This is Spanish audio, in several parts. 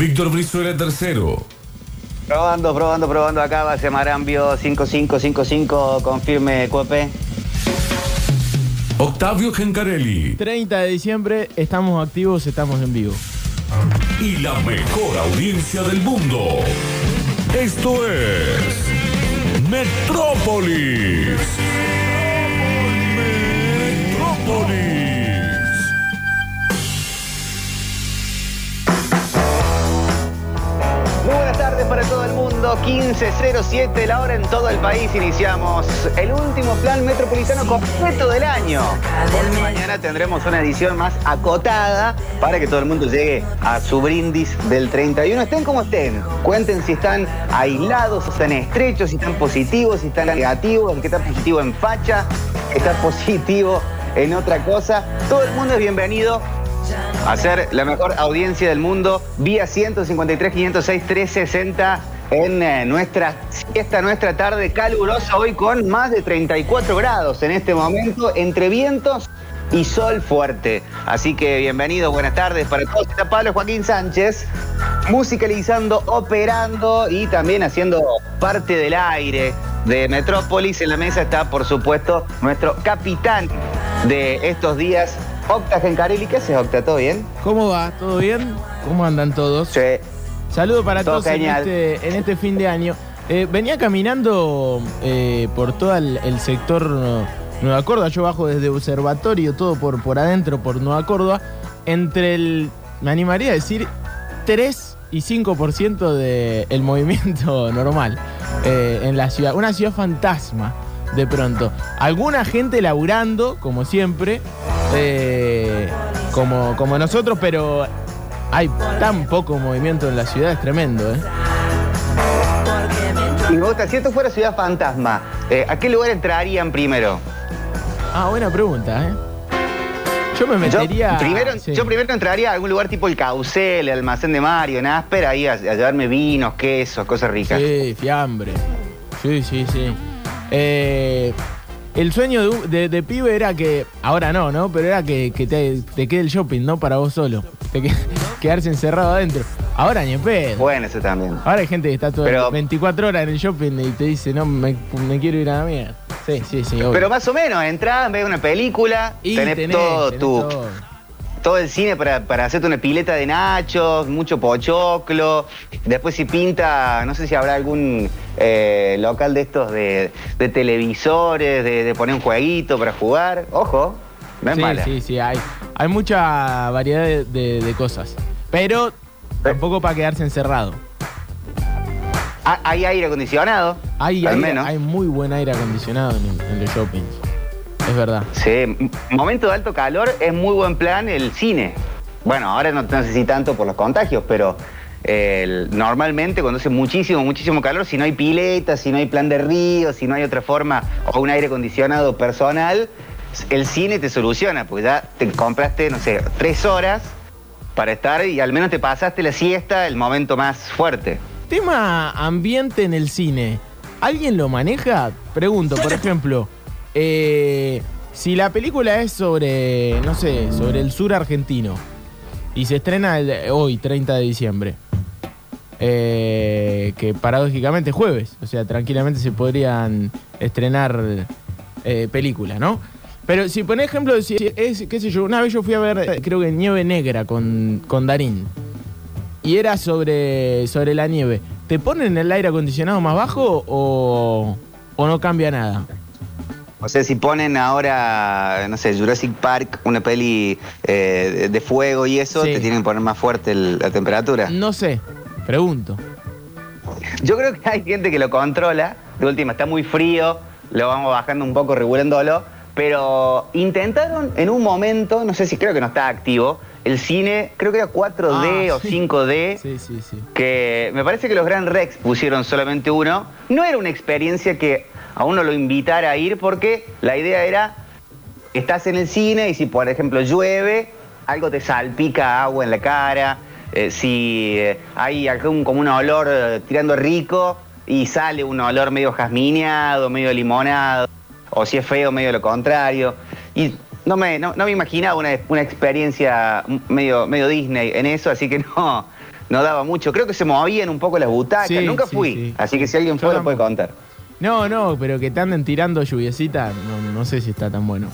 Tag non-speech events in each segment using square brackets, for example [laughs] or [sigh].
Víctor Brizuela tercero. Probando, probando, probando acá, base Marambio 5555, confirme Cuepe. Octavio Gencarelli. 30 de diciembre, estamos activos, estamos en vivo. Y la mejor audiencia del mundo. Esto es Metrópolis. Metrópolis. Buenas tardes para todo el mundo, 15.07 la hora en todo el país. Iniciamos el último plan metropolitano completo del año. Porque mañana tendremos una edición más acotada para que todo el mundo llegue a su brindis del 31. Estén como estén, cuenten si están aislados, si están estrechos, si están positivos, si están negativos, que está positivo en facha, que está positivo en otra cosa. Todo el mundo es bienvenido a ser la mejor audiencia del mundo vía 153 506 360 en eh, nuestra siesta, nuestra tarde calurosa hoy con más de 34 grados en este momento entre vientos y sol fuerte. Así que bienvenidos, buenas tardes para todos. Está Pablo Joaquín Sánchez musicalizando, operando y también haciendo parte del aire de Metrópolis. En la mesa está, por supuesto, nuestro capitán de estos días, Octa Gencarelli. ¿Qué haces, Octa? ¿Todo bien? ¿Cómo va? ¿Todo bien? ¿Cómo andan todos? Sí. Saludos para Todo todos en este, en este fin de año. Eh, venía caminando eh, por todo el, el sector Nueva Córdoba. Yo bajo desde Observatorio, todo por, por adentro, por Nueva Córdoba. Entre el, me animaría a decir, 3 y 5% del [laughs] movimiento normal eh, en la ciudad. Una ciudad fantasma, de pronto. Alguna gente laburando, como siempre, eh, como, como nosotros, pero hay tan poco movimiento en la ciudad, es tremendo, ¿eh? Y Octa, si esto fuera Ciudad Fantasma, eh, ¿a qué lugar entrarían primero? Ah, buena pregunta, ¿eh? Yo me Yo metería... primero, sí. yo primero entraría a algún lugar tipo el Caucel, el almacén de Mario, en Asper, ahí a, a llevarme vinos, quesos, cosas ricas. Sí, fiambre. Sí, sí, sí. Eh, el sueño de, un- de- de pibe era que, ahora no, ¿no? Pero era que, que te, te quede el shopping, ¿no? Para vos solo. Te que- [laughs] quedarse encerrado adentro. Ahora ni en pedo. Bueno, eso también. Ahora hay gente que está todo Pero- 24 horas en el shopping y te dice, no, me, me quiero ir a la mierda. Sí, sí, sí, obvio. Pero más o menos, entrás, ves una película, Y tenés, tenés, todo, tenés tu, todo. Todo el cine para, para hacerte una pileta de nachos, mucho pochoclo. Después si pinta, no sé si habrá algún eh, local de estos de, de televisores, de, de poner un jueguito para jugar. Ojo, no es sí, mala. sí, sí, hay, hay mucha variedad de, cosas. Pero tampoco para quedarse encerrado. Hay aire acondicionado, Hay, al hay, menos. hay muy buen aire acondicionado en, en los shoppings. Es verdad. Sí, momento de alto calor es muy buen plan el cine. Bueno, ahora no, no sé si tanto por los contagios, pero eh, normalmente cuando hace muchísimo, muchísimo calor, si no hay pileta, si no hay plan de río, si no hay otra forma o un aire acondicionado personal, el cine te soluciona, porque ya te compraste, no sé, tres horas para estar y al menos te pasaste la siesta, el momento más fuerte. Tema ambiente en el cine. ¿Alguien lo maneja? Pregunto, por ejemplo, eh, si la película es sobre, no sé, sobre el sur argentino y se estrena hoy, 30 de diciembre, eh, que paradójicamente es jueves, o sea, tranquilamente se podrían estrenar eh, películas, ¿no? Pero si por ejemplo, si es, qué sé yo, una vez yo fui a ver, creo que Nieve Negra con, con Darín y era sobre, sobre la nieve, ¿te ponen el aire acondicionado más bajo o, o no cambia nada? O sea, si ponen ahora, no sé, Jurassic Park, una peli eh, de- fuego y eso, Sí. te tienen que poner más fuerte el- la temperatura. No sé, pregunto. Yo creo que hay gente que lo controla. De última, está muy frío, lo vamos bajando un poco, regulándolo. Pero intentaron en un momento, no sé si creo que no está activo, el cine, creo que era 4D Ah, o sí. 5D, Sí, sí, sí. que me parece que los Grand Rex pusieron solamente uno. No era una experiencia que a uno lo invitara a ir porque la idea era, estás en el cine y si por ejemplo llueve, algo te salpica agua en la cara, eh, si eh, hay algún como un olor eh, tirando rico y sale un olor medio jazmineado, medio limonado, o si es feo, medio lo contrario. Y no me, no, no me imaginaba una, una experiencia medio, medio Disney en eso, así que no, no daba mucho. Creo que se movían un poco las butacas, Sí, nunca fui, sí. así que si alguien fue lo puede contar. No, no, pero que te anden tirando lluviecita, no, no sé si está tan bueno.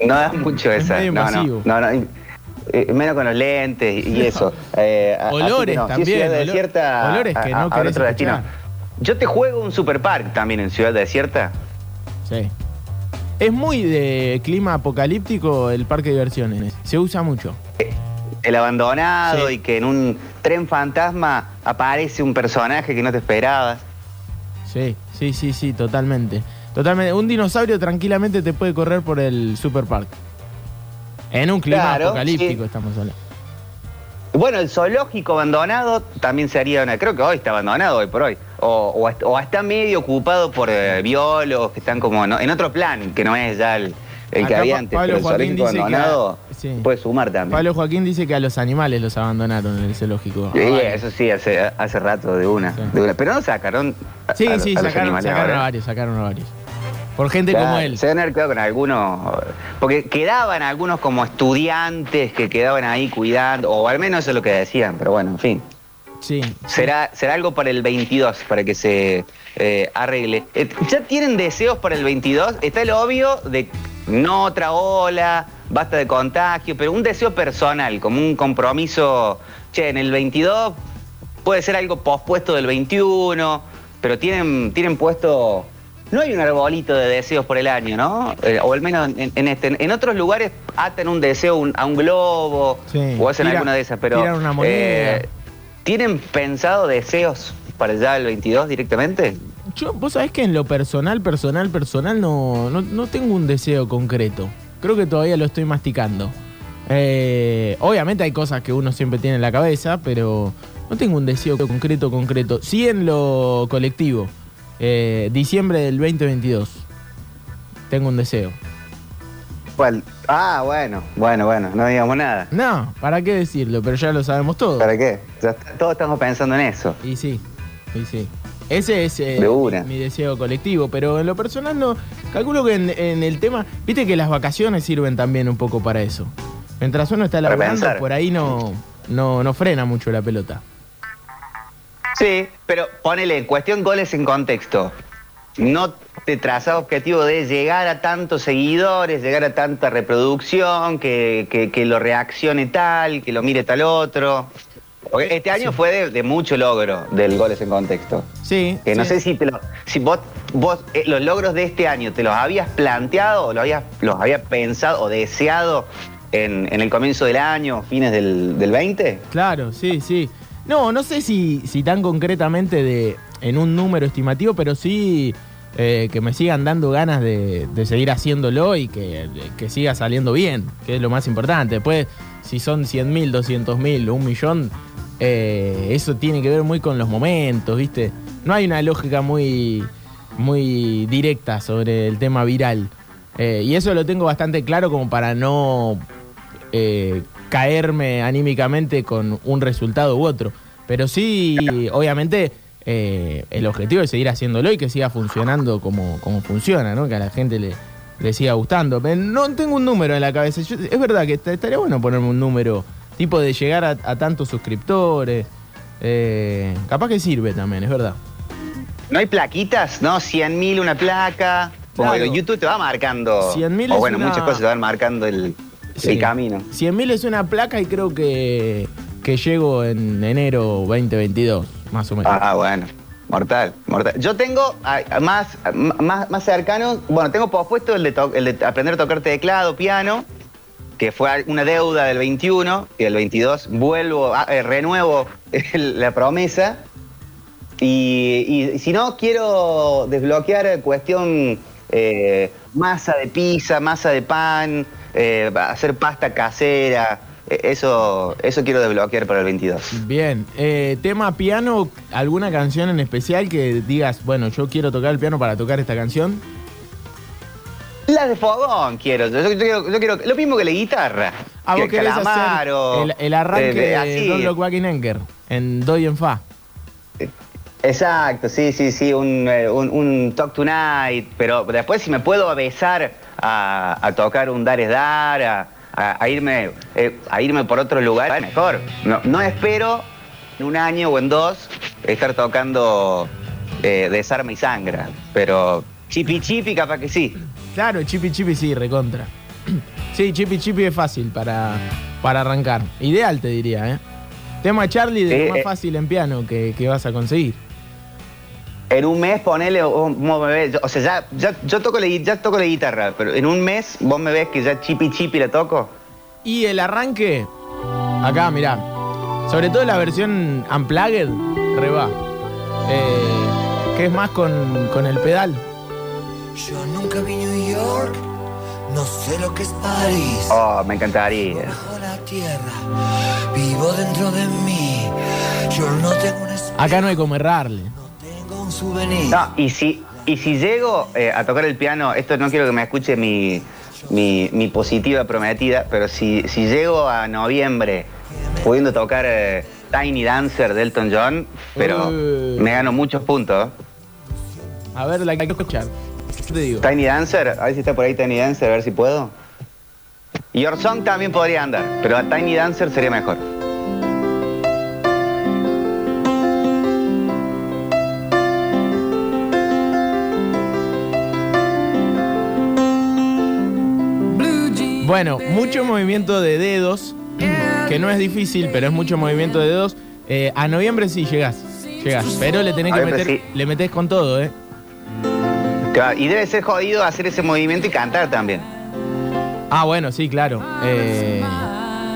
No da mucho Es esa. medio no, no, no, no, eh, menos con los lentes y eso. Eh, Olores Si es también, ciudad olor- desierta, olores que no a- a otro destino. Yo te juego un super park también en ciudad desierta. Sí. Es muy de clima apocalíptico el parque de diversiones. Se usa mucho. El abandonado Sí. y que en un tren fantasma aparece un personaje que no te esperabas. Sí, sí, sí, sí, totalmente. Totalmente. Un dinosaurio tranquilamente te puede correr por el super park. En un clima Claro, apocalíptico sí. estamos hablando. Bueno, el zoológico abandonado también sería una. Creo que hoy está abandonado hoy por hoy. O, o est- o está medio ocupado por eh, biólogos que están como no- en otro plan, que no es ya el, el que Acá había antes. Pablo pero el Joaquín zoológico dice que- abandonado sí. puede sumar también. Pablo Joaquín dice que a los animales los abandonaron en el zoológico. Sí, Ah, eso sí, hace, hace rato de una, Sí. de una. Pero no sacaron. a- Sí, a- sí, a los sacaron, animales sacaron ahora. a varios, sacaron a varios. Por gente Claro, como él. Se haber quedado con algunos. Porque quedaban algunos como estudiantes que quedaban ahí cuidando, o al menos eso es lo que decían, pero bueno, en fin. Sí. Será, será algo para el 22, para que se eh, arregle. Eh, ¿Ya tienen deseos para el 22? Está el obvio de no otra ola, basta de contagio, pero un deseo personal, como un compromiso, che, en el 22 puede ser algo pospuesto del 21, pero tienen, tienen puesto... No hay un arbolito de deseos por el año, ¿no? Eh, o al menos en, en este, en otros lugares atan un deseo un- a un globo Sí, o hacen tira- alguna de esas, pero... una eh, ¿Tienen pensado deseos para ya el 22 directamente? Yo, vos sabés que en lo personal, personal, personal, no, no, no tengo un deseo concreto. Creo que todavía lo estoy masticando. Eh, obviamente hay cosas que uno siempre tiene en la cabeza, pero no tengo un deseo concreto, concreto. Sí en lo colectivo. Eh, diciembre del 2022. Tengo un deseo. ¿Cuál? Ah, bueno, bueno, bueno, no digamos nada. No, ¿para qué decirlo? Pero ya lo sabemos todo. ¿Para qué? Ya todos estamos pensando en eso. Y sí, y sí. Ese es eh, De mi, deseo colectivo, pero en lo personal no. Calculo que en, en el tema. Viste que las vacaciones sirven también un poco para eso. Mientras uno está laburando, por ahí no, no, no frena mucho la pelota. Sí, pero ponele en cuestión goles en contexto. No te trazas objetivo de llegar a tantos seguidores, llegar a tanta reproducción, que, que- que lo reaccione tal, que lo mire tal otro. Porque este año fue de, de mucho logro del goles en contexto. Sí. Que no sí. sé si, te lo- si vos, vos eh, los logros de este año te los habías planteado o habías, los habías pensado o deseado en, en el comienzo del año, fines del, del 20. Claro, sí, sí. No, no sé si, si tan concretamente de en un número estimativo, pero sí eh, que me sigan dando ganas de, de seguir haciéndolo y que, que siga saliendo bien, que es lo más importante. Después, si son 100 mil, 200 mil, un millón, eh, eso tiene que ver muy con los momentos, ¿viste? No hay una lógica muy, muy directa sobre el tema viral. Eh, y eso lo tengo bastante claro como para no eh, caerme anímicamente con un resultado u otro. Pero sí, obviamente, el objetivo es seguir haciéndolo y que siga funcionando como, como funciona, ¿no? Que a la gente le, siga gustando. Pero no tengo un número en la cabeza. Es verdad que est- estaría bueno ponerme un número, tipo de llegar a, a tantos suscriptores. Eh, capaz que sirve también, es verdad. ¿No hay plaquitas? ¿No? 100 mil una placa. Claro. que YouTube te va marcando. 100.000 O bueno, una- muchas cosas te van marcando el, Sí. el camino. 100.000 es una placa y creo que, que llego en enero 2022, más o menos. Ah, bueno. Mortal, mortal. Yo tengo ah, más, más, más cercano, bueno, tengo pospuesto el de, to- el de aprender a tocar teclado, piano, que fue una deuda del 21, y el 22 vuelvo, ah, eh, renuevo [laughs] la promesa. Y, y si no, quiero desbloquear cuestión eh, masa de pizza, masa de pan, eh, hacer pasta casera, eh, eso, eso quiero desbloquear para el 22. Bien. Tema piano, ¿alguna canción en especial que digas, bueno, yo quiero tocar el piano para tocar esta canción? La de fogón quiero. Yo, yo quiero, yo quiero lo mismo que la guitarra. Ah, vos querés hacer Calamaro, el, el arranque de- de- de, Back in Anger en Do y en Fa. Exacto, sí, sí, sí, un, eh, un, un Talk Tonight, pero después si me puedo besar a, a tocar un Dar es Dar, a, a- a irme, eh, a irme por otro lugar, mejor. No, no espero en un año o en dos estar tocando eh, Desarma y Sangra, pero chipi chipi capaz que sí. Claro, Chippy Chippy sí, recontra. [clears throat] Sí, Chippy Chippy es fácil para, para arrancar. Ideal, te diría, ¿eh? Tema Charlie de Sí, lo más eh. fácil en piano que, que vas a conseguir. En un mes ponele, vos me ves, o sea, ya, ya, yo toco la, ya toco la guitarra, pero en un mes vos me ves que ya chipi chipi la toco. Y el arranque, acá, mirá. Sobre todo la versión Unplugged, re va. Eh, que es más con, con el pedal. Yo nunca vi York, no sé lo que es París. Oh, me encantaría. Bajo la tierra, vivo dentro de mí. Yo no tengo un espejo, Acá no hay como errarle. no tengo un souvenir. No, y si, y si llego eh, a tocar el piano, esto no quiero que me escuche mi, mi, mi positiva prometida, pero si, si llego a noviembre pudiendo tocar eh, Tiny Dancer de Elton John, pero Uh. me gano muchos puntos. A ver, la que hay que escuchar. Yo te digo. Tiny Dancer, a ver si está por ahí Tiny Dancer, a ver si puedo. Your Song también podría andar, pero a Tiny Dancer sería mejor. Bueno, mucho movimiento de dedos, que no es difícil, pero es mucho movimiento de dedos. Eh, a noviembre sí llegás, llegás, pero le tenés que meter, sí. le metés con todo, ¿eh? Claro, Y debe ser jodido hacer ese movimiento y cantar también. Ah, bueno, sí, claro. Eh,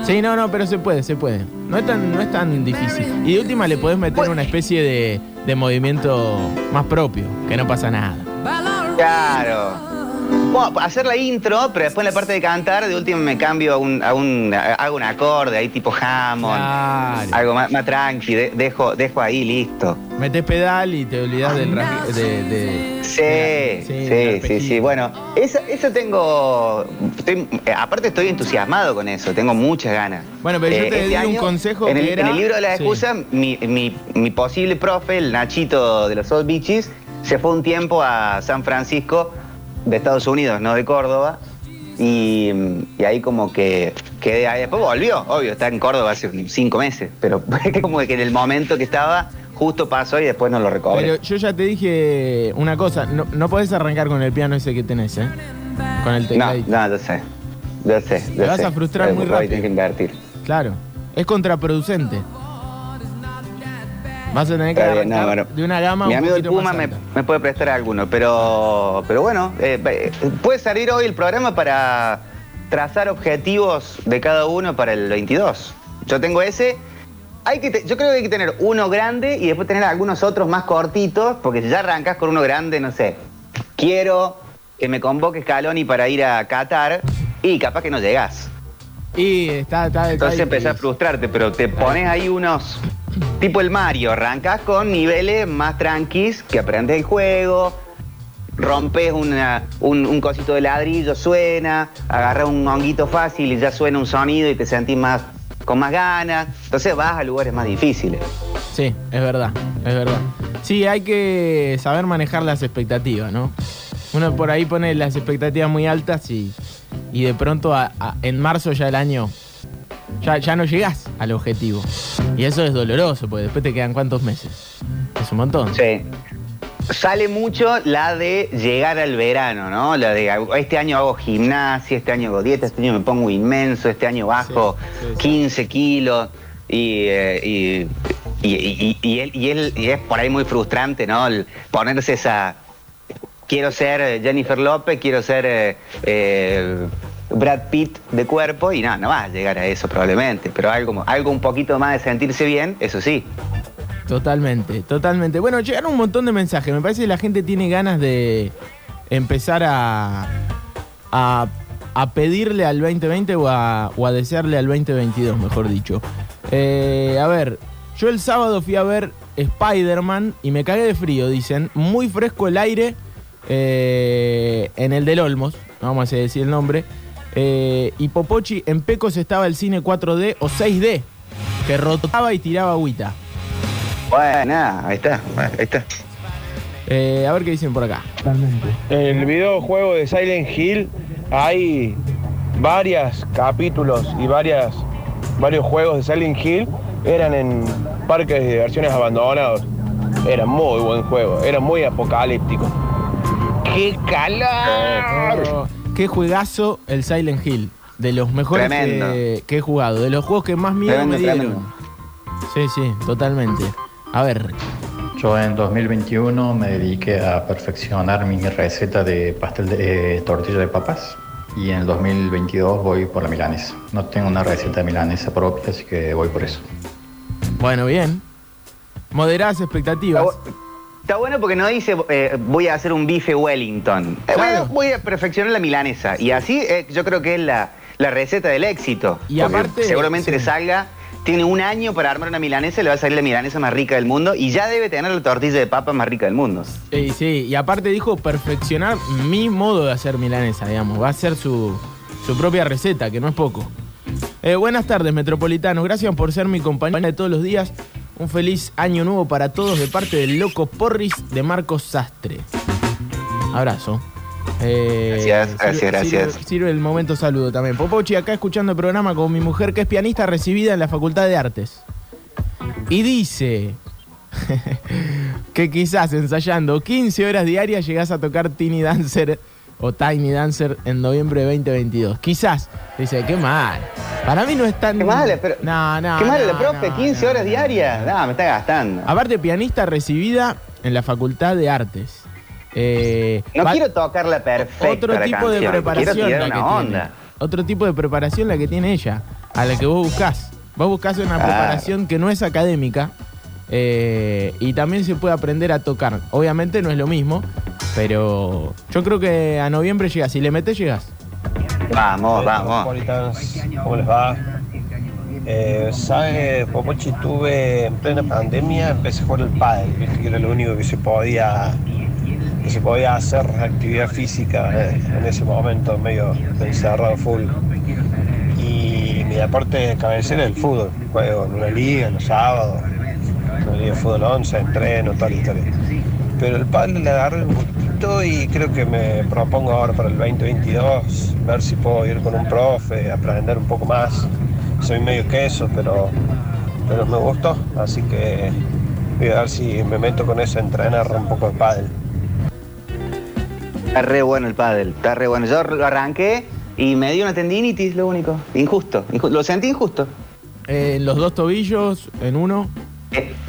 sí, no, no, pero se puede, se puede. No es tan, no es tan difícil. Y de última le podés meter una especie de, de movimiento más propio, que no pasa nada. Claro. Bueno, hacer la intro, pero después en la parte de cantar, de último me cambio a un, a un, a- hago un acorde ahí tipo Hammond, Claro. algo más, más tranqui, de- dejo, dejo ahí listo. Metés pedal y te olvidás del de, de- Sí, de sí, sí, sí, Bueno, eso, eso tengo. estoy- eh, aparte, estoy entusiasmado con eso, tengo muchas ganas. Bueno, pero yo Eh, te este di un consejo en el, que era- en el libro de las Sí. excusas, mi, mi- mi posible profe, el Nachito de los Old Beaches, se fue un tiempo a San Francisco de Estados Unidos, no de Córdoba. Y, y ahí como que quedé ahí. Después volvió, obvio, está en Córdoba hace cinco meses. Pero [laughs] como que en el momento que estaba, justo pasó y después no lo recobré. Pero yo ya te dije una cosa, no, no podés arrancar con el piano ese que tenés, ¿eh? Con el No, tecladito. no, yo sé. Yo sé. yo Te vas sé. a frustrar muy rápido. que invertir. Claro, es contraproducente. Vas a tener que bien, arrancar no, bueno. de una gama Mi un amigo el Puma me, puede prestar alguno, pero, pero bueno, eh, eh, puede servir hoy el programa para trazar objetivos de cada uno para el 22. Yo tengo ese. Hay que te- yo creo que hay que tener uno grande y después tener algunos otros más cortitos, porque si ya arrancas con uno grande, no sé, quiero que me convoque Scaloni para ir a Qatar y capaz que no llegás. Y está, está, está Entonces empezás a frustrarte, pero te pones ahí unos. Tipo el Mario, arrancas con niveles más tranquis, que aprendes el juego, rompes un, un cosito de ladrillo, suena, agarras un honguito fácil y ya suena un sonido y te sentís más con más ganas. Entonces vas a lugares más difíciles. Sí, es verdad, es verdad. Sí, hay que saber manejar las expectativas, ¿no? Uno por ahí pone las expectativas muy altas y, y de pronto en marzo ya el año ya, ya no llegás al objetivo. Y eso es doloroso, porque después te quedan cuántos meses. Es un montón. Sí. Sale mucho la de llegar al verano, ¿no? La de este año hago gimnasia, este año hago dieta, este año me pongo inmenso, este año bajo Sí, sí, sí. 15 kilos y, eh, y, y- y- y él- y él- y es por ahí muy frustrante, ¿no? El ponerse esa... Quiero ser eh, Jennifer López, quiero ser eh, eh, Brad Pitt de cuerpo y no, no va a llegar a eso probablemente, pero algo, algo un poquito más de sentirse bien, eso sí. Totalmente, totalmente. Bueno, llegaron un montón de mensajes. Me parece que la gente tiene ganas de empezar a, a pedirle al 2020 o a, a desearle al 2022, mejor dicho. Eh, a ver, yo el sábado fui a ver Spider-Man y me cagué de frío, dicen. Muy fresco el aire eh, en el del Olmos, no vamos a decir el nombre. Eh, y Popochi, en Pecos estaba el cine 4D o 6D, que rotaba y tiraba agüita. Bueno, ahí está, ahí está. Eh, a ver qué dicen por acá. En el videojuego de Silent Hill hay varios capítulos y varias, varios juegos de Silent Hill eran en parques de diversiones abandonados. Era muy buen juego, era muy apocalíptico. ¡Qué calor! Qué juegazo el Silent Hill. De los mejores que, que he jugado. De los juegos que más miedo Tremendo, me dieron. tremendo. Sí, sí, totalmente. A ver, Yo en 2021 me dediqué a perfeccionar mi receta de pastel de eh, tortilla de papas y en el 2022 voy por la milanesa. No tengo una receta de milanesa propia, así que voy por eso. bueno, bien. Moderadas expectativas. Está, bu- está bueno porque no dice eh, voy a hacer un bife Wellington. Eh, Claro. voy a perfeccionar la milanesa. Y así eh, yo creo que es la, la receta del éxito. Y Porque aparte, Seguramente sí. le salga. Tiene un año para armar una milanesa y le va a salir la milanesa más rica del mundo. Y ya debe tener la tortilla de papa más rica del mundo. Sí, sí, y aparte dijo perfeccionar mi modo de hacer milanesa, digamos. Va a ser su, su propia receta, que no es poco. Buenas tardes, metropolitanos. Gracias por ser mi compañera de todos los días. Un feliz año nuevo para todos de parte del loco Porris de Marcos Sastre. Abrazo. Eh, Gracias, gracias, gracias. Sirve, sirve el momento saludo también. Popochi, acá escuchando el programa con mi mujer que es pianista recibida en la Facultad de Artes. Y dice [laughs] que quizás ensayando 15 horas diarias llegás a tocar Tiny Dancer o Tiny Dancer en noviembre de 2022. Quizás. Dice, qué mal. Para mí no es tan... Qué mala, pero. No, no. Qué no, la profe, no, 15 no, horas diarias. No, me está gastando. Aparte, pianista recibida en la Facultad de Artes. Eh, No quiero tocarla perfecta. otro la tipo de preparación la que tiene. Otro tipo de preparación la que tiene ella, a la que vos buscás. Vos buscás una Claro. preparación que no es académica eh, y también se puede aprender a tocar. Obviamente no es lo mismo, pero yo creo que a noviembre llegas. Si le metes, llegas. Vamos, vamos. ¿Cómo les va? Eh, ¿Sabe, Popochi? Tuve en plena pandemia, empecé a jugar el pádel, viste que era lo único que se podía que se podía hacer actividad física eh, en ese momento, medio encerrado full. Y mi deporte de cabecera es el fútbol. Juego en una liga los sábados, de fútbol 11, entreno, toda la historia. Pero el pádel le agarré un poquito y creo que me propongo ahora para el 2022 ver si puedo ir con un profe, aprender un poco más. Soy medio queso, pero, pero me gustó, así que voy a ver si me meto con eso a entrenar un poco de pádel. Está re bueno el pádel, está re bueno. Yo lo arranqué y me dio una tendinitis, lo único. Injusto, inju- lo sentí injusto. Eh, en los dos tobillos, en uno.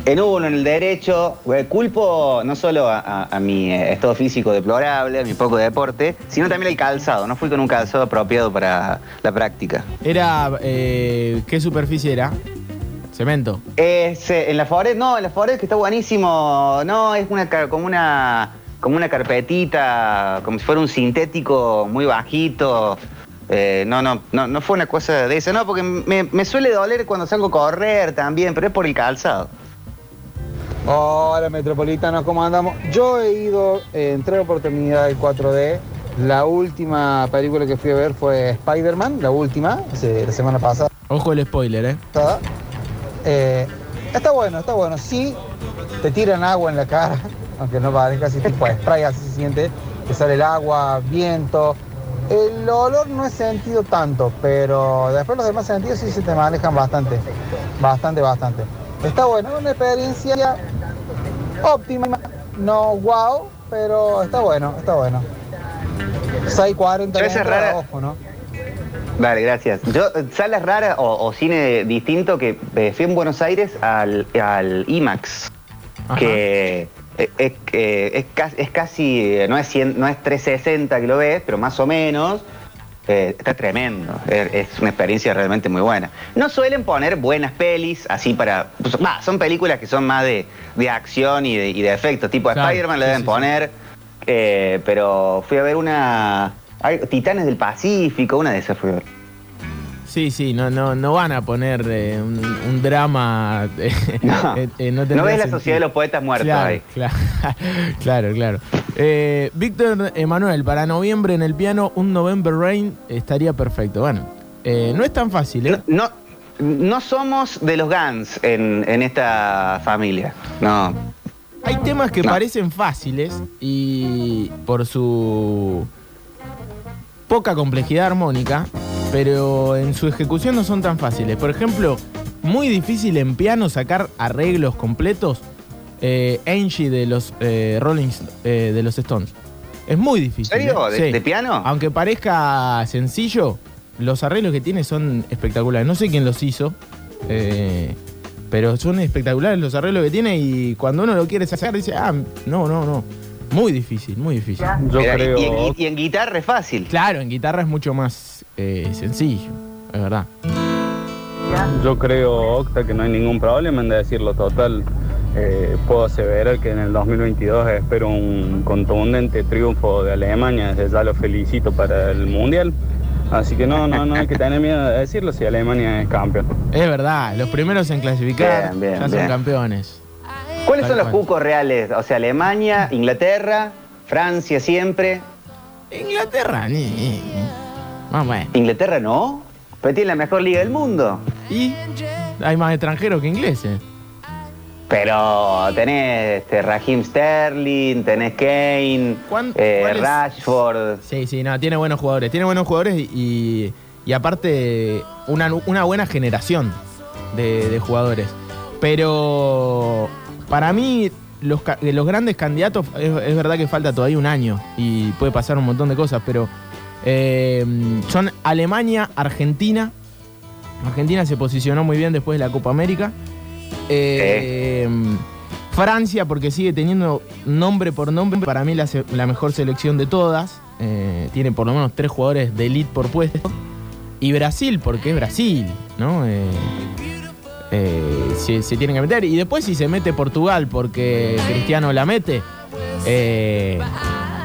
En uno, en el derecho, eh, culpo no solo a, a- a mi eh, estado físico deplorable, a mi poco deporte, sino también al calzado. No fui con un calzado apropiado para la práctica. Era. eh, ¿Qué superficie era? Cemento. Es, eh, en la Forest, no, en la Forest que está buenísimo. No, es una como una como una carpetita, como si fuera un sintético muy bajito. Eh, no, no, no, no fue una cosa de esa, no, porque me, me suele doler cuando salgo a correr también, pero es por el calzado. Hola Metropolitanos, ¿cómo andamos? Yo he ido eh, en tres oportunidades al 4D. La última película que fui a ver fue Spider-Man, la última, hace- la semana pasada. Ojo el spoiler, ¿eh? Eh, está bueno, está bueno. Sí, te tiran agua en la cara, [laughs] aunque no parezca así tipo [laughs] spray, así se siente. Te sale el agua, viento. El olor no he sentido tanto, pero después los demás sentidos sí se te manejan bastante. Bastante, bastante. Está bueno, una experiencia óptima. No wow, pero está bueno, está bueno. 6.40 Pero rara. ojo, ¿no? Vale, gracias. Yo, salas raras o, o cine distinto que eh, fui en Buenos Aires al, al IMAX, Ajá. que es, que es, es casi, eh, no es, 100 no es 360 que lo ves, pero más o menos. eh, está tremendo, es, es una experiencia realmente muy buena. No suelen poner buenas pelis así para... pues, son películas que son más de, de acción y de, y de efectos, tipo Claro, Spider-Man sí, deben sí, sí. poner, eh, pero fui a ver una Hay Titanes del Pacífico, una de esas fue. Sí, sí, no, no, no van a poner eh, un, un drama. [laughs] eh, No, eh, no no ves la sociedad de los poetas muertos Claro, ahí. claro, claro, [laughs] claro. Víctor Emanuel, para noviembre en el piano, un November Rain estaría perfecto. Bueno, no es tan fácil, ¿eh? No, no somos de los Guns en, en esta familia. No. Hay temas que No. parecen fáciles y por su poca complejidad armónica, pero en su ejecución no son tan fáciles. Por ejemplo, muy difícil en piano sacar arreglos completos. Eh, Angie de los eh, Rolling eh, de los Stones. Es muy difícil. ¿En serio? ¿De- Sí. de piano? Aunque parezca sencillo, los arreglos que tiene son espectaculares. No sé quién los hizo, pero son espectaculares los arreglos que tiene y cuando uno lo quiere sacar dice, ah, no, no, no. Muy difícil, muy difícil. Yo creo, y, en, y en guitarra es fácil. Claro, en guitarra es mucho más eh, sencillo, es verdad. yo creo, Octa, que no hay ningún problema en decirlo total. Eh, puedo aseverar que en el 2022 espero un contundente triunfo de Alemania, desde ya lo felicito para el Mundial. Así que no, no, no hay que tener miedo de decirlo si Alemania es campeón. Es verdad, los primeros en clasificar Bien, bien, ya son bien. campeones. ¿Cuáles Tal son los cual. cucos reales? O sea, Alemania, Inglaterra, Francia siempre. Inglaterra, ni. Ah, bueno. Inglaterra no. Pero tiene la mejor liga del mundo. Y hay más extranjeros que ingleses. Pero tenés este, Raheem Sterling, tenés Kane, ¿Cuán- eh? Rashford. Sí, sí, no, tiene buenos jugadores. Tiene buenos jugadores y, y aparte una, una buena generación de, de jugadores. Pero para mí, los, los grandes candidatos, es, verdad que falta todavía un año y puede pasar un montón de cosas, pero eh, son Alemania, Argentina. Argentina se posicionó muy bien después de la Copa América. Eh, Francia, porque sigue teniendo nombre por nombre, para mí la mejor selección de todas. Eh, tiene por lo menos tres jugadores de elite por puesto. Y Brasil, porque es Brasil, ¿no? Eh, eh, se, se tienen que meter. Y después si se mete Portugal porque Cristiano la mete, eh,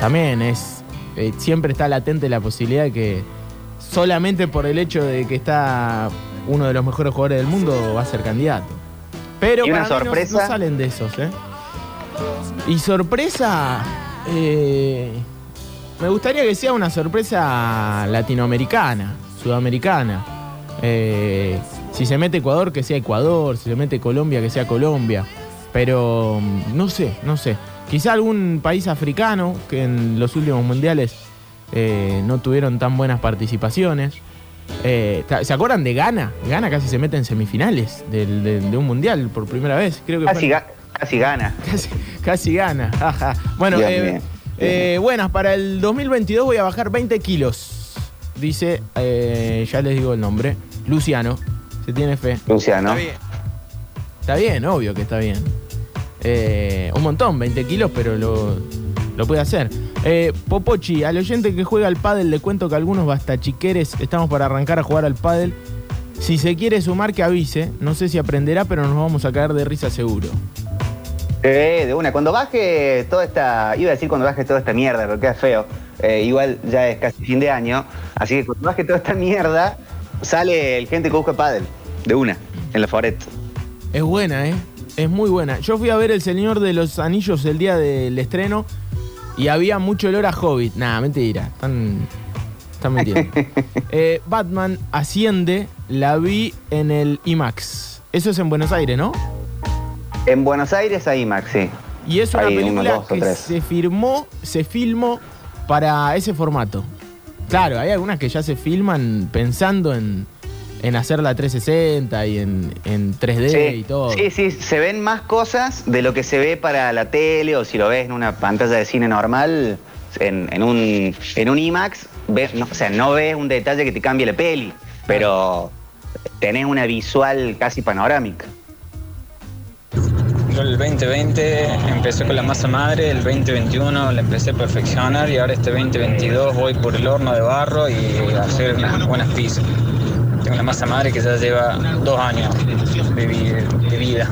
también es. eh, siempre está latente la posibilidad de que solamente por el hecho de que está uno de los mejores jugadores del mundo va a ser candidato. Pero ¿Y una para mí no- sorpresa? no, salen de esos, ¿eh? Y sorpresa. me gustaría que sea una sorpresa latinoamericana, sudamericana. Eh, si se mete Ecuador, que sea Ecuador. Si se mete Colombia, que sea Colombia. Pero mm, no sé, no sé. Quizá algún país africano que en los últimos mundiales eh, no tuvieron tan buenas participaciones. Eh, ¿Se acuerdan de Ghana? Ghana casi se mete en semifinales de, de un mundial por primera vez. Creo que Casi, en- ga- casi gana. [laughs] Casi, casi gana. Bueno, eh, eh, buenas, para el 2022 voy a bajar 20 kilos. Dice, ya les digo el nombre, Luciano. Se tiene fe. Luciano. Está bien, obvio que está bien. Eh, un montón, 20 kilos, pero lo, lo puede hacer. Eh, Popochi, al oyente que juega al pádel le cuento que algunos bastachiqueres estamos para arrancar a jugar al pádel. Si se quiere sumar, que avise. No sé si aprenderá, pero nos vamos a caer de risa seguro. Eh, de una. Cuando baje toda esta. Iba a decir cuando baje toda esta mierda, pero queda feo. Eh, igual ya es casi fin de año. Así que cuando baje toda esta mierda, sale el gente que busca pádel. De una. En la Foret. Es buena, ¿eh? Es muy buena. Yo fui a ver El Señor de los Anillos el día del estreno y había mucho olor a Hobbit. Nah, mentira. Están, están mintiendo. [laughs] Eh, Batman Asciende la vi en el IMAX. Eso es en Buenos Aires, ¿no? En Buenos Aires hay Maxi. Y es una película dos que se firmó, se filmó para ese formato. Claro, hay algunas que ya se filman pensando en, en hacer la 360 y en, en 3D y todo. sí, sí, se ven más cosas de lo que se ve para la tele o si lo ves en una pantalla de cine normal, en, en un, en un IMAX, ves, no, o sea, no ves un detalle que te cambie la peli, pero tenés una visual casi panorámica. Yo el 2020 empecé con la masa madre, el 2021 la empecé a perfeccionar y ahora este 2022 voy por el horno de barro y a hacer unas buenas pizzas. Tengo una masa madre que ya lleva dos años de, vi- de vida.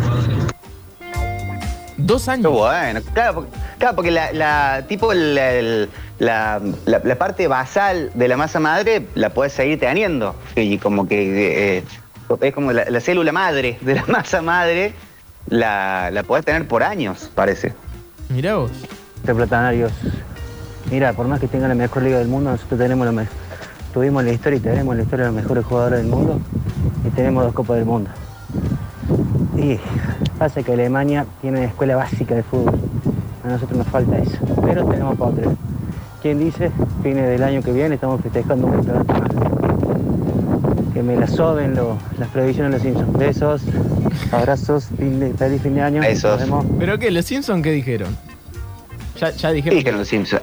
Dos Qué años. bueno, claro, porque, claro, porque la, la- tipo la, la- la parte basal de la masa madre la puedes seguir teniendo. Y como que eh, es como la, la célula madre de la [laughs] masa madre, la, la podés tener por años, parece. Mirá vos. Platanarios. Mira, por más que tenga la mejor liga del mundo, nosotros tenemos la me- tuvimos la historia y tenemos la historia de los mejores jugadores del mundo y tenemos dos Copas del Mundo. Y pasa que Alemania tiene escuela básica de fútbol. A nosotros nos falta eso. Pero tenemos para otro. ¿Quién dice? Fines del año que viene estamos festejando un campeonato más. Que me la soben lo- las previsiones de los Simpsons. Besos, abrazos, fin de- feliz fin de año. Besos. Nos vemos. ¿Pero qué? ¿Los Simpsons qué dijeron? Ya, ya ¿Qué dijeron. dijeron los Simpsons?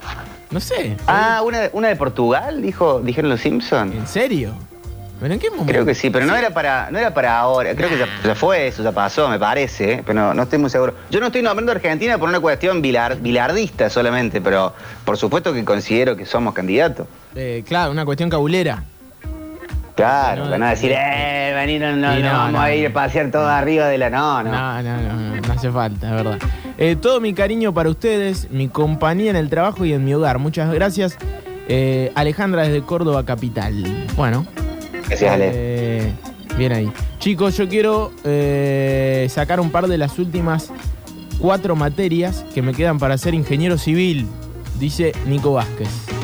No sé. Ah, una, de- una de Portugal, dijo, dijeron los Simpsons. ¿En serio? ¿Pero en qué momento? Creo que sí, pero no era para, no era para ahora. Creo que ya, ya fue eso, ya pasó, me parece, ¿eh? pero no, no estoy muy seguro. Yo no estoy nombrando a Argentina por una cuestión bilar- bilardista solamente, pero por supuesto que considero que somos candidatos. Eh, claro, una cuestión cabulera. Claro, No, van a no, decir, eh, vení, no, no, vamos a ir a pasear todo arriba de la. No, no. No, no, no, no, no hace falta, es verdad. Eh, todo mi cariño para ustedes, mi compañía en el trabajo y en mi hogar. Muchas gracias. Eh, Alejandra desde Córdoba Capital. Bueno. Gracias, Ale. Eh, bien ahí. Chicos, yo quiero sacar un par de las últimas cuatro materias que me quedan para ser ingeniero civil, dice Nico Vázquez.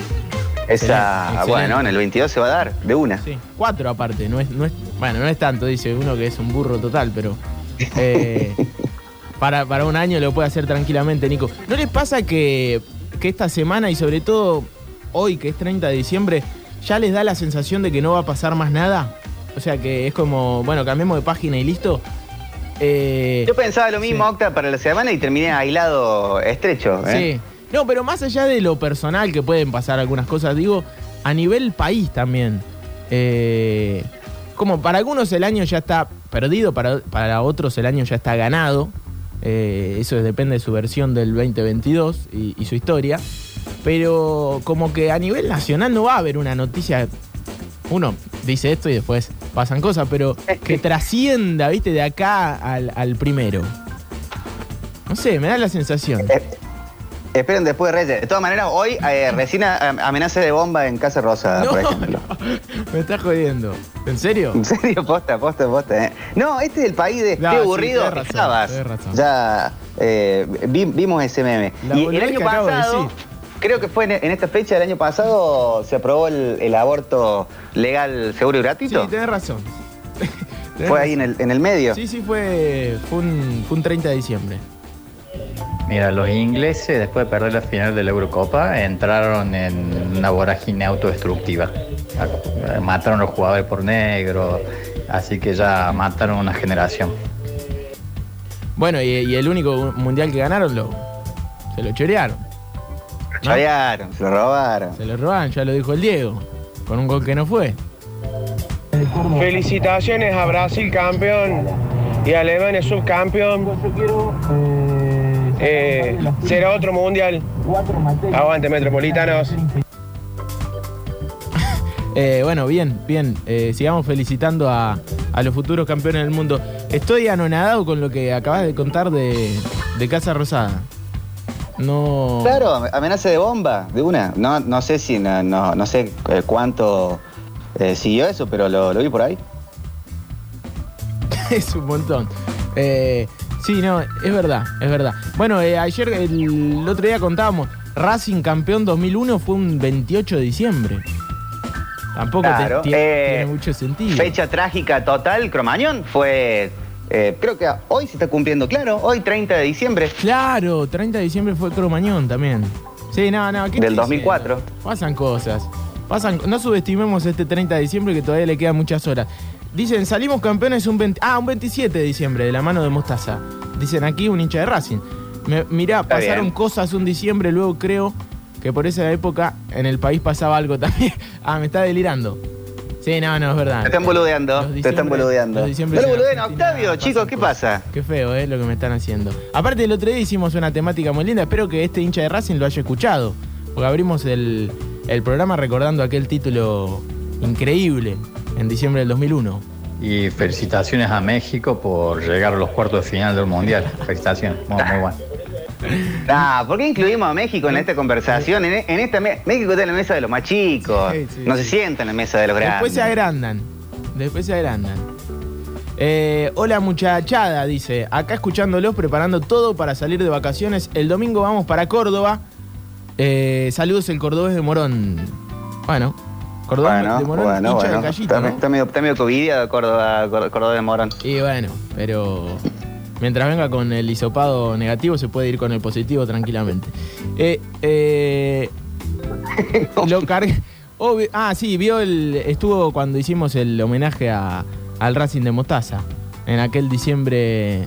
Esa, excelente. bueno, en el 22 se va a dar, de una. Sí, cuatro aparte, no es, no es, bueno, no es tanto, dice uno que es un burro total, pero [laughs] eh, para, para un año lo puede hacer tranquilamente, Nico. ¿No les pasa que, que esta semana y sobre todo hoy, que es 30 de diciembre, ya les da la sensación de que no va a pasar más nada? O sea que es como, bueno, cambiemos de página y listo. Eh, Yo pensaba lo mismo, Sí. Octa, para la semana y terminé aislado estrecho. ¿eh? Sí. No, pero más allá de lo personal que pueden pasar algunas cosas, digo, a nivel país también. Eh, como para algunos el año ya está perdido, para, para otros el año ya está ganado. Eh, eso depende de su versión del 2022 y, y su historia. Pero como que a nivel nacional no va a haber una noticia. Uno dice esto y después pasan cosas, pero que [laughs] trascienda, viste, de acá al, al primero. No sé, me da la sensación. Esperen después de Reyes. De todas maneras, hoy eh, recién amenaza de bomba en Casa Rosa, No, por ejemplo. [laughs] me estás jodiendo. ¿En serio? [laughs] En serio, posta, posta, posta. ¿eh? No, este es el país de No, qué sí, aburrido estabas. Ya eh, vi- vimos ese meme. La y el año de pasado, creo que fue en, en esta fecha del año pasado, se aprobó el, el aborto legal, seguro y Sí, gratuito. tenés razón. [laughs] Tenés fue ahí en el, en el medio. Sí, sí, fue, fue, un, fue un 30 de diciembre. Mira, los ingleses, después de perder la final de la Eurocopa, entraron en una vorágine autodestructiva. Mataron a los jugadores por negro, así que ya mataron una generación. Bueno, y, y el único mundial que ganaron lo, se lo chorearon. Lo chorearon, se lo robaron. Se lo robaron, ya lo dijo el Diego. Con un gol que no fue. Felicitaciones a Brasil campeón y a Alemania subcampeón. Eh, será otro mundial. Aguante Metropolitanos. [laughs] Eh, bueno, bien, bien. Eh, sigamos felicitando a, a los futuros campeones del mundo. Estoy anonadado con lo que acabas de contar de, de Casa Rosada. No. Claro, amenaza de bomba, de una. No, no sé si, no, no, no sé cuánto eh, siguió eso, pero lo, lo vi por ahí. [laughs] es un montón. Eh, sí, no, es verdad, es verdad. Bueno, eh, ayer, el, otro día contábamos, Racing campeón 2001 fue un 28 de diciembre. Tampoco te- Claro, eh, tiene mucho sentido. Fecha trágica total, Cromañón fue, eh, creo que hoy se está cumpliendo, claro, hoy 30 de diciembre. Claro, 30 de diciembre fue Cromañón también. Sí, no, no. ¿qué Del estoy 2004. diciendo? Pasan cosas. Pasan, no subestimemos este 30 de diciembre que todavía le quedan muchas horas. Dicen, salimos campeones un 20 ah, un 27 de diciembre, de la mano de Mostaza. Dicen aquí un hincha de Racing. Me- mirá, Está pasaron bien. cosas un diciembre, luego creo que por esa época en el país pasaba algo también. [laughs] ah, me está delirando. Sí, no, no, es verdad. Te están boludeando, te están boludeando. No lo boludeen, Octavio, chicos, ¿qué pasa? Qué feo, es lo que me están haciendo. Aparte, el otro día hicimos una temática muy linda. Espero que este hincha de Racing lo haya escuchado. Porque abrimos el, el programa recordando aquel título increíble en diciembre del 2001. Y felicitaciones a México por llegar a los cuartos de final del Mundial. [laughs] Felicitaciones, muy, muy bueno. [laughs] Ah, ¿por qué incluimos a México en esta conversación? En, en esta México está en la mesa de los más chicos. Sí, sí, no sí. se sienta en la mesa de los grandes. Después se agrandan. Después se agrandan. Eh, hola muchachada, dice. Acá escuchándolos, preparando todo para salir de vacaciones. El domingo vamos para Córdoba. Eh, saludos el cordobés de Morón. Bueno, cordobés Bueno, de Morón, bueno, hincha bueno. de Callito, está, ¿no? está medio, está medio covidiado Córdoba, Córdoba de Morón. Y bueno, pero mientras venga con el hisopado negativo, se puede ir con el positivo tranquilamente. Eh, eh, [laughs] lo cargué. oh, ah, sí, vio el. Estuvo cuando hicimos el homenaje a- al Racing de Mostaza. En aquel diciembre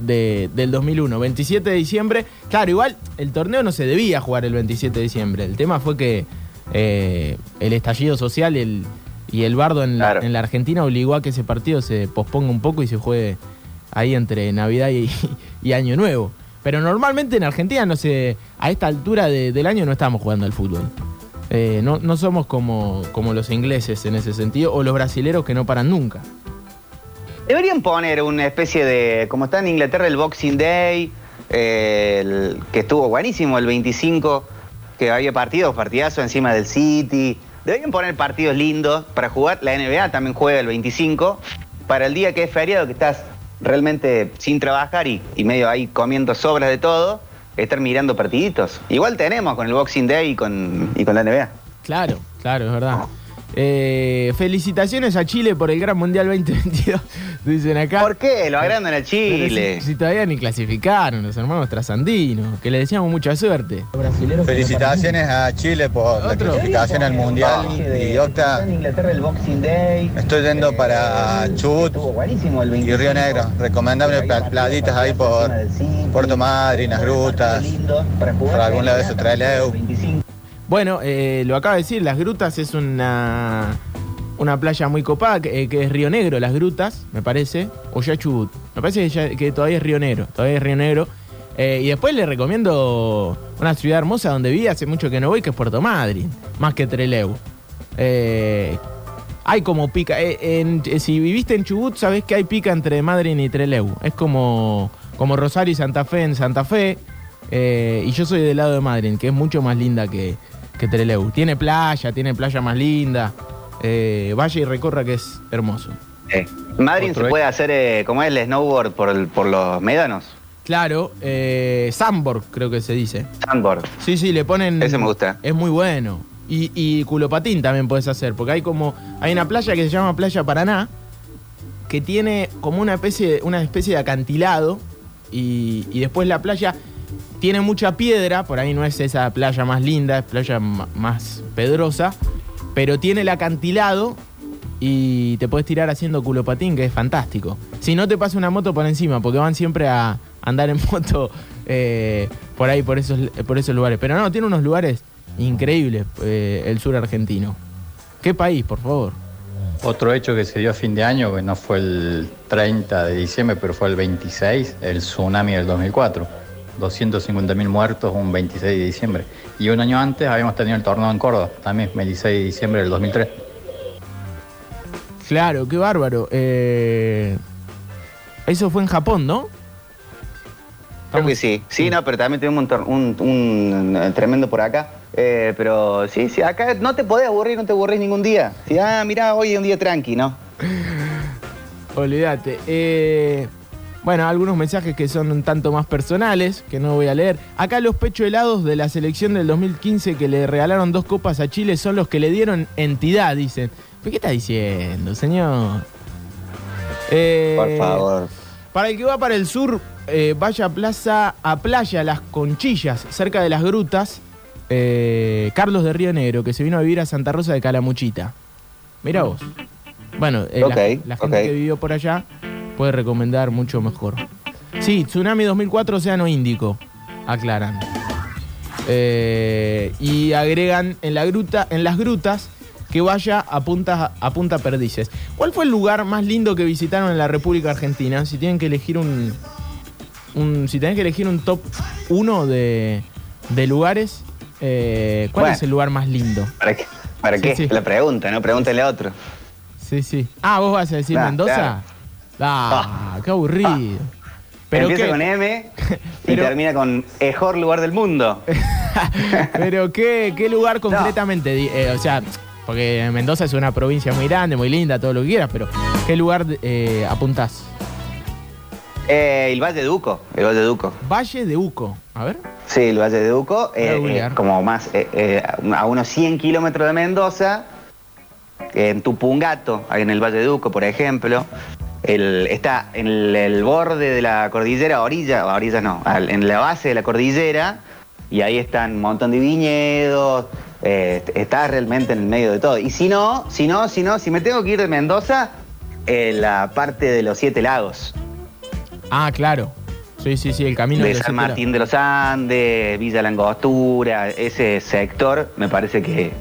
de- del 2001. 27 de diciembre. Claro, igual el torneo no se debía jugar el 27 de diciembre. El tema fue que eh, el estallido social y el, y el bardo en la, Claro. en la Argentina obligó a que ese partido se posponga un poco y se juegue ahí entre Navidad y, y Año Nuevo. Pero normalmente en Argentina no se, a esta altura de- del año no estamos jugando al fútbol. Eh, no, no somos como, como los ingleses en ese sentido o los brasileros que no paran nunca. Deberían poner una especie de, como está en Inglaterra el Boxing Day, eh, el- que estuvo buenísimo el 25, que había partidos, partidazos encima del City. Deberían poner partidos lindos para jugar. La NBA también juega el 25, para el día que es feriado, que estás realmente sin trabajar y, y medio ahí comiendo sobras de todo, estar mirando partiditos. Igual tenemos con el Boxing Day y con, y con la NBA. Claro, claro, es verdad. Eh, felicitaciones a Chile por el Gran Mundial 2022, [laughs] dicen acá. ¿Por qué? Lo agrandan a Chile. Si, si todavía ni clasificaron los hermanos trasandinos, que le deseamos mucha suerte. Felicitaciones a Chile por la clasificación al Mundial. Y Octa, Inglaterra el Boxing Day. estoy yendo para Chubut y Río Negro. Recomendable pla- pladitas ahí por Puerto Madryn, las grutas, por algún lado de eso Trelew. Bueno, eh, lo acaba de decir, Las Grutas es una, una playa muy copada, que, eh, es Río Negro, Las Grutas, me parece, o ya Chubut. Me parece que, todavía es Río Negro, todavía es Río Negro. Eh, y después le recomiendo una ciudad hermosa donde viví hace mucho que no voy, que es Puerto Madryn, más que Trelew. Eh, hay como pica, en- si viviste en Chubut, sabés que hay pica entre Madryn y Trelew. Es como, como Rosario y Santa Fe en Santa Fe. Y yo soy del lado de Madryn, que es mucho más linda que, que Trelew. Tiene playa, tiene playa más linda. Eh, vaya y recorra que es hermoso. Eh, Madrid se puede hacer, eh, como es el snowboard por, los médanos. Claro, eh, Sandborg creo que se dice. Sandboard. Sí, sí, le ponen... Ese me gusta. Es muy bueno. Y, y culopatín también puedes hacer, porque hay como... Hay una playa que se llama Playa Paraná, que tiene como una especie, una especie de acantilado, y, y después la playa tiene mucha piedra, por ahí no es esa playa más linda, es playa más pedrosa, pero tiene el acantilado y te puedes tirar haciendo culopatín, que es fantástico. Si no te pasa una moto por encima, porque van siempre a andar en [laughs] moto eh, por ahí, por esos, por esos lugares. Pero no, tiene unos lugares increíbles eh, el sur argentino. ¿Qué país, por favor? Otro hecho que se dio a fin de año, que no fue el 30 de diciembre, pero fue el 26, el tsunami del 2004. 250.000 muertos un 26 de diciembre. Y un año antes habíamos tenido el torneo en Córdoba, también 26 de diciembre del 2003. Claro, qué bárbaro. Eh, eso fue en Japón, ¿no? Creo que sí. Sí, no, pero también tuvimos un, un- un, eh, tremendo por acá. Eh, pero sí, sí, acá no te podés aburrir, no te aburrís ningún día. Sí, ah, mirá, hoy es un día tranqui, ¿no? [laughs] Olvídate. Eh, bueno, algunos mensajes que son un tanto más personales, que no voy a leer. Acá los pecho helados de la selección del 2015 que le regalaron dos copas a Chile son los que le dieron entidad, dicen. ¿Pero qué está diciendo, señor? Eh, Por favor. Para el que va para el sur, eh, vaya a plaza, a Playa Las Conchillas, cerca de las grutas. eh, Carlos de Río Negro, que se vino a vivir a Santa Rosa de Calamuchita. Mira vos. Bueno, eh, la- Ok, la, gente que vivió por allá puede recomendar mucho mejor. Sí, Tsunami 2004, Océano Índico, aclaran. Eh, y agregan en, la gruta, en las grutas que vaya a Punta, a Punta Perdices. ¿Cuál fue el lugar más lindo que visitaron en la República Argentina? Si tienen que elegir un, un si tienen que elegir un top 1 de, de lugares, eh, ¿cuál Bueno. es el lugar más lindo? ¿Para qué? ¿Para Sí, qué? sí. La pregunta, ¿no? Pregúntale a otro. Sí, sí. Ah, vos vas a decir Mendoza. claro. Ah, qué aburrido. ¿Pero Empieza con M [laughs] y termina con mejor lugar del mundo. [laughs] Pero ¿qué, qué lugar concretamente? Eh, o sea, porque Mendoza es una provincia muy grande, muy linda, todo lo que quieras, pero ¿qué lugar eh, apuntás? Eh, el Valle de Duco, el Valle de Duco. Valle de Uco. A ver. Sí, el Valle de a eh, como más a unos 100 kilómetros de Mendoza, en Tupungato, en el Valle de Duco, por ejemplo. El- está en el, el borde de la cordillera, orilla, orilla no, al- en la base de la cordillera, y ahí están un montón de viñedos, eh, está realmente en el medio de todo. Y si no, si no, si no, si me tengo que ir de Mendoza, en la parte de los Siete Lagos. Ah, claro. Sí, sí, sí, el camino de los San Martín de los Andes, Villa Langostura, ese sector me parece que,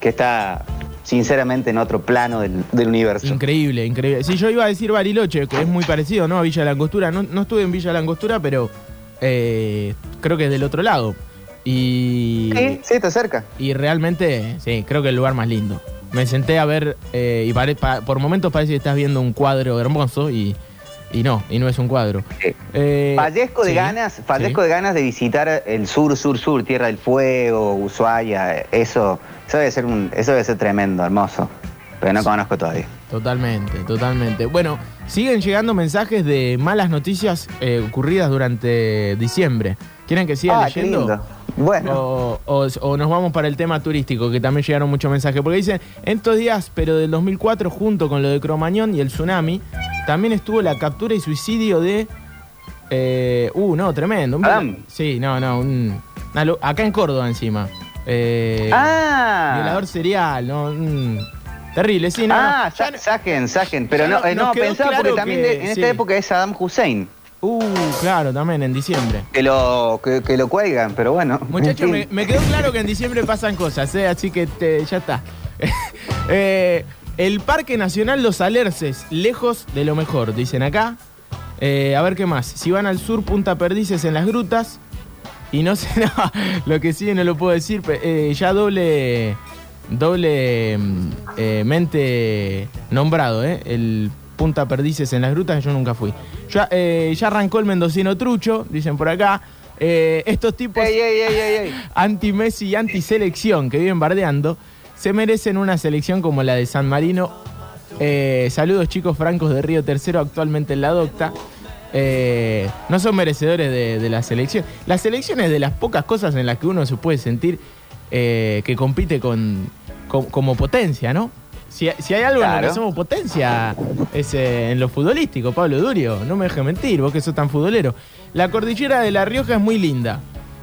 que está sinceramente en otro plano del, del universo. Increíble, increíble. Sí, yo iba a decir Bariloche, que es muy parecido, ¿no? A Villa Langostura. No, no estuve en Villa Langostura, pero eh, creo que es del otro lado. Y, Sí, sí, está cerca. y realmente, sí, creo que el lugar más lindo. Me senté a ver eh, y pare- pa- por momentos parece que estás viendo un cuadro hermoso y, y no, y no es un cuadro. Eh, Fallezco de sí, ganas, fallezco sí. de ganas de visitar el sur, sur, sur, Tierra del Fuego, Ushuaia, eso, eso debe ser un, eso debe ser tremendo, hermoso. Pero no conozco todavía. Totalmente, totalmente. Bueno, siguen llegando mensajes de malas noticias eh, ocurridas durante diciembre. ¿Quieren que siga Ah, qué leyendo? lindo. Bueno. O, o- o nos vamos para el tema turístico, que también llegaron muchos mensajes. Porque dicen, en estos días, pero del 2004, junto con lo de Cromañón y el tsunami, también estuvo la captura y suicidio de... eh, uh, no, tremendo. Un- Adam. Sí, no, no. un- una lo- acá en Córdoba encima. Eh, ah, Violador serial, ¿no? terrible, sí, no. ah, no, ya sa- saquen, saquen. Pero no, eh, no pensaba claro porque también que- de- en sí. esta época es Saddam Hussein. Uh, claro, también en diciembre. Que lo, que, que lo cuelgan, pero bueno. Muchachos, me, me quedó claro que en diciembre pasan cosas, ¿eh? así que te- ya está. [laughs] Eh, el Parque Nacional Los Alerces, lejos de lo mejor, dicen acá. Eh, a ver qué más. Si van al sur, Punta Perdices en las grutas. Y no sé, [laughs] no, lo que sí no lo puedo decir. eh, ya doble, doble mm, eh, mente nombrado, ¿eh? El Punta Perdices en las grutas, yo nunca fui. Ya, ya arrancó el mendocino trucho, dicen por acá. Estos tipos [laughs] anti-Messi y anti-selección que viven bardeando, se merecen una selección como la de San Marino. Eh, saludos chicos francos de Río Tercero, actualmente en la docta. Eh, no son merecedores de, de la selección. La selección es de las pocas cosas en las que uno se puede sentir eh, que compite con, con- como potencia, ¿no? Si, si hay algo en lo que somos potencia es en lo futbolístico, Pablo Durio. No me dejes mentir, vos que sos tan futbolero. La cordillera de La Rioja es muy linda.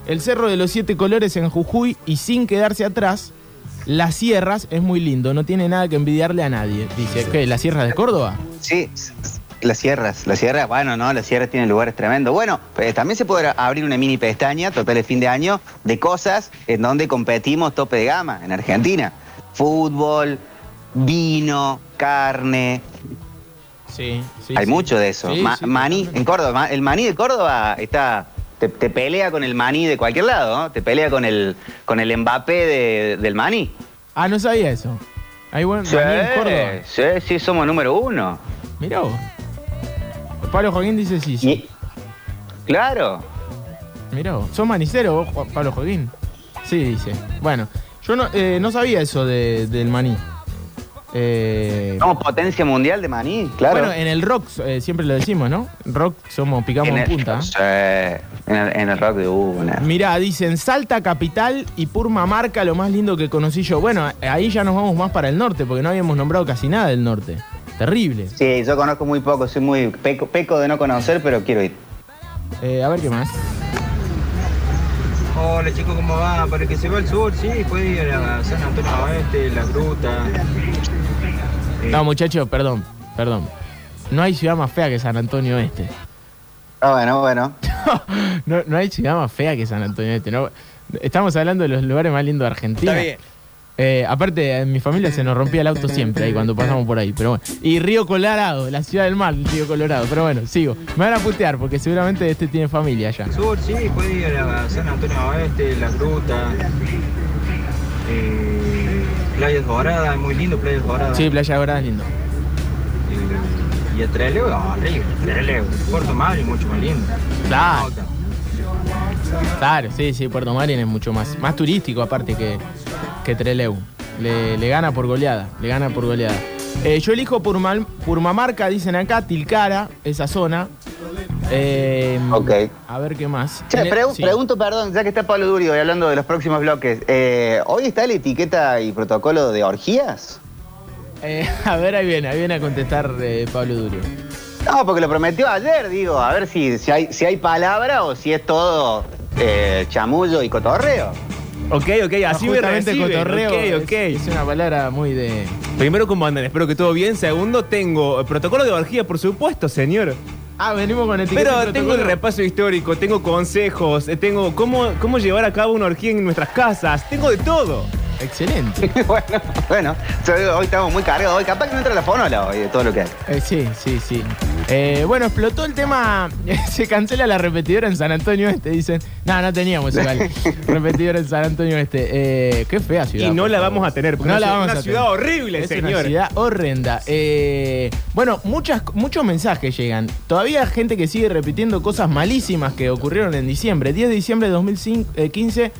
El Cerro de los Siete Colores en Jujuy y sin quedarse atrás, las sierras es muy lindo. No tiene nada que envidiarle a nadie. Dice, ¿qué? ¿Las sierras de Córdoba? Sí, las sierras, las sierras, bueno, no, las sierras tienen lugares tremendos. Bueno, eh, también se puede abrir una mini pestaña, total el fin de año, de cosas en donde competimos tope de gama en Argentina. Fútbol, vino, carne, Sí, sí. hay sí. mucho de eso. Sí, Ma- sí, maní, en Córdoba, el maní de Córdoba está, te, te pelea con el maní de cualquier lado, ¿no? Te pelea con el, con el Mbappé de- del maní. Ah, no sabía eso. Hay buen Sí, en sí, sí, somos número uno. Mirá vos. Pablo Joaquín dice sí, sí. Claro. Mirá vos. ¿Sos manicero vos, Pablo Joaquín? Sí, dice. Bueno, yo no, eh, no sabía eso de- del maní. Eh, Somos potencia mundial de maní, claro. Bueno, en el rock eh, siempre lo decimos, ¿no? Rock somos, picamos en, el, punta. sí, en, el, en el rock de una. Mirá, dicen Salta Capital y Purmamarca, lo más lindo que conocí yo. Bueno, ahí ya nos vamos más para el norte, porque no habíamos nombrado casi nada del norte. Terrible. Sí, yo conozco muy poco, soy muy peco, peco de no conocer, pero quiero ir. Eh, a ver qué más. Hola chicos, ¿cómo va? Para el que se va al sur, sí, puede ir a San Antonio Oeste, La Gruta. No, muchachos, perdón, perdón. No hay ciudad más fea que San Antonio Este. Ah, bueno, bueno. [laughs] No, no hay ciudad más fea que San Antonio Este. No, estamos hablando de los lugares más lindos de Argentina. Está bien. Eh, aparte, en mi familia se nos rompía el auto [laughs] siempre ahí cuando pasamos por ahí. Pero bueno. Y Río Colorado, la ciudad del mar, Río Colorado. Pero bueno, sigo. Me van a putear porque seguramente este tiene familia allá. Sur, sí, puede ir a San Antonio Oeste, La Gruta. Eh, Playas Doradas, muy lindo Playas Doradas. Sí, Playa Dorada es lindo. Eh, Y el Trelew, horrible, Trelew. Puerto Madryn mucho más lindo. Claro. Claro, sí, sí, Puerto Madryn es mucho más, más turístico aparte que, que Trelew. Le, le gana por goleada, le gana por goleada. Eh, yo elijo Purmal- Purmamarca, dicen acá, Tilcara, esa zona. Eh, Ok. A ver qué más. Che, En el- pregu- sí. pregunto, perdón, ya que está Pablo Durio y hablando de los próximos bloques. eh, ¿Hoy está la etiqueta y protocolo de orgías? Eh, [laughs] a ver, ahí viene, ahí viene a contestar Pablo Durio. No, porque lo prometió ayer, digo, a ver si, si, hay, si hay palabra o si es todo eh, chamullo y cotorreo. Ok, ok, así me Justamente reciben. cotorreo Ok, ok. Es, es una palabra muy de... Primero, ¿cómo andan? Espero que todo bien. Segundo, tengo protocolo de orgía, por supuesto, señor. Ah, venimos con y Pero protocolo. tengo el repaso histórico, tengo consejos, eh, tengo cómo, cómo llevar a cabo una orgía en nuestras casas. Tengo de todo. Excelente. [laughs] bueno, bueno, hoy estamos muy cargados. Hoy capaz que no entra la fonola hoy de todo lo que hay. Eh, sí, sí, sí. Eh, bueno, explotó el tema. [laughs] Se cancela la repetidora en San Antonio Este, dicen. No, no teníamos igual. [laughs] repetidora en San Antonio Este. Eh, qué fea ciudad. Y no la favor. vamos a tener, porque No es la una vamos a ciudad tener. horrible, es Una señor. ciudad horrenda. Eh, bueno, muchas, muchos mensajes llegan. Todavía hay gente que sigue repitiendo cosas malísimas que ocurrieron en diciembre. 10 de diciembre de 2015.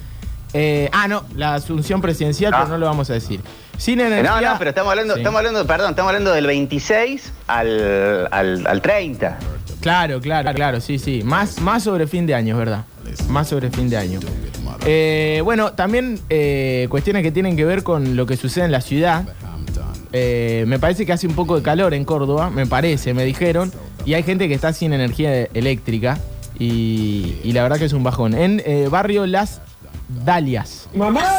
Eh, ah, no, la asunción presidencial, pero no lo vamos a decir. Sin energía. No, no, pero estamos hablando, Sí. estamos hablando, perdón, estamos hablando del 26 al, al, al 30. Claro, claro, claro, sí, sí. Más, más sobre fin de año, verdad. Más sobre fin de año. Eh, bueno, también eh, cuestiones que tienen que ver con lo que sucede en la ciudad. Eh, me parece que hace un poco de calor en Córdoba, me parece, me dijeron. Y hay gente que está sin energía eléctrica. Y, y la verdad que es un bajón. En barrio Las Dalias,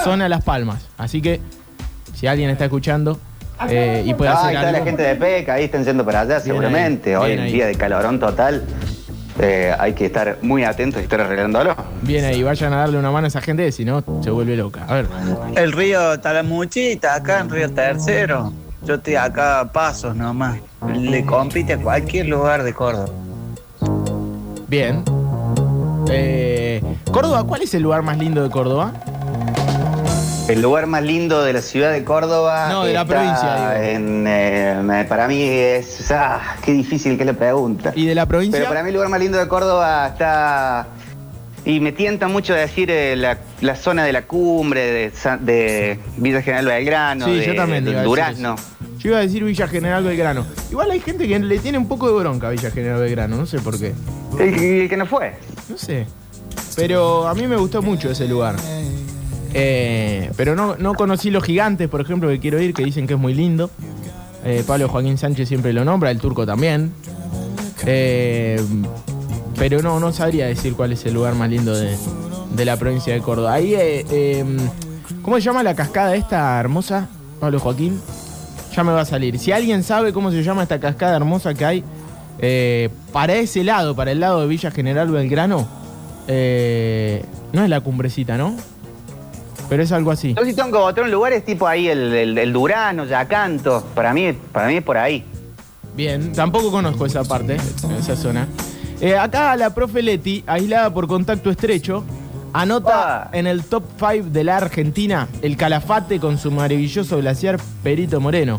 zona Las Palmas. Así que, si alguien está escuchando eh, y puede Ah, hacer ahí está algo. la gente de PEC, ahí están yendo para allá seguramente. ahí, Hoy bien en ahí. día de calorón total, eh, hay que estar muy atentos y estar arreglándolo. Bien ahí, vayan a darle una mano a esa gente, si no, se vuelve loca. A ver. El río Talamuchita, acá en Río Tercero. Yo estoy acá a pasos nomás. Le compite a cualquier lugar de Córdoba. Bien. Eh, Córdoba, ¿cuál es el lugar más lindo de Córdoba? El lugar más lindo de la ciudad de Córdoba. No, de la provincia. En, eh, para mí es. Ah, qué difícil que es la pregunta. ¿Y de la provincia? Pero para mí el lugar más lindo de Córdoba está. Y me tienta mucho decir eh, la, la zona de la cumbre, de, Villa General Belgrano, Sí, de, yo también de Durazno. Yo iba a decir Villa General Belgrano. Igual hay gente que le tiene un poco de bronca a Villa General Belgrano, no sé por qué. ¿Y que no fue? No sé. Pero a mí me gustó mucho ese lugar. Eh, pero no, no conocí los gigantes, por ejemplo, que quiero ir, que dicen que es muy lindo. Eh, Pablo Joaquín Sánchez siempre lo nombra, el turco también. Eh, pero no, no sabría decir cuál es el lugar más lindo de, de la provincia de Córdoba. Ahí, eh, ¿cómo se llama la cascada esta hermosa, Pablo Joaquín? Ya me va a salir. Si alguien sabe cómo se llama esta cascada hermosa que hay eh, para ese lado, para el lado de Villa General Belgrano, eh, no es la cumbrecita, ¿no? Pero es algo así. Yo si tengo un lugar es tipo ahí el, el, el Durano, Yacanto. Para mí, para mí es por ahí. Bien, tampoco conozco esa parte, esa zona. Eh, acá la profe Leti, aislada por contacto estrecho, anota en el top 5 de la Argentina el Calafate con su maravilloso glaciar Perito Moreno.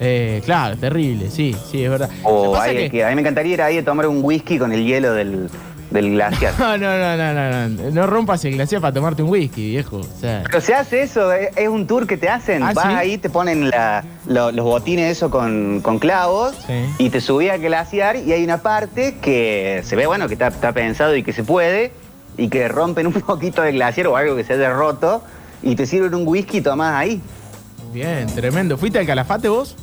Eh, claro, terrible, sí, sí, es verdad. O pasa que- que... a mí me encantaría ir ahí a tomar un whisky con el hielo del, del glaciar. [laughs] No, no, no, no, no, no, no rompas el glaciar para tomarte un whisky, viejo. O sea, Pero se hace eso, es, es un tour que te hacen. ¿Ah, Vas sí? ahí, te ponen la- lo- los botines eso con, con clavos y te subí a glaciar y hay una parte que se ve, bueno, que está, está pensado y que se puede y que rompen un [laughs] poquito de glaciar o algo que se haya roto y te sirven un whisky y tomás ahí. bien, tremendo. ¿Fuiste al Calafate vos?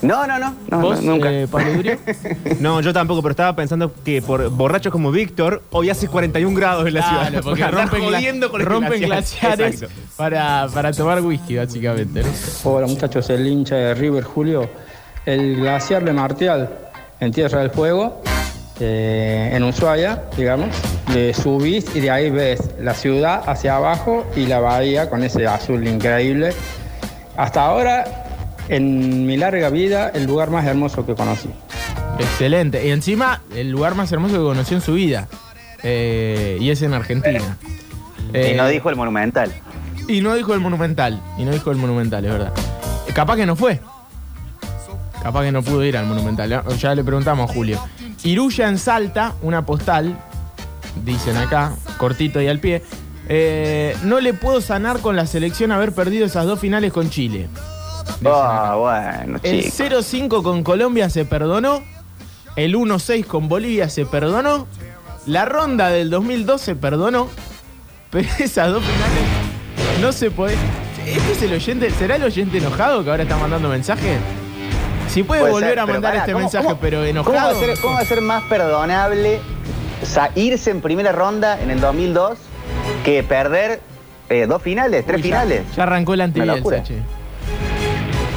No, no, no, no, ¿Vos, no, nunca. eh, Pablo Durio? [laughs] No, yo tampoco, pero estaba pensando que por borrachos como Víctor, hoy hace 41 grados en la Claro, ciudad. porque [laughs] rompen, jodiendo con rompen glaciar. glaciares para, para tomar whisky, básicamente. ¿no? Hola muchachos, el hincha de River Julio. El glaciar de Martial en Tierra del Fuego, eh, en Ushuaia, digamos. Le subís y de ahí ves la ciudad hacia abajo y la bahía con ese azul increíble. Hasta ahora, en mi larga vida, el lugar más hermoso que conocí. Excelente. Y encima, el lugar más hermoso que conoció en su vida. Eh, y es en Argentina. y no Eh, dijo el monumental. Y no dijo el Monumental. Y no dijo el Monumental, es verdad. Eh, Capaz que no fue. Capaz que no pudo ir al Monumental. Ya- Ya le preguntamos a Julio. Iruya en Salta, una postal, dicen acá, cortito y al pie. Eh, no le puedo sanar con la selección haber perdido esas dos finales con Chile. Ah, bueno, El chicos. 0-5 con Colombia se perdonó. El 1-6 con Bolivia se perdonó. La ronda del 2002 se perdonó. [laughs] Pero esas dos finales no se puede. ¿Este es el oyente? ¿Será el oyente enojado que ahora está mandando mensajes? Si puede, Puede volver ser, a mandar este ¿cómo- mensaje, cómo- pero ¿Cómo va, enojado. a ser, cómo va a ser más perdonable sa- irse en primera ronda en el 2002 que perder eh, dos finales, tres Uy, ya- finales? Ya, arrancó el antibielsa, che.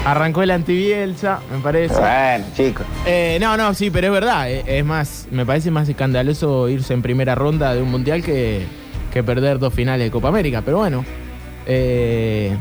Arrancó el antibielsa, me parece. Bueno, chicos. Eh, no, no, sí, pero es verdad. eh, Es más, me parece más escandaloso irse en primera ronda de un mundial que, que perder dos finales de Copa América. Pero bueno. eh,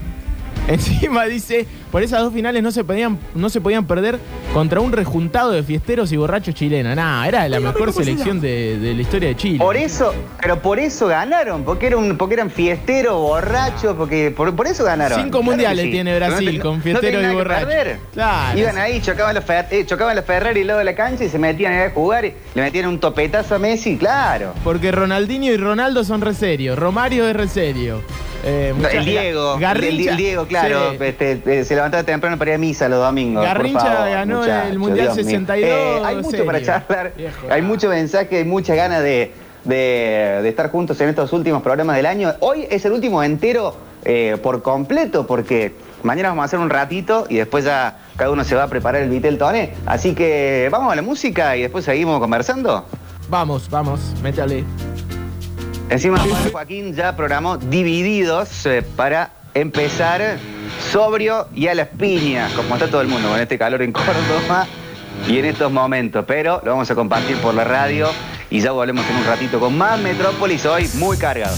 encima dice, por esas dos finales no se podían, no se podían perder contra un rejuntado de fiesteros y borrachos chilenos. Nah, era la mejor selección de, de la historia de Chile. Por eso, pero por eso ganaron, porque, era un, porque eran fiesteros, borrachos, porque por, por eso ganaron. Cinco Claro mundiales sí. tiene Brasil No con fiesteros y borrachos. perder. Claro. Iban ahí, chocaban los, eh, chocaban los Ferrari al lado de la cancha y se metían ahí a jugar y le metían un topetazo a Messi, claro. Porque Ronaldinho y Ronaldo son re serios. Romario es re serio. Eh, mucha- el Diego, Garrincha. el, Diego, claro, Sí. este, eh, se levantaba temprano para ir a misa los domingos. por Garrincha favor, ganó muchacho, el Mundial Dios mío. 62, Eh, hay mucho serio. para charlar, Viejo, hay mucho mensaje, hay muchas ganas de, de- de estar juntos en estos últimos programas del año. Hoy es el último entero eh, por completo, porque mañana vamos a hacer un ratito y después ya cada uno se va a preparar el Vitel Toné. Así que vamos a la música y después seguimos conversando. Vamos, vamos, métale. Encima Joaquín ya programó Divididos eh, para empezar sobrio y a las piñas, como está todo el mundo con este calor en [laughs] Córdoba y en estos momentos. Pero lo vamos a compartir por la radio y ya volvemos en un ratito con más Metrópolis hoy muy cargado.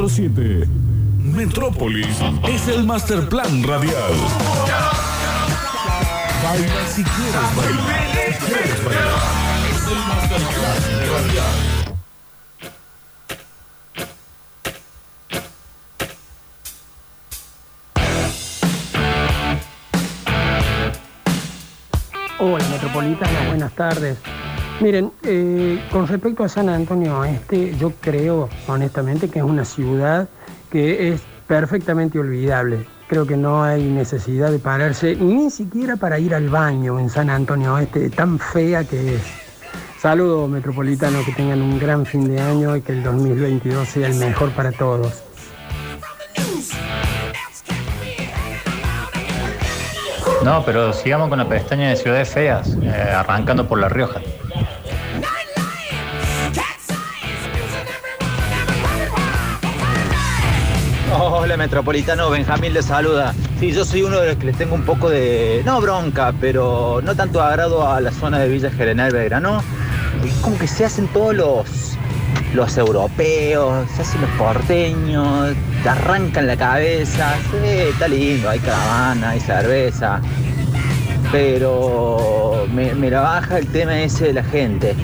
1047. Metrópolis es el master plan radial. Baila si quieres bailar. Quieres bailar. Es el master plan radial. Hola Metropolitana, buenas tardes. Miren, eh, con respecto a San Antonio Oeste, yo creo honestamente que es una ciudad que es perfectamente olvidable. Creo que no hay necesidad de pararse ni siquiera para ir al baño en San Antonio Oeste, tan fea que es. Saludos Metropolitanos, que tengan un gran fin de año y que el 2022 sea el mejor para todos. No, pero sigamos con la pestaña de ciudades feas, eh, arrancando por La Rioja. Hola Metropolitano, Benjamín les saluda. Sí, yo soy uno de los que les tengo un poco de, no bronca, pero no tanto agrado a la zona de Villa General Belgrano. Es como que se hacen todos los, los europeos, se hacen los porteños, te arrancan la cabeza. Está lindo, hay caravana, hay cerveza. Pero me, me la baja el tema ese de la gente.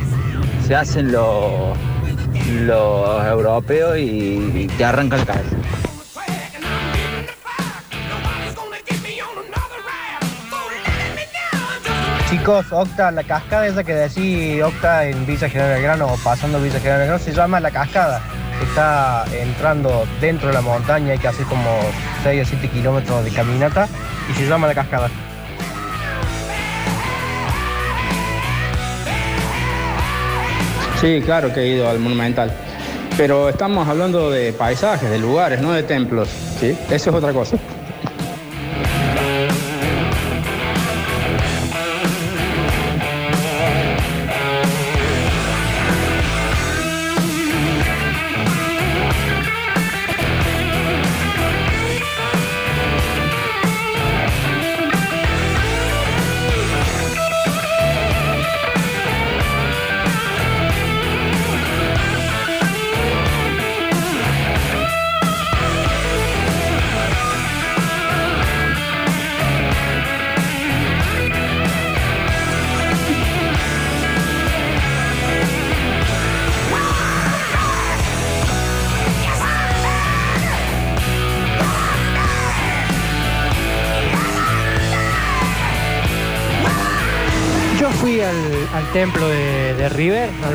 Se hacen los, los europeos y, te arrancan la cabeza. Chicos, Octa, la cascada esa que decís Octa en Villa General Belgrano o pasando Villa General Belgrano se llama La Cascada. Está entrando dentro de la montaña, hay que hacer como 6 o 7 kilómetros de caminata y se llama La Cascada. Sí, claro que he ido al Monumental. Pero estamos hablando de paisajes, de lugares, no de templos. ¿sí? Eso es otra cosa.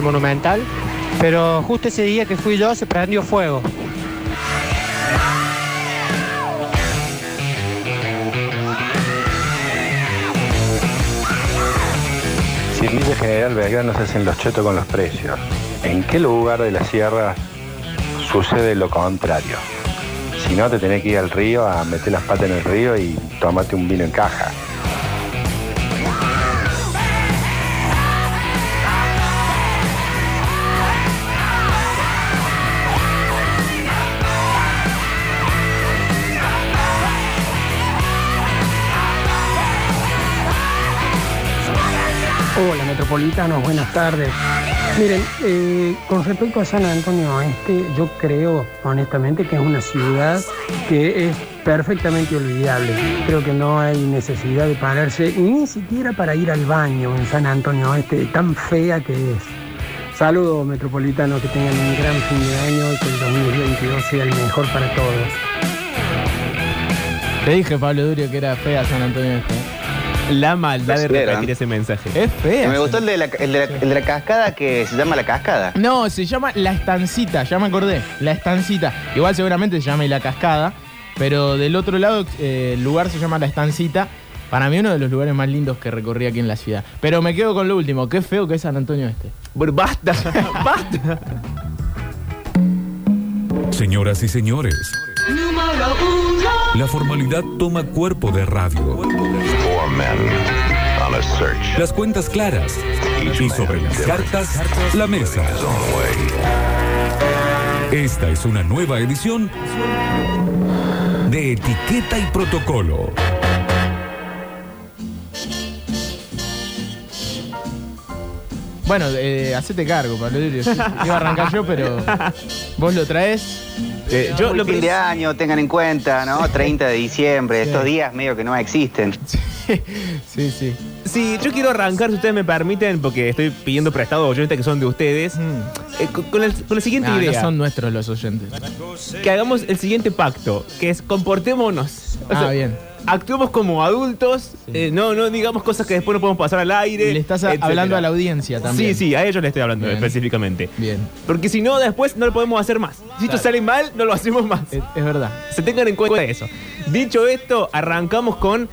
Monumental, pero justo ese día que fui yo se prendió fuego. Si Villa General Belgrano se hacen los chetos con los precios, ¿en qué lugar de la sierra sucede lo contrario? Si no, te tenés que ir al río a meter las patas en el río y tomarte un vino en caja. Metropolitanos, buenas tardes. Miren, eh, con respecto a San Antonio Oeste, yo creo honestamente que es una ciudad que es perfectamente olvidable. Creo que no hay necesidad de pararse ni siquiera para ir al baño en San Antonio Oeste, tan fea que es. Saludos Metropolitanos, que tengan un gran fin de año y que el 2022 sea el mejor para todos. Te dije, Pablo Durio, que era fea San Antonio Este. La maldad de repetir ese mensaje. Es fea. Me gustó el de, la, el, de la, el de la cascada que se llama La Cascada. No, se llama La Estancita, ya me acordé. La Estancita. Igual seguramente se llama La Cascada, pero del otro lado eh, el lugar se llama La Estancita. Para mí uno de los lugares más lindos que recorrí aquí en la ciudad. Pero me quedo con lo último. Qué feo que es San Antonio Este. Basta, [laughs] basta. Señoras y señores, Número uno. la formalidad toma cuerpo de radio. Las cuentas claras. Y sobre las cartas, la mesa. Esta es una nueva edición de Etiqueta y Protocolo. Bueno, eh, hacete cargo, Pablo Durio. Iba a arrancar yo, pero vos lo traes. Eh, yo lo fin de año, tengan en cuenta, ¿no? 30 de diciembre, estos días medio que no existen. Sí, [laughs] sí. Sí, yo quiero arrancar, si ustedes me permiten, porque estoy pidiendo prestado oyentes que son de ustedes, eh, con, con el- con la siguiente Ah, idea. no son nuestros los oyentes. Que hagamos el siguiente pacto, que es comportémonos. O Ah, sea, bien. Actuemos como adultos, eh, no, no digamos cosas que después no podemos pasar al aire. Le estás a- etcétera. hablando a la audiencia también. Sí, sí, a ellos le estoy hablando Bien. específicamente. Bien. Porque si no, después no lo podemos hacer más. Si esto Claro. sale mal, no lo hacemos más. Es, es verdad. Se tengan en cuenta eso. Dicho esto, arrancamos con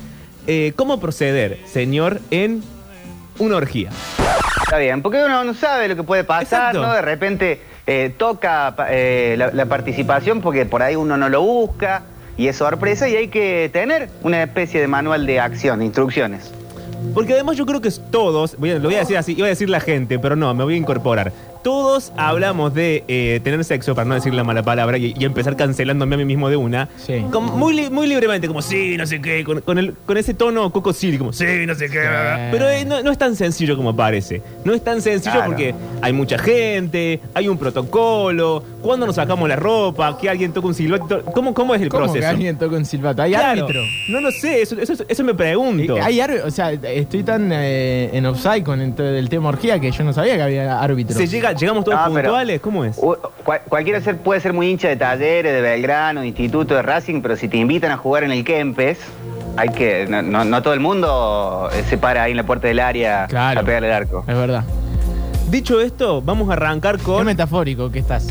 eh, cómo proceder, señor, en una orgía. Está bien, porque uno no sabe lo que puede pasar, Exacto. ¿no? De repente eh, toca eh, la, la participación porque por ahí uno no lo busca y es sorpresa y hay que tener una especie de manual de acción, de instrucciones. Porque además yo creo que todos, voy a- lo voy a decir así, iba a decir la gente, pero no, me voy a incorporar. Todos hablamos de eh, tener sexo, para no decir la mala palabra, y, y empezar cancelándome a mí mismo de una. Sí. Como muy, li- muy libremente, como sí, no sé qué, con, con el, con ese tono coco City, como sí, no sé qué. Pero eh, no, no es tan sencillo como parece. No es tan sencillo Claro. porque hay mucha gente, hay un protocolo, cuando nos sacamos la ropa, que alguien toca un silbato. ¿Cómo, cómo es el ¿Cómo proceso? que alguien toca un silbato? ¿Hay Claro. árbitro? No lo sé, eso, eso, eso me pregunto. Eh, Hay árbitro, o sea, estoy tan eh, en offside con el, el tema orgía que yo no sabía que había árbitro. ¿Se llega, ¿Llegamos todos Ah, pero- puntuales? ¿Cómo es? Cual- cualquiera ser, puede ser muy hincha de talleres, de Belgrano, de Instituto, de Racing, pero si te invitan a jugar en el Kempes, hay que. No, no- no todo el mundo eh, se para ahí en la puerta del área Claro. a pegarle el arco. Es verdad. Dicho esto, vamos a arrancar Qué con metafórico que estás.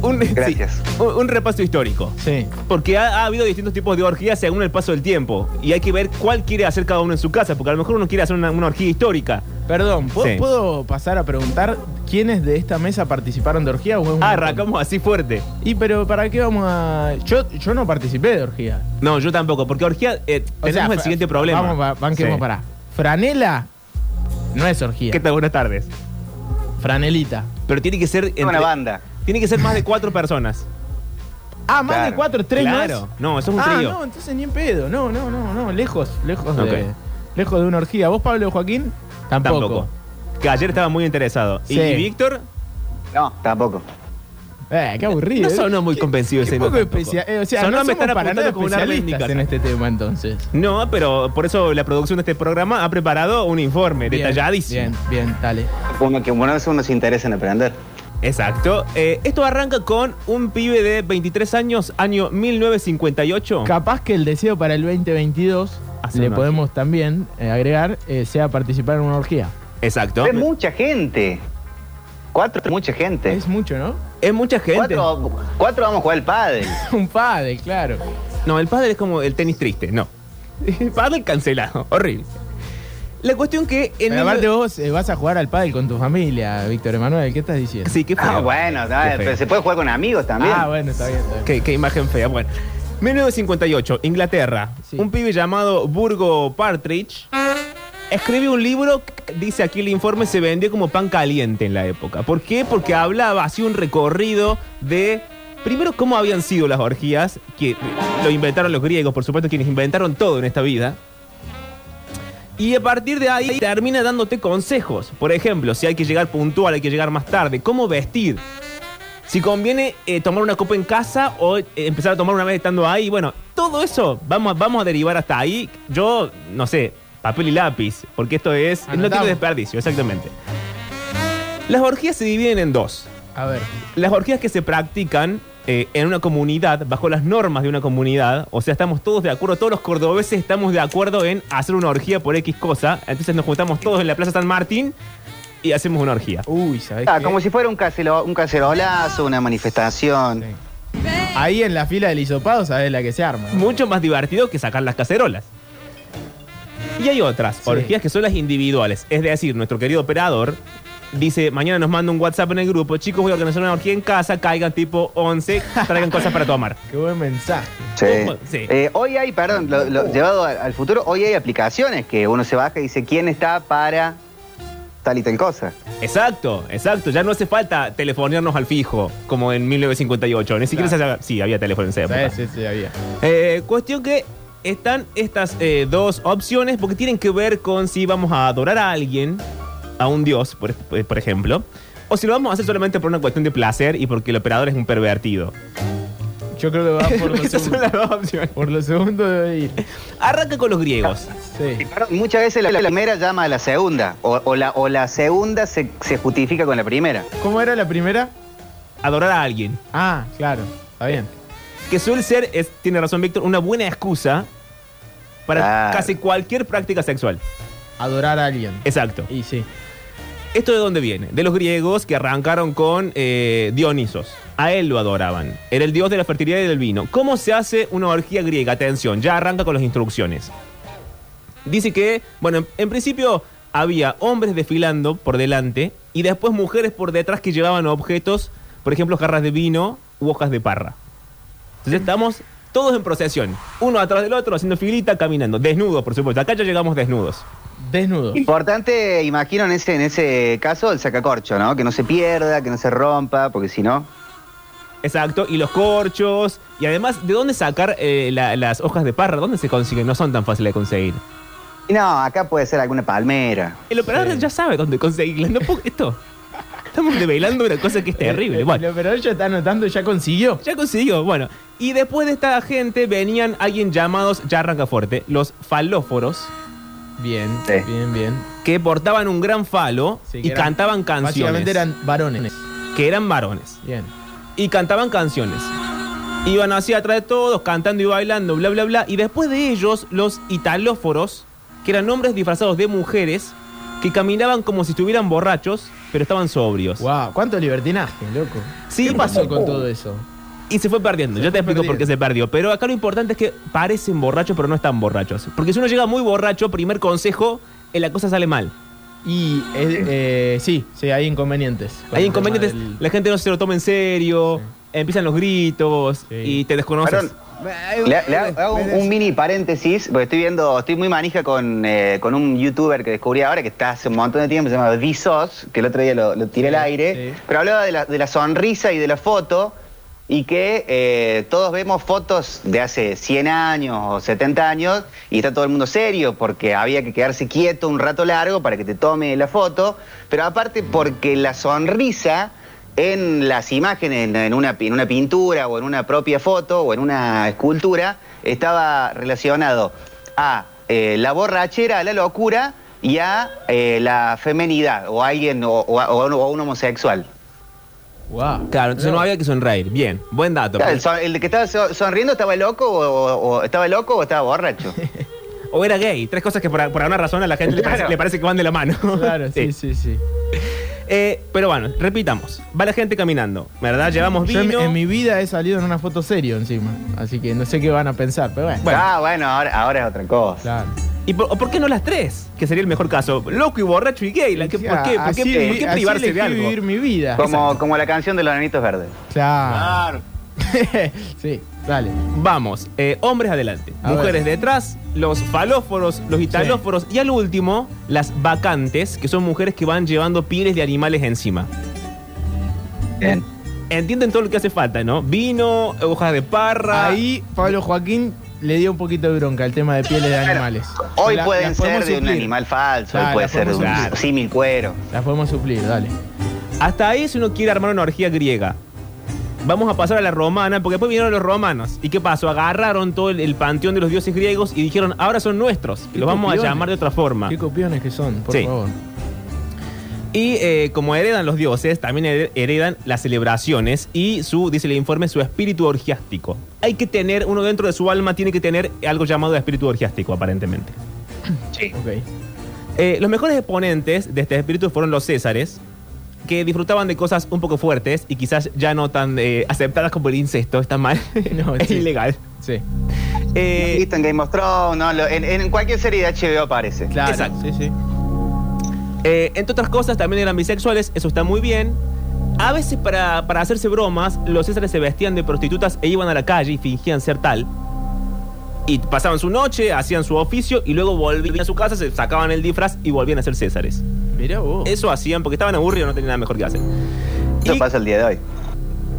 un, sí, Gracias. un, un repaso histórico. Sí. Porque ha, ha habido distintos tipos de orgías según el paso del tiempo. Y hay que ver cuál quiere hacer cada uno en su casa, porque a lo mejor uno quiere hacer una, una orgía histórica. Perdón, ¿puedo, Sí. puedo pasar a preguntar quiénes de esta mesa participaron de orgía? o es un Ah, arrancamos así fuerte. Y pero ¿para qué vamos a...? Yo, yo no participé de orgía. No, yo tampoco, porque orgía eh, O tenemos sea, el siguiente problema. Vamos, va- banquemos Sí. para. Franela no es orgía. ¿Qué tal? Buenas tardes. Franelita. Pero tiene que ser. Es una banda. Tiene que ser más de cuatro personas. Ah, más Claro. de cuatro, tres Claro. no No, eso es un ah, trío. no, entonces ni en pedo. No, no, no, no. Lejos, lejos de... Ok. Lejos de una orgía. ¿Vos, Pablo Joaquín? Tampoco. Que ayer estaba muy interesado. Sí. ¿Y Víctor? No, tampoco. Eh, qué aburrido. No sonó muy convencido ese poco especia- eh, o sea, Sonó no me están apuntando como una en este tema, entonces. No, pero por eso la producción de este programa ha preparado un informe Bien, detalladísimo. Bien, bien, dale. Uno que bueno, eso uno se interesa en aprender. Exacto. Eh, esto arranca con un pibe de 23 años, año 1958. Capaz que el deseo para el 2022 Le podemos también eh, agregar eh, sea participar en una orgía. Exacto. Es mucha gente. Cuatro es mucha gente. Es mucho, ¿no? Es mucha gente. Cuatro, cuatro vamos a jugar al pádel. [laughs] Un padre, claro. No, el padre es como el tenis triste, no. [laughs] El padre cancelado, horrible. La cuestión que en Pero el- aparte vos eh, vas a jugar al pádel con tu familia, Víctor Emanuel. ¿Qué estás diciendo? Sí, qué feo. Ah, bueno, no, Qué feo. pero se puede jugar con amigos también. Ah, bueno, está bien. Está bien. Qué, qué imagen fea. Bueno, 1958, Inglaterra. Sí. Un pibe llamado Burgo Partridge escribe un libro, que, dice aquí el informe, se vendió como pan caliente en la época. ¿Por qué? Porque hablaba, hacía un recorrido de, primero, cómo habían sido las orgías, que lo inventaron los griegos, por supuesto, quienes inventaron todo en esta vida. Y a partir de ahí termina dándote consejos. Por ejemplo, si hay que llegar puntual, hay que llegar más tarde, cómo vestir. Si conviene eh, tomar una copa en casa o eh, empezar a tomar una vez estando ahí. Bueno, todo eso vamos, a- vamos a derivar hasta ahí. Yo, no sé, papel y lápiz, porque esto es... No tiene desperdicio, exactamente. Las orgías se dividen en dos. A ver. Las orgías que se practican eh, en una comunidad, bajo las normas de una comunidad, o sea, estamos todos de acuerdo, todos los cordobeses estamos de acuerdo en hacer una orgía por X cosa, entonces nos juntamos todos en la Plaza San Martín y hacemos una orgía. Uy, ¿sabés Ah, qué? como si fuera un, casero, un cacerolazo, una manifestación. Ahí en la fila del hisopado sabés la que se arma. Mucho más divertido que sacar las cacerolas. Y hay otras Sí. orgías que son las individuales, es decir, nuestro querido operador dice, mañana nos manda un WhatsApp en el grupo, chicos, voy a organizar una orgía en casa, caigan tipo 11, traigan [laughs] cosas para tomar. Qué buen mensaje. Sí. Eh, hoy hay, perdón, lo- lo- llevado al, al futuro, hoy hay aplicaciones que uno se baja y dice quién está para tal y tal cosa. Exacto, exacto. Ya no hace falta telefonearnos al fijo, como en 1958. Ni siquiera Claro. se haga- Sí, había teléfono en esa época. Sí, sí, sí, había. Eh, cuestión que están estas eh, dos opciones porque tienen que ver con si vamos a adorar a alguien, a un dios, por, por ejemplo, o si lo vamos a hacer solamente por una cuestión de placer y porque el operador es un pervertido. Yo creo que va por lo [laughs] Esas son segundo. las dos opciones. Por lo segundo debe ir. Arranca con los griegos. Sí. Muchas veces la, la primera llama a la segunda, o, o la, o la segunda se, se justifica con la primera. ¿Cómo era la primera? Adorar a alguien. Ah, claro. Está bien. Que suele ser, es, tiene razón Víctor, una buena excusa para Claro. casi cualquier práctica sexual. Adorar a alguien. Exacto. Y sí. ¿Esto de dónde viene? De los griegos que arrancaron con eh, Dionisos. A él lo adoraban. Era el dios de la fertilidad y del vino. ¿Cómo se hace una orgía griega? Atención, ya arranca con las instrucciones. Dice que, bueno, en, principio había hombres desfilando por delante y después mujeres por detrás que llevaban objetos, por ejemplo, jarras de vino u hojas de parra. Entonces estamos todos en procesión, uno atrás del otro, haciendo filita, caminando, desnudos, por supuesto. Acá ya llegamos desnudos. Desnudo. Importante, imagino en ese, en ese caso, el sacacorcho, ¿no? Que no se pierda, que no se rompa, porque si no. Exacto, y los corchos. Y además, ¿de dónde sacar eh, la- las hojas de parra? ¿Dónde se consiguen? No son tan fáciles de conseguir. Y no, acá puede ser alguna palmera. El operador ya sabe dónde conseguirlas. No puedo- esto. Estamos develando una cosa que es [laughs] terrible. Bueno, El operador ya está anotando, ya consiguió. ya consiguió. Bueno, y después de esta gente venían alguien llamados, ya arranca fuerte, los falóforos, Bien, Sí. bien, bien. que portaban un gran falo Sí, que y eran- cantaban canciones. Básicamente eran varones. Que eran varones. Bien. Y cantaban canciones. Iban así atrás de todos, cantando y bailando, bla, bla, bla. Y después de ellos, los italóforos, que eran hombres disfrazados de mujeres, que caminaban como si estuvieran borrachos, pero estaban sobrios. Wow, cuánto libertinaje, loco. Sí, ¿Qué pasó con todo eso? Y se fue perdiendo. Se Yo te explico por qué se perdió. Pero acá lo importante es que parecen borrachos, pero no están borrachos. Porque si uno llega muy borracho, primer consejo, eh, la cosa sale mal. Y eh, eh, sí, sí, hay inconvenientes. con Hay inconvenientes, del- la gente no se lo toma en serio, empiezan los gritos Sí. y te desconoces. Perdón, Le, le hago un, un mini paréntesis, porque estoy viendo, estoy muy manija con, eh, con un youtuber que descubrí ahora, que está hace un montón de tiempo, se llama Vsauce, que el otro día lo, lo tiré al aire, sí. pero hablaba de la, de la sonrisa y de la foto, y que eh, todos vemos fotos de hace 100 años o 70 años, y está todo el mundo serio, porque había que quedarse quieto un rato largo para que te tome la foto, pero aparte porque la sonrisa en las imágenes, en- una, en una pintura o en una propia foto o en una escultura, estaba relacionado a eh, la borrachera, a la locura y a eh, la femenidad o alguien o, o a un homosexual. Wow. Claro, entonces no había que sonreír. Bien, buen dato. Claro, el, son- el que estaba so- sonriendo estaba loco o, estaba loco o estaba borracho. [laughs] O era gay. Tres cosas que por, por alguna razón a la gente le, parece, Claro. le parece que van de la mano. [laughs] Claro, sí, sí, sí. Eh, pero bueno, repitamos. Va la gente caminando, ¿verdad? Llevamos Yo en, vino. en mi vida he salido en una foto serio encima. Así que no sé qué van a pensar, pero bueno. Ah, bueno, ahora, ahora es otra cosa. Claro. ¿Y por, o por qué no las tres? Que sería el mejor caso. Loco y borracho y gay. La que- ¿Por qué, por qué- Así por vi- qué así privarse de algo? vivir mi vida. Como, como la canción de los nanitos verdes. Claro. [laughs] sí, dale. Vamos, eh, hombres adelante, A mujeres detrás, los falóforos, los italóforos y al último, las vacantes, que son mujeres que van llevando pieles de animales encima. Bien. Entienden todo lo que hace falta, ¿no? Vino, hojas de parra. Ahí Pablo Joaquín le dio un poquito de bronca al tema de pieles de animales. Hoy La- pueden ser de un animal falso, hoy puede ser de un símil cuero. Las podemos suplir, dale. Hasta ahí si uno quiere armar una orgía griega. Vamos a pasar a la romana, porque después vinieron los romanos. ¿Y qué pasó? Agarraron todo el, el panteón de los dioses griegos y dijeron, ahora son nuestros. Y los vamos a llamar de otra forma. Qué copiones que son, por Sí. favor. Y eh, como heredan los dioses, también her- heredan las celebraciones y su, dice el informe, su espíritu orgiástico. Hay que tener, uno dentro de su alma tiene que tener algo llamado espíritu orgiástico, aparentemente. Sí. Ok. Eh, los mejores exponentes de este espíritu fueron los césares, que disfrutaban de cosas un poco fuertes y quizás ya no tan eh, aceptadas como el incesto, está mal, [laughs] No, [laughs] es sí. ilegal. Sí. Eh, Listo, en Game of Thrones, no, Lo- en, en cualquier serie de HBO aparece. Claro. Exacto. Sí, sí. Eh, entre otras cosas, también eran bisexuales, eso está muy bien. A veces para, para hacerse bromas, los césares se vestían de prostitutas e iban a la calle y fingían ser tal. Y pasaban su noche, hacían su oficio y luego volvían a su casa, se sacaban el disfraz y volvían a ser césares. Mirá vos. Eso hacían porque estaban aburridos, no tenían nada mejor que hacer. Eso Y- pasa el día de hoy.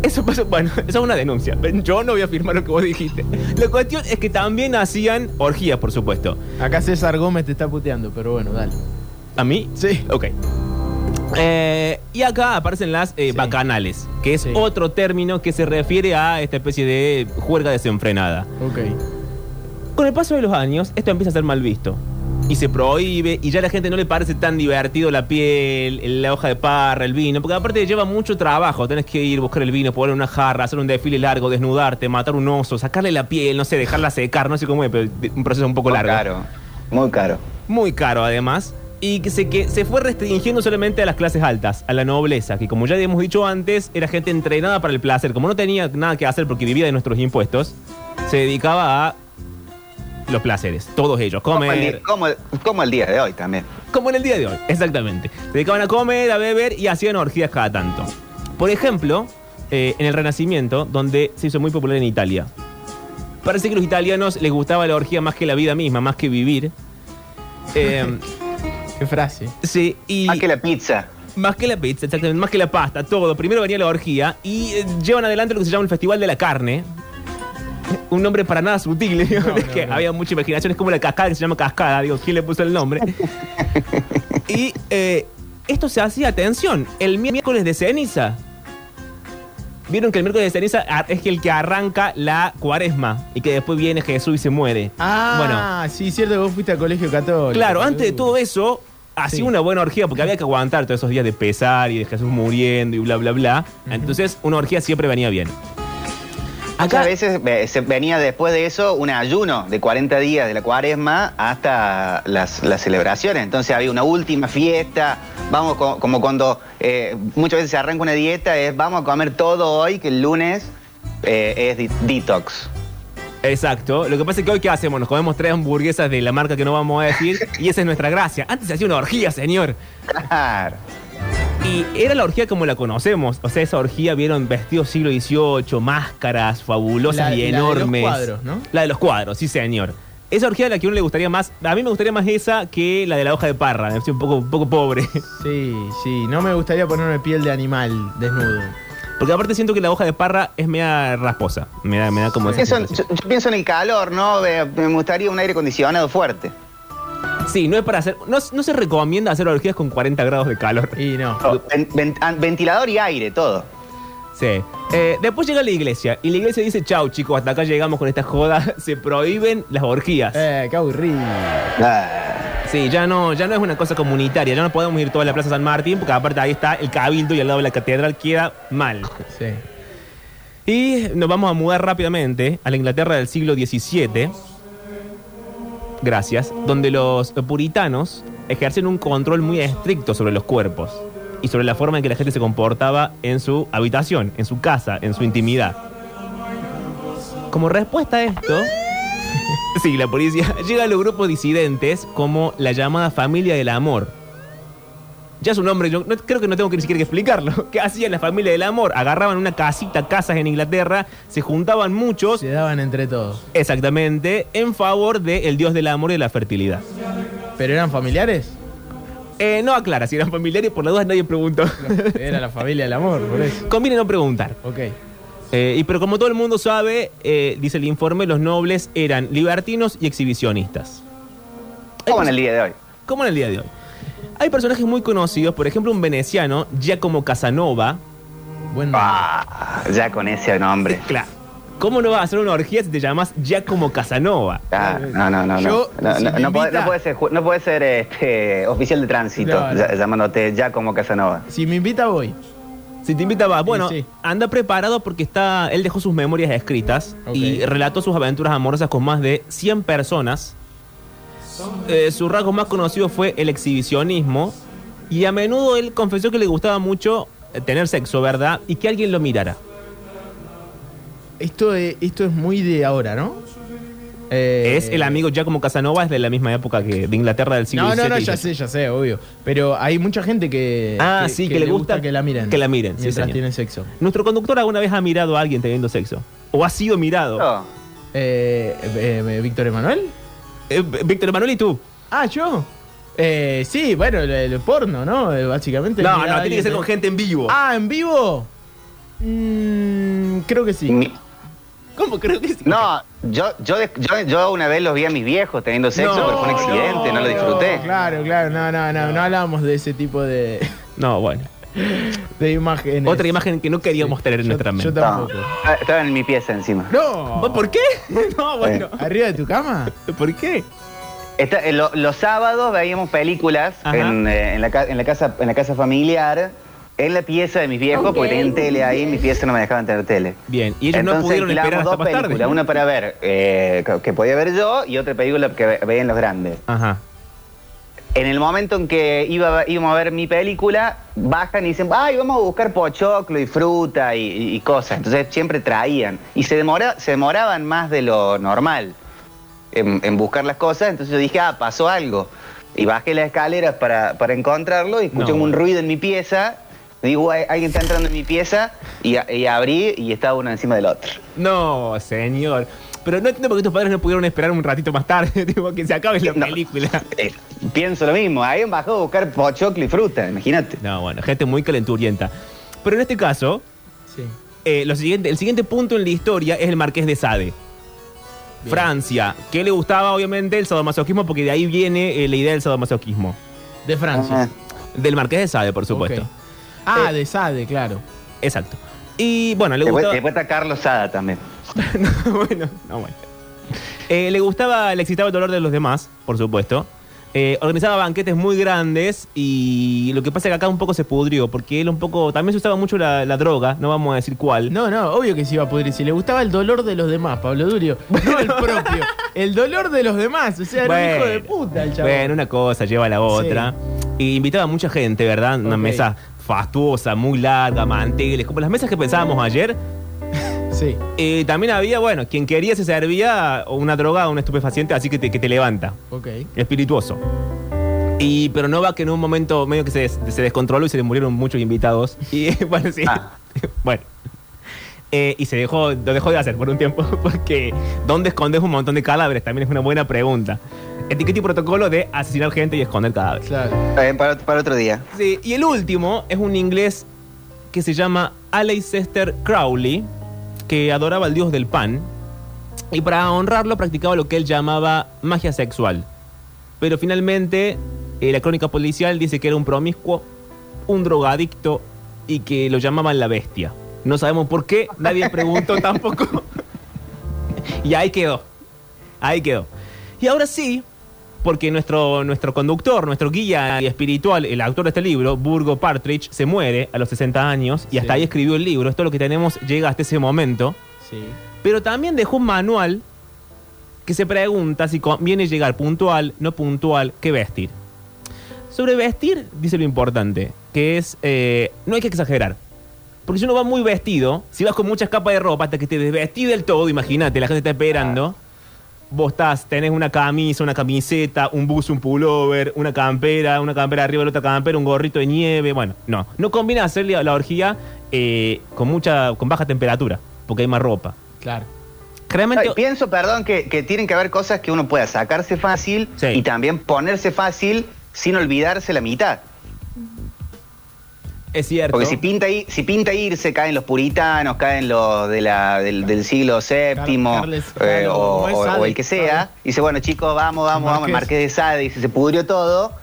Eso pasa, bueno, [laughs] eso es una denuncia. Yo no voy a afirmar lo que vos dijiste. La cuestión es que también hacían orgías, por supuesto. Acá César Gómez te está puteando, pero bueno, dale. ¿A mí? Sí. Ok. Eh, y acá aparecen las eh, bacanales, que es otro término que se refiere a esta especie de juerga desenfrenada. Ok. Con el paso de los años, esto empieza a ser mal visto. Y se prohíbe, y ya a la gente no le parece tan divertido la piel, la hoja de parra, el vino, porque aparte lleva mucho trabajo. Tenés que ir, buscar el vino, poner una jarra, hacer un desfile largo, desnudarte, matar un oso, sacarle la piel, no sé, dejarla secar, no sé cómo es, pero un proceso un poco Muy largo. caro, muy caro. Muy caro, además. Y que se, que se fue restringiendo solamente a las clases altas, a la nobleza, que como ya habíamos dicho antes, era gente entrenada para el placer. Como no tenía nada que hacer porque vivía de nuestros impuestos, se dedicaba a los placeres, todos ellos, Como el, comer, como, como el día de hoy también. como en el día de hoy, exactamente. Se dedicaban a comer, a beber y hacían orgías cada tanto. Por ejemplo, eh, en el Renacimiento, donde se hizo muy popular en Italia. Parece que a los italianos les gustaba la orgía más que la vida misma, más que vivir. Eh, [laughs] Qué frase. sí, y... Más que la pizza. Más que la pizza, exactamente, más que la pasta, todo. Primero venía la orgía y eh, llevan adelante lo que se llama el Festival de la Carne. Un nombre para nada sutil, [laughs] digo, es que había mucha imaginación, es como la cascada que se llama cascada, digo, ¿quién le puso el nombre? [laughs] y eh, esto se hacía, atención, el miércoles de ceniza. Vieron que el miércoles de ceniza es el que arranca la cuaresma y que después viene Jesús y se muere. Ah, sí, cierto que vos fuiste al colegio católico. Claro, antes de todo eso, hacía una buena orgía porque había que aguantar todos esos días de pesar y de Jesús muriendo y bla, bla, bla. Entonces, una orgía siempre venía bien. Muchas veces eh, se venía después de eso un ayuno de 40 días de la cuaresma hasta las, las celebraciones. Entonces había una última fiesta, vamos co- como cuando eh, muchas veces se arranca una dieta, es vamos a comer todo hoy, que el lunes eh, es detox. Exacto. Lo que pasa es que hoy, ¿qué hacemos? Nos comemos tres hamburguesas de la marca que no vamos a decir y esa es nuestra gracia. Antes se hacía una orgía, señor. Claro. Y era la orgía como la conocemos. O sea, esa orgía vieron vestidos siglo XVIII, máscaras fabulosas La- y la de los enormes. cuadros, ¿no? La de los cuadros, sí, señor. Esa orgía a la que a uno le gustaría más. A mí me gustaría más esa que la de la hoja de parra. Me un poco, un poco pobre. Sí, sí, no me gustaría ponerme piel de animal desnudo. Porque aparte siento que la hoja de parra es media rasposa. Me da, me da como esa Pienso yo, yo pienso en el calor, ¿no? Me gustaría un aire acondicionado fuerte. Sí, no es para hacer. No, no se recomienda hacer orgías con 40 grados de calor. Y no. Oh, ven- ven- an- ventilador y aire, todo. Sí. Eh, después llega la iglesia y la iglesia dice, chau chicos, hasta acá llegamos con esta joda, [laughs] se prohíben las orgías. Eh, qué aburrido. Sí, ya no, ya no es una cosa comunitaria, ya no podemos ir toda a la Plaza San Martín, porque aparte ahí está el cabildo y al lado de la catedral queda mal. Sí. Y nos vamos a mudar rápidamente a la Inglaterra del siglo XVII. Gracias. Donde los puritanos ejercen un control muy estricto sobre los cuerpos y sobre la forma en que la gente se comportaba en su habitación, en su casa, en su intimidad. Como respuesta a esto, [laughs] sí, la policía [laughs] llega a los grupos disidentes como la llamada familia del amor. Ya su nombre, yo no- creo que no tengo que ni siquiera que explicarlo. [laughs] ¿Qué hacía la familia del amor? Agarraban una casita, casas en Inglaterra, se juntaban muchos. Se daban entre todos. Exactamente, en favor del dios del amor y de la fertilidad. ¿Pero eran familiares? Eh, no aclara si eran familiares, por las dudas nadie preguntó. Era la familia del amor, por eso. Conviene no preguntar. Ok. Eh, y pero como todo el mundo sabe, eh, dice el informe, los nobles eran libertinos y exhibicionistas. Como en el día de hoy. Como en el día de hoy. Hay personajes muy conocidos, por ejemplo, un veneciano, Giacomo Casanova. Bueno. Ah, ya con ese nombre. Claro. ¿Cómo no vas a hacer una orgía si te llamas Giacomo Casanova? Ah, no, no, no. Yo, no, no, si no, puede, invita- no puede ser, ju- no puede ser este, oficial de tránsito No, no. ya- llamándote ya como Casanova. Si me invita, voy. Si te invita, va. Bueno, Sí, sí. anda preparado porque está. Él dejó sus memorias escritas Ok. y relató sus aventuras amorosas con más de 100 personas. Eh, su rasgo más conocido fue el exhibicionismo. Y a menudo él confesó que le gustaba mucho eh, tener sexo, ¿verdad? Y que alguien lo mirara. Esto es, esto es muy de ahora, ¿no? Eh, Es el amigo Giacomo Casanova, es de la misma época que de Inglaterra del siglo No, no, XVII no, ya sé, ya sé, obvio. Pero hay mucha gente que. Ah, sí, que le gusta que la miren. que la miren, sí, Mientras señor. tienen sexo. Nuestro conductor alguna vez ha mirado a alguien teniendo sexo. O ha sido mirado. No. Eh, eh, eh, ¿Víctor Emanuel? Eh, Víctor Emanuel y tú. Ah, yo. Eh, sí, bueno, el, el porno, ¿no? Básicamente. No, no, tiene que ser con gente en vivo. Ah, ¿en vivo? Mm, creo que sí. Mi- ¿Cómo creo que sí? No, yo, yo, yo, yo una vez los vi a mis viejos teniendo sexo, No, pero fue un accidente, no, lo disfruté. Claro, claro, no, no, no, no hablamos de ese tipo de. No, bueno. De imágenes. Otra imagen que no queríamos tener en nuestra mente. yo tampoco. Ah, Estaba en mi pieza encima. No. ¿Vos ¿Por qué? [laughs] No, bueno. ¿Arriba de tu cama? [laughs] ¿Por qué? Esta- eh, lo- los sábados veíamos películas Ajá. en, eh, en la, ca- en la casa, en la casa familiar, en la pieza de mis viejos, porque tenían tele ahí, en mi pieza no me dejaban tener tele. Bien, y ellos no Entonces pudieron esperar alquilábamos hasta dos más tarde. películas, una para ver, eh, que- podía ver yo, y otra película que ve- veían los grandes. Ajá. En el momento en que iba, íbamos a ver mi película, bajan y dicen, ay, vamos a buscar pochoclo y fruta y, y- y cosas. Entonces siempre traían. Y se, demora, se demoraban más de lo normal en, en buscar las cosas. Entonces yo dije, ah, pasó algo. Y bajé las escaleras para, para encontrarlo y escuché No, un bueno. ruido en mi pieza. Digo, "Ay, alguien está entrando en mi pieza. Y, abrí y estaba uno encima del otro. No, señor. Pero no entiendo por qué tus padres no pudieron esperar un ratito más tarde, [laughs] tipo, que se acabe la No. película. Eh, pienso lo mismo. Habían bajado a buscar pochoclo y fruta, imagínate. No, bueno, gente muy calenturienta. Pero en este caso, Sí. eh, lo siguiente, el siguiente punto en la historia es el Marqués de Sade. Francia, que le gustaba obviamente el sadomasoquismo porque de ahí viene eh, la idea del sadomasoquismo. De Francia. Del Marqués de Sade, por supuesto. Ok. Ah, Eh, de Sade, claro. Exacto. Y bueno, le gustaba... después está Carlos Sada también. [laughs] bueno, no, bueno. Eh, le gustaba, le excitaba el dolor de los demás, por supuesto. Eh, organizaba banquetes muy grandes y lo que pasa es que acá un poco se pudrió, porque él un poco, también se usaba mucho la, la droga, no vamos a decir cuál. No, no, obvio que se iba a pudrir. Si le gustaba el dolor de los demás, Pablo Durio. No el propio. El dolor de los demás. O sea, era un hijo de puta el chaval. Bueno, una cosa lleva a la otra. Y invitaba a mucha gente, ¿verdad? Una mesa fastuosa, muy larga, manteles, como las mesas que pensábamos ayer. Sí. Eh, también había, bueno, quien quería se servía una droga o un estupefaciente, así que te, que te levanta. Ok. espirituoso. Y, pero no va que en un momento medio que se, des- se descontroló y se le murieron muchos invitados. Y [laughs] bueno, sí. [laughs] bueno. Eh, y se dejó, lo dejó de hacer por un tiempo, [laughs] porque ¿dónde escondes un montón de cadáveres? También es una buena pregunta. Etiqueta y protocolo de asesinar gente y esconder cadáveres. Claro. Eh, para, para otro día. Sí, y el último es un inglés que se llama Aleister Crowley, que adoraba al dios del pan, y para honrarlo practicaba lo que él llamaba magia sexual. Pero finalmente, eh, la crónica policial dice que era un promiscuo, un drogadicto y que lo llamaban la bestia. No sabemos por qué, nadie preguntó [laughs] tampoco. y ahí quedó. Ahí quedó. Y ahora sí, porque nuestro, nuestro conductor, nuestro guía espiritual, el autor de este libro, Burgo Partridge, se muere a los 60 años y hasta Sí. ahí escribió el libro. Esto es lo que tenemos, llega hasta ese momento. Sí. Pero también dejó un manual que se pregunta si conviene llegar puntual, no puntual, qué vestir. Sobre vestir, dice lo importante, que es, eh, no hay que exagerar. Porque si uno va muy vestido, si vas con muchas capas de ropa hasta que te desvestís del todo, imagínate, la gente está esperando. Vos estás, tenés una camisa, una camiseta, un buzo, un pullover, una campera, una campera arriba de la otra campera, un gorrito de nieve. Bueno, no. No combina hacer la, la orgía eh, con mucha, con baja temperatura, porque hay más ropa. Claro. Realmente, pienso, perdón, que, que tienen que haber cosas que uno pueda sacarse fácil Sí. y también ponerse fácil sin olvidarse la mitad. Es cierto. Porque si pinta, si pinta irse, caen los puritanos, caen los de la, del, del siglo VII Carles, eh, o, como es o- Sade, o el que sea. Sade. Dice, bueno, chicos, vamos, vamos, vamos, el Marqués. De Sade, dice, se pudrió todo.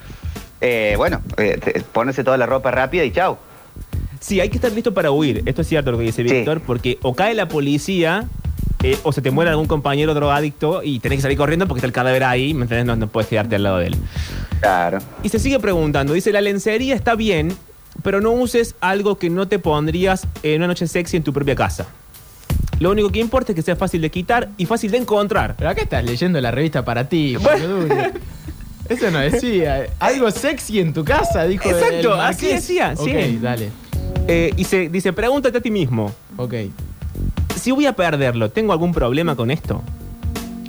Eh, bueno, eh, ponerse toda la ropa rápida y chau. Sí, hay que estar listo para huir. Esto es cierto lo que dice Sí. Víctor, porque o cae la policía eh, o se te muere algún compañero drogadicto y tenés que salir corriendo porque está el cadáver ahí, ¿me entendés? No, no puedes quedarte al lado de él. Claro. Y se sigue preguntando, dice, la lencería está bien, pero no uses algo que no te pondrías en una noche sexy en tu propia casa. Lo único que importa es que sea fácil de quitar y fácil de encontrar. Pero acá estás leyendo la revista para ti, Durio. [laughs] Eso no decía. Algo sexy en tu casa, dijo Exacto, el así decía, sí. Ok, dale. Eh, y se dice, pregúntate a ti mismo, Ok. si voy a perderlo, ¿tengo algún problema con esto?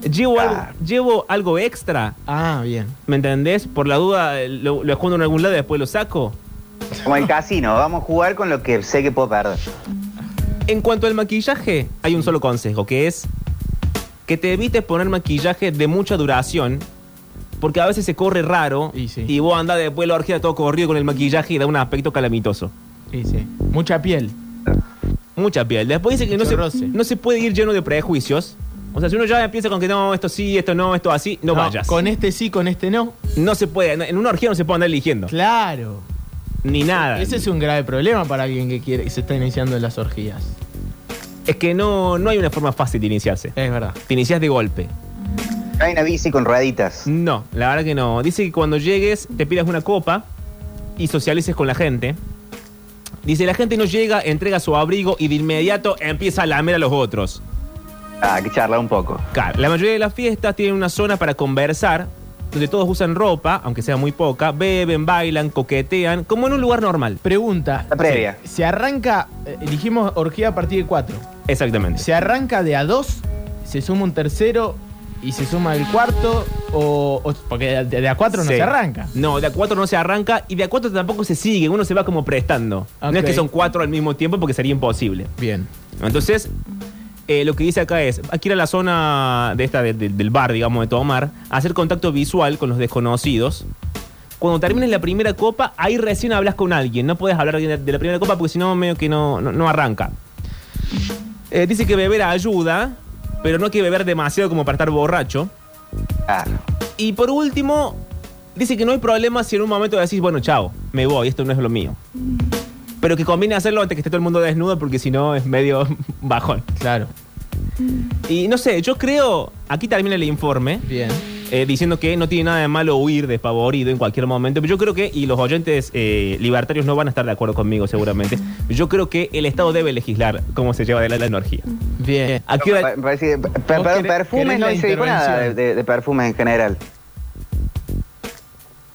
¿Llevo, algo, ¿Llevo algo extra? Ah, bien. ¿Me entendés? Por la duda, lo, lo escondo en algún lado y después lo saco. Como el casino, vamos a jugar con lo que sé que puedo perder. En cuanto al maquillaje, hay un solo consejo, que es que te evites poner maquillaje de mucha duración, porque a veces se corre raro Y sí. y vos andás después de la orgía todo corrido con el maquillaje y da un aspecto calamitoso. Sí, sí. Mucha piel. Mucha piel. Después dice que no se, no se puede ir lleno de prejuicios. O sea, si uno ya empieza con que no, esto sí, esto no, esto así, no, vayas. Con este sí, con este no. No se puede, en una orgía no se puede andar eligiendo. Claro. Ni nada. Ese es un grave problema para alguien que quiere que se está iniciando en las orgías. Es que no, no hay una forma fácil de iniciarse. Es verdad. Te inicias de golpe. No hay una bici con rueditas. No, la verdad que no. Dice que cuando llegues te pidas una copa y socialices con la gente. Dice, la gente no llega, entrega su abrigo y de inmediato empieza a lamer a los otros. Ah, hay que charlar un poco. Claro, la mayoría de las fiestas tienen una zona para conversar, donde todos usan ropa, aunque sea muy poca, beben, bailan, coquetean, como en un lugar normal. Pregunta. La previa. Se, se arranca, eh, dijimos orgía a partir de cuatro. Exactamente. Se arranca de a dos, se suma un tercero y se suma el cuarto, o, o- porque de, de a cuatro no Sí. se arranca. No, de a cuatro no se arranca y de a cuatro tampoco se sigue, uno se va como prestando. No es que son cuatro al mismo tiempo porque sería imposible. Bien. Entonces, eh, lo que dice acá es, hay que ir a la zona de esta, de- de- del bar, digamos, de tomar, hacer contacto visual con los desconocidos. Cuando termines la primera copa, ahí recién hablas con alguien. No puedes hablar de de la primera copa porque si no, medio que no, no, no arranca. Eh, dice que beber ayuda, pero no hay que beber demasiado como para estar borracho. Claro. Y por último, dice que no hay problema si en un momento decís, bueno, chao, me voy, esto no es lo mío. Pero que conviene hacerlo antes que esté todo el mundo desnudo porque si no es medio [laughs] bajón. Claro. Y no sé, yo creo, aquí termina el informe. Bien. eh, diciendo que no tiene nada de malo huir despavorido en cualquier momento. Pero yo creo que, y los oyentes eh, libertarios no van a estar de acuerdo conmigo seguramente, yo creo que el Estado debe legislar cómo se lleva adelante la energía. Bien. ¿A qué hora- per- perfumes no dice nada de, de- de perfumes en general.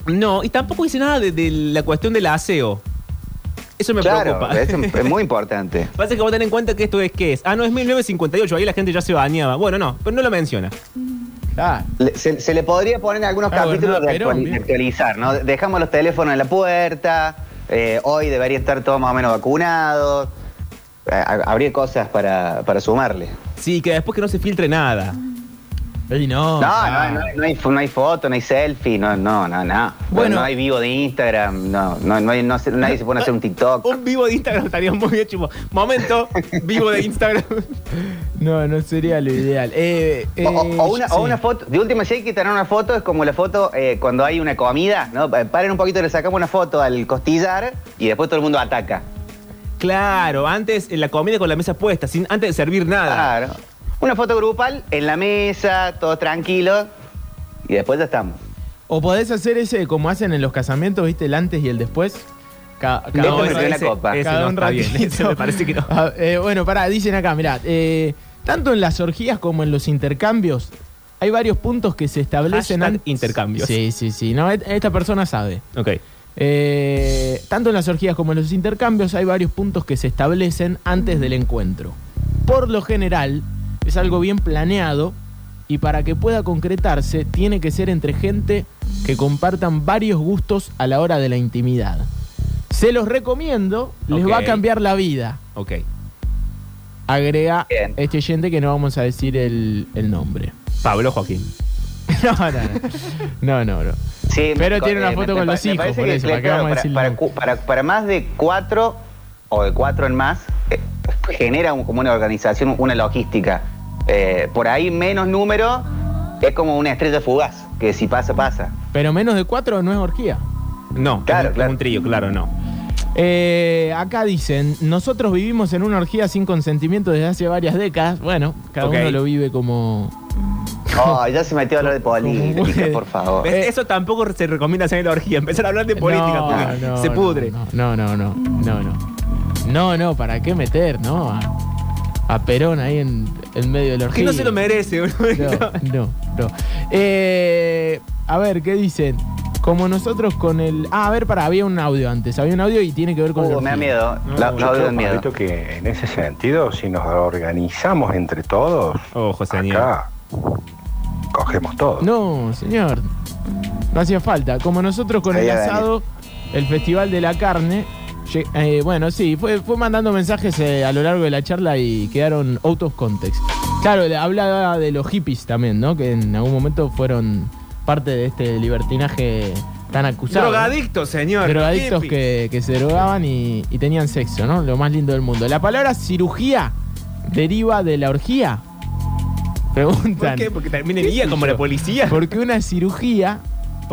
No, y tampoco dice nada de, de la cuestión del aseo. Eso me claro, preocupa. es, es muy [laughs] importante. Pasa que vos tenés en cuenta que esto es qué es. Ah, no, es 1958, ahí la gente ya se bañaba. Bueno, no, pero no lo menciona. Ah, Le- se, se le podría poner en algunos Ah, capítulos de, Perón, actuali- bien. de actualizar, ¿no? Dejamos los teléfonos en la puerta, eh, hoy debería estar todo más o menos vacunado. Eh, ha- habría cosas para, para sumarle. Sí, que después que no se filtre nada. Ey, no. No, ah. no, no, no hay, no hay foto, no hay selfie, no, no, no, no. Bueno. no hay vivo de Instagram, no, no, no hay- no se- nadie se pone a hacer un TikTok. Un vivo de Instagram estaría muy bien, tipo, momento, vivo de Instagram. [laughs] No, no sería lo ideal. Eh, o- eh, o una, o una foto, de última si hay que tener una foto, es como la foto eh, cuando hay una comida, ¿no? Pa- Paren un poquito, le sacamos una foto al costillar y después todo el mundo ataca. Claro, antes en la comida con la mesa puesta, sin, antes de servir nada. Claro. Una foto grupal en la mesa, todos tranquilos, y después ya estamos. O podés hacer ese como hacen en los casamientos, ¿viste? El antes y el después. Ca- cada me uno- dio una ese- copa. ese cada no un está bien, ratito. ese me parece que no. [laughs] Ah, eh, bueno, pará, dicen acá, mirá, eh, tanto en las orgías como en los intercambios, hay varios puntos que se establecen Hashtag antes- intercambios. Sí, sí, sí. No, et- esta persona sabe. Ok. Eh, tanto en las orgías como en los intercambios hay varios puntos que se establecen antes del encuentro. Por lo general, es algo bien planeado y para que pueda concretarse tiene que ser entre gente que compartan varios gustos a la hora de la intimidad. Se los recomiendo, les va a cambiar la vida. Ok. Agrega Bien. este oyente que no vamos a decir el, el nombre. Pablo Joaquín. [laughs] No, no, no. No, no, no. Sí, Pero me- tiene una eh, foto me- con me los hijos, por que, eso, ¿para qué claro, vamos a para, para para- para más de cuatro o de cuatro en más, eh, genera un- como una organización, una logística. Eh, por ahí menos número es como una estrella fugaz, que si pasa, pasa. Pero menos de cuatro no es orgía. No, Claro, es claro. es un trío, claro, no. Eh, acá dicen, nosotros vivimos en una orgía sin consentimiento desde hace varias décadas. Bueno, cada uno lo vive como... Oh, ya se metió a hablar de política, por favor. ¿Ves? Eso tampoco se recomienda hacer en la orgía. Empezar a hablar de política No, porque no, se no, pudre. No, no, no, no, no, no. No, no, ¿para qué meter, no? A, Perón ahí en, en medio de la orgía. Que no se lo merece, boludo. No, no, no. Eh, a ver, ¿qué dicen? Como nosotros con el... Ah, a ver, para, había un audio antes. Había un audio y tiene que ver con Uh, me da miedo. La- Yo la creo, miedo. Pablito, que en ese sentido, si nos organizamos entre todos, Ojo, señor. acá cogemos todo. No, señor. No hacía falta. Como nosotros con el asado, el Festival de la Carne. Eh, bueno, sí, fue, fue mandando mensajes eh, a lo largo de la charla y quedaron out of context. Claro, hablaba de los hippies también, ¿no? Que en algún momento fueron parte de este libertinaje tan acusado. Drogadictos, señor. Drogadictos que, que se drogaban y, y tenían sexo, ¿no? Lo más lindo del mundo. La palabra cirugía deriva de la orgía. Preguntan. ¿Por qué? Porque termina el ¿Qué día sé como la policía. Porque una cirugía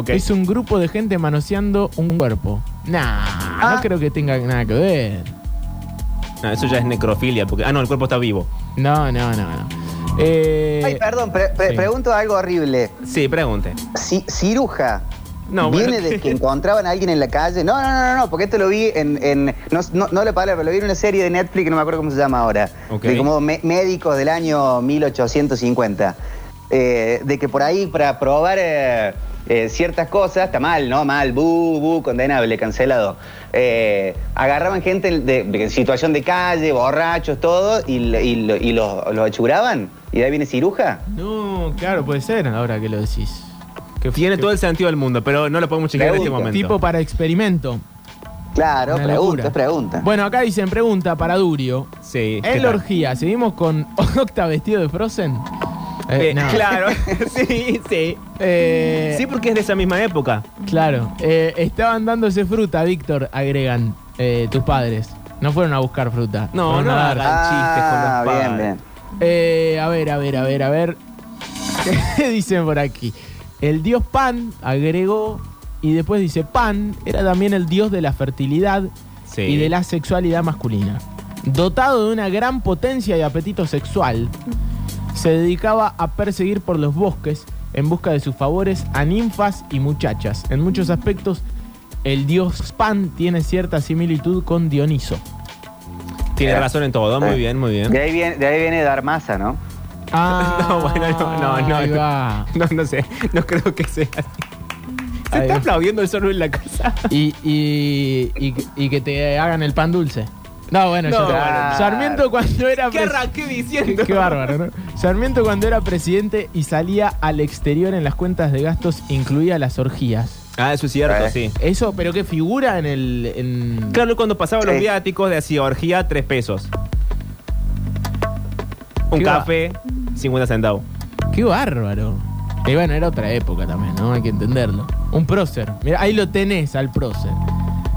es un grupo de gente manoseando un cuerpo. Nah, no creo que tenga nada que ver. No, eso ya es necrofilia. Porque, ah, no, el cuerpo está vivo. No, no, no, no. Eh, Ay, perdón, pre- pre- sí. pregunto algo horrible. Sí, pregunte. Si, ciruja. No, ¿Viene bueno. de que [laughs] encontraban a alguien en la calle? No, no, no, no, no, porque esto lo vi en. en- no, no, no la palabra, pero lo vi en una serie de Netflix que no me acuerdo cómo se llama ahora. De como me- médicos del año 1850. Eh, de que por ahí, para probar eh, eh, ciertas cosas, está mal, ¿no? Mal, bu, bu, condenable, cancelado. Eh, agarraban gente de, de situación de calle, borrachos, todo, y, y, y los, los achuraban. Y de ahí viene ciruja. No, claro, puede ser ahora que lo decís. Que Tiene todo el sentido del mundo, pero no lo podemos chequear en este momento. Tipo para experimento. Claro, Una pregunta, es pregunta. Bueno, acá dicen pregunta para Durio. Sí. ¿qué En la orgía, ¿seguimos con [laughs] Octa vestido de Frozen? Eh, Eh, no. Claro, [laughs] [laughs] sí, sí. Eh, Sí, porque es de esa misma época. Claro. Eh, estaban dándose fruta, Víctor, agregan eh, tus padres. No fueron a buscar fruta. No, no hagan chistes con Ah, los bien, padres. bien. Eh, a ver, a ver, a ver, a ver. [laughs] ¿Qué dicen por aquí? El dios Pan agregó y después dice Pan era también el dios de la fertilidad Sí. y de la sexualidad masculina. Dotado de una gran potencia y apetito sexual, se dedicaba a perseguir por los bosques en busca de sus favores a ninfas y muchachas. En muchos aspectos, el dios Pan tiene cierta similitud con Dioniso. Tiene razón en todo. Muy bien, muy bien. De ahí viene, de ahí viene Darmasa, ¿no? Ah, [laughs] No, bueno, no, no, no. No, no sé. No creo que sea así. Se Ahí está va. aplaudiendo el solo en la casa. Y, y, y, y que te hagan el pan dulce. No, bueno, No, yo te- bueno. Sarmiento cuando era ¿Qué arranqué diciendo? [laughs] Qué bárbaro, ¿no? Sarmiento cuando era presidente y salía al exterior en las cuentas de gastos incluía las orgías. Ah, eso es cierto, Eh. sí. Eso, pero qué figura en el. En... Claro, cuando pasaba los Sí. viáticos de así, orgía, tres pesos. Un ¿Qué va? café, 50 centavos. Qué bárbaro. Y bueno, era otra época también, ¿no? Hay que entenderlo. Un prócer. Mira, ahí lo tenés al prócer.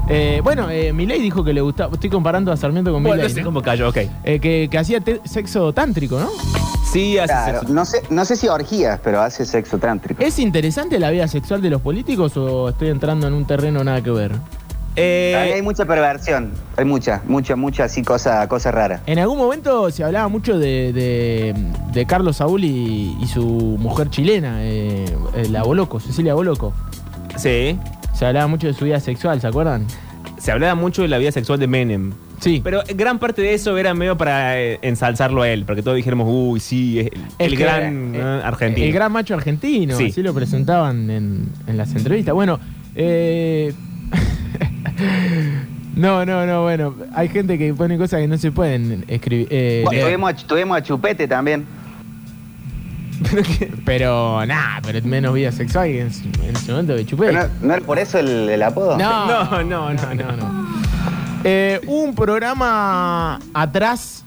Eh, bueno, eh, Milei dijo que le gustaba. Estoy comparando a Sarmiento con Bueno, Milei. no sé ¿no? cómo cayó, ok. Eh, que, que hacía sexo tántrico, ¿no? Sí, hace Claro, sexo. no sé, no sé si orgías, pero hace sexo tántrico. ¿Es interesante la vida sexual de los políticos o estoy entrando en un terreno nada que ver? Eh, hay mucha perversión, hay mucha, mucha, mucha así cosa, cosa rara. En algún momento se hablaba mucho de, de- de Carlos Saúl y, y su mujer chilena, eh, la Boloco, Cecilia Boloco. sí. Se hablaba mucho de su vida sexual, ¿se acuerdan? Se hablaba mucho de la vida sexual de Menem. Sí. Pero gran parte de eso era medio para eh, ensalzarlo a él, para que todos dijéramos, uy, sí, es el, Es el que, gran eh, eh, argentino. El gran macho argentino, Sí. así lo presentaban en, en las entrevistas. Bueno, eh, [laughs] no, no, no, bueno, hay gente que pone cosas que no se pueden escribir. eh, Bueno, tuvimos, a- tuvimos a Chupete también. Pero nada, pero menos vida sexual que en, en ese momento de chupé. ¿No, no era por eso el, el apodo? No, No, no, no, no. no. Eh, hubo un programa atrás,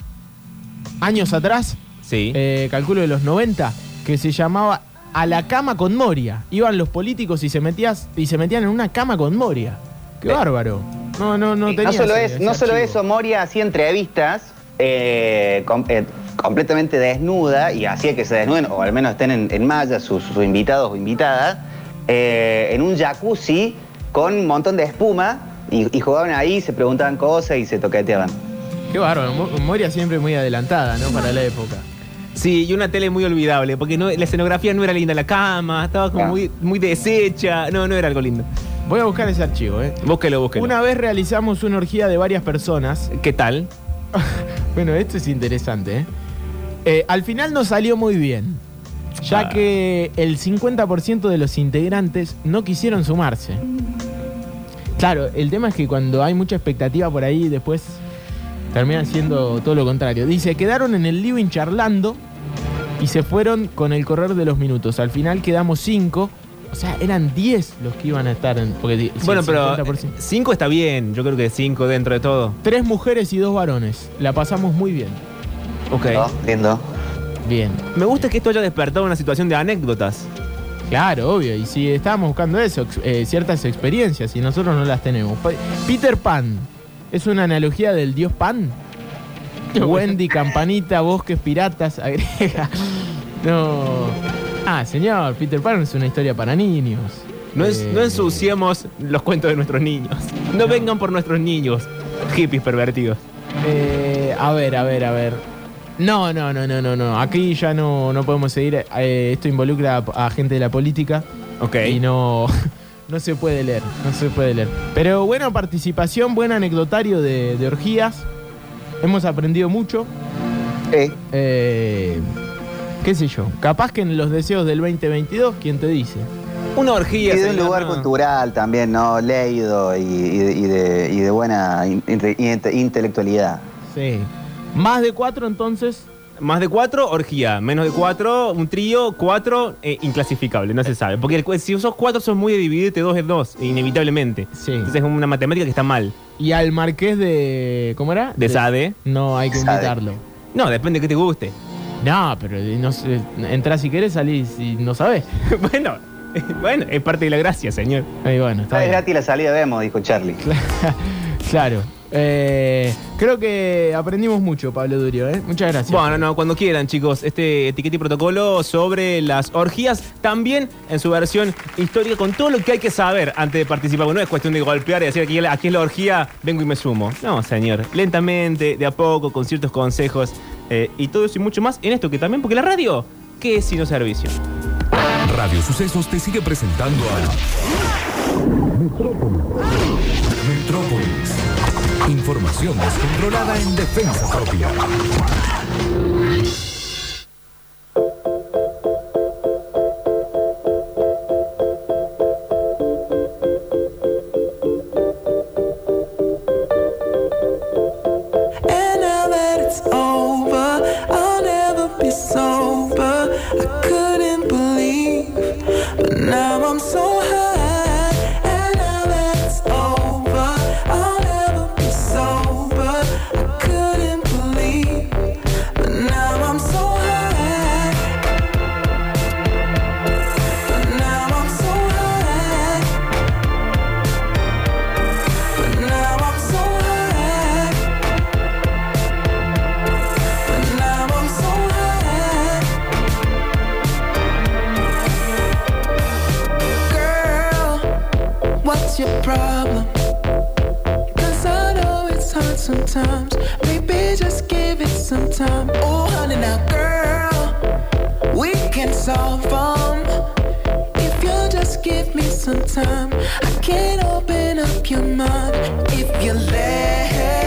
años atrás, Sí. eh, calculo de los 90, que se llamaba A la cama con Moria. Iban los políticos y se, metías, y se metían en una cama con Moria. Qué Eh. bárbaro. No, no, no tenía no solo, ese- es, ese no solo eso, Moria hacía entrevistas eh, com- eh, completamente desnuda y hacía que se desnuden, o al menos estén en, en malla sus, sus invitados o invitadas, eh, en un jacuzzi con un montón de espuma y, y jugaban ahí, se preguntaban cosas y se toqueteaban. Qué bárbaro. Mo- Moria siempre muy adelantada, ¿no? Para la época. Sí, y una tele muy olvidable, porque no, la escenografía no era linda, la cama estaba como muy, muy deshecha, no, no era algo lindo. Voy a buscar ese archivo, ¿eh? Búsquelo, búsquelo. Una vez realizamos una orgía de varias personas. ¿Qué tal? [laughs] Bueno, esto es interesante, ¿eh? Eh, al final no salió muy bien, ya Ah. que el 50% de los integrantes no quisieron sumarse. Claro, el tema es que cuando hay mucha expectativa por ahí, después terminan siendo todo lo contrario. Dice, quedaron en el living charlando y se fueron con el correr de los minutos. Al final quedamos 5, o sea, eran 10 los que iban a estar en... Porque, bueno, pero 50%. 5 está bien, yo creo que 5 dentro de todo. Tres mujeres y dos varones. La pasamos muy bien. Ok. ¿No? Lindo. Bien. Me gusta que esto haya despertado una situación de anécdotas. Claro, obvio. Y si estábamos buscando eso, eh, ciertas experiencias, y nosotros no las tenemos. Peter Pan, ¿es una analogía del dios Pan? [laughs] Wendy, Campanita, Bosques, Piratas, agrega. No. Ah, señor, Peter Pan es una historia para niños. No, es- Eh, no ensuciemos los cuentos de nuestros niños. No vengan por nuestros niños, hippies pervertidos. Eh, a ver, a ver, a ver. No, no, no, no, no, no. Aquí ya no, no podemos seguir. Eh, esto involucra a, a gente de la política. Ok. Y no, [laughs] no se puede leer, no se puede leer. Pero buena participación, buen anecdotario de, de orgías. Hemos aprendido mucho. Eh, ¿Qué sé yo? Capaz que en los deseos del 2022, ¿quién te dice? Una orgía. Y de un lugar no. cultural también, ¿no? Leído y, y de, y de- y de buena in- inte- intelectualidad. Sí. Más de cuatro, entonces. Más de cuatro, orgía. Menos de cuatro, un trío. Cuatro, eh, inclasificable, no se sabe. Porque el si sos cuatro, sos muy de dividirte dos en dos, inevitablemente. Sí. Entonces es una matemática que está mal. Y al marqués de. ¿Cómo era? De Sade. No, hay que Sade. invitarlo. No, depende de que te guste. No, pero no sé, entras si querés, salís y no sabés. [laughs] bueno, bueno, es parte de la gracia, señor. Ahí bueno, está Es bien. gratis la salida, vemos, dijo Charlie. [laughs] Claro. Eh, creo que aprendimos mucho, Pablo Durio, ¿eh? Muchas gracias. Bueno, no, cuando quieran, chicos, este etiqueta y protocolo sobre las orgías, también en su versión histórica, con todo lo que hay que saber antes de participar. Bueno, no es cuestión de golpear y decir aquí, aquí es la orgía, vengo y me sumo. No, señor. Lentamente, de a poco, con ciertos consejos eh, y todo eso y mucho más en esto que también, porque la radio, ¿qué es sino servicio? Radio Sucesos te sigue presentando a Metrópolis. Información descontrolada en defensa propia. Sometimes. Maybe just give it some time. Oh, honey, now, girl, we can solve them. If you just give me some time, I can open up your mind. If you let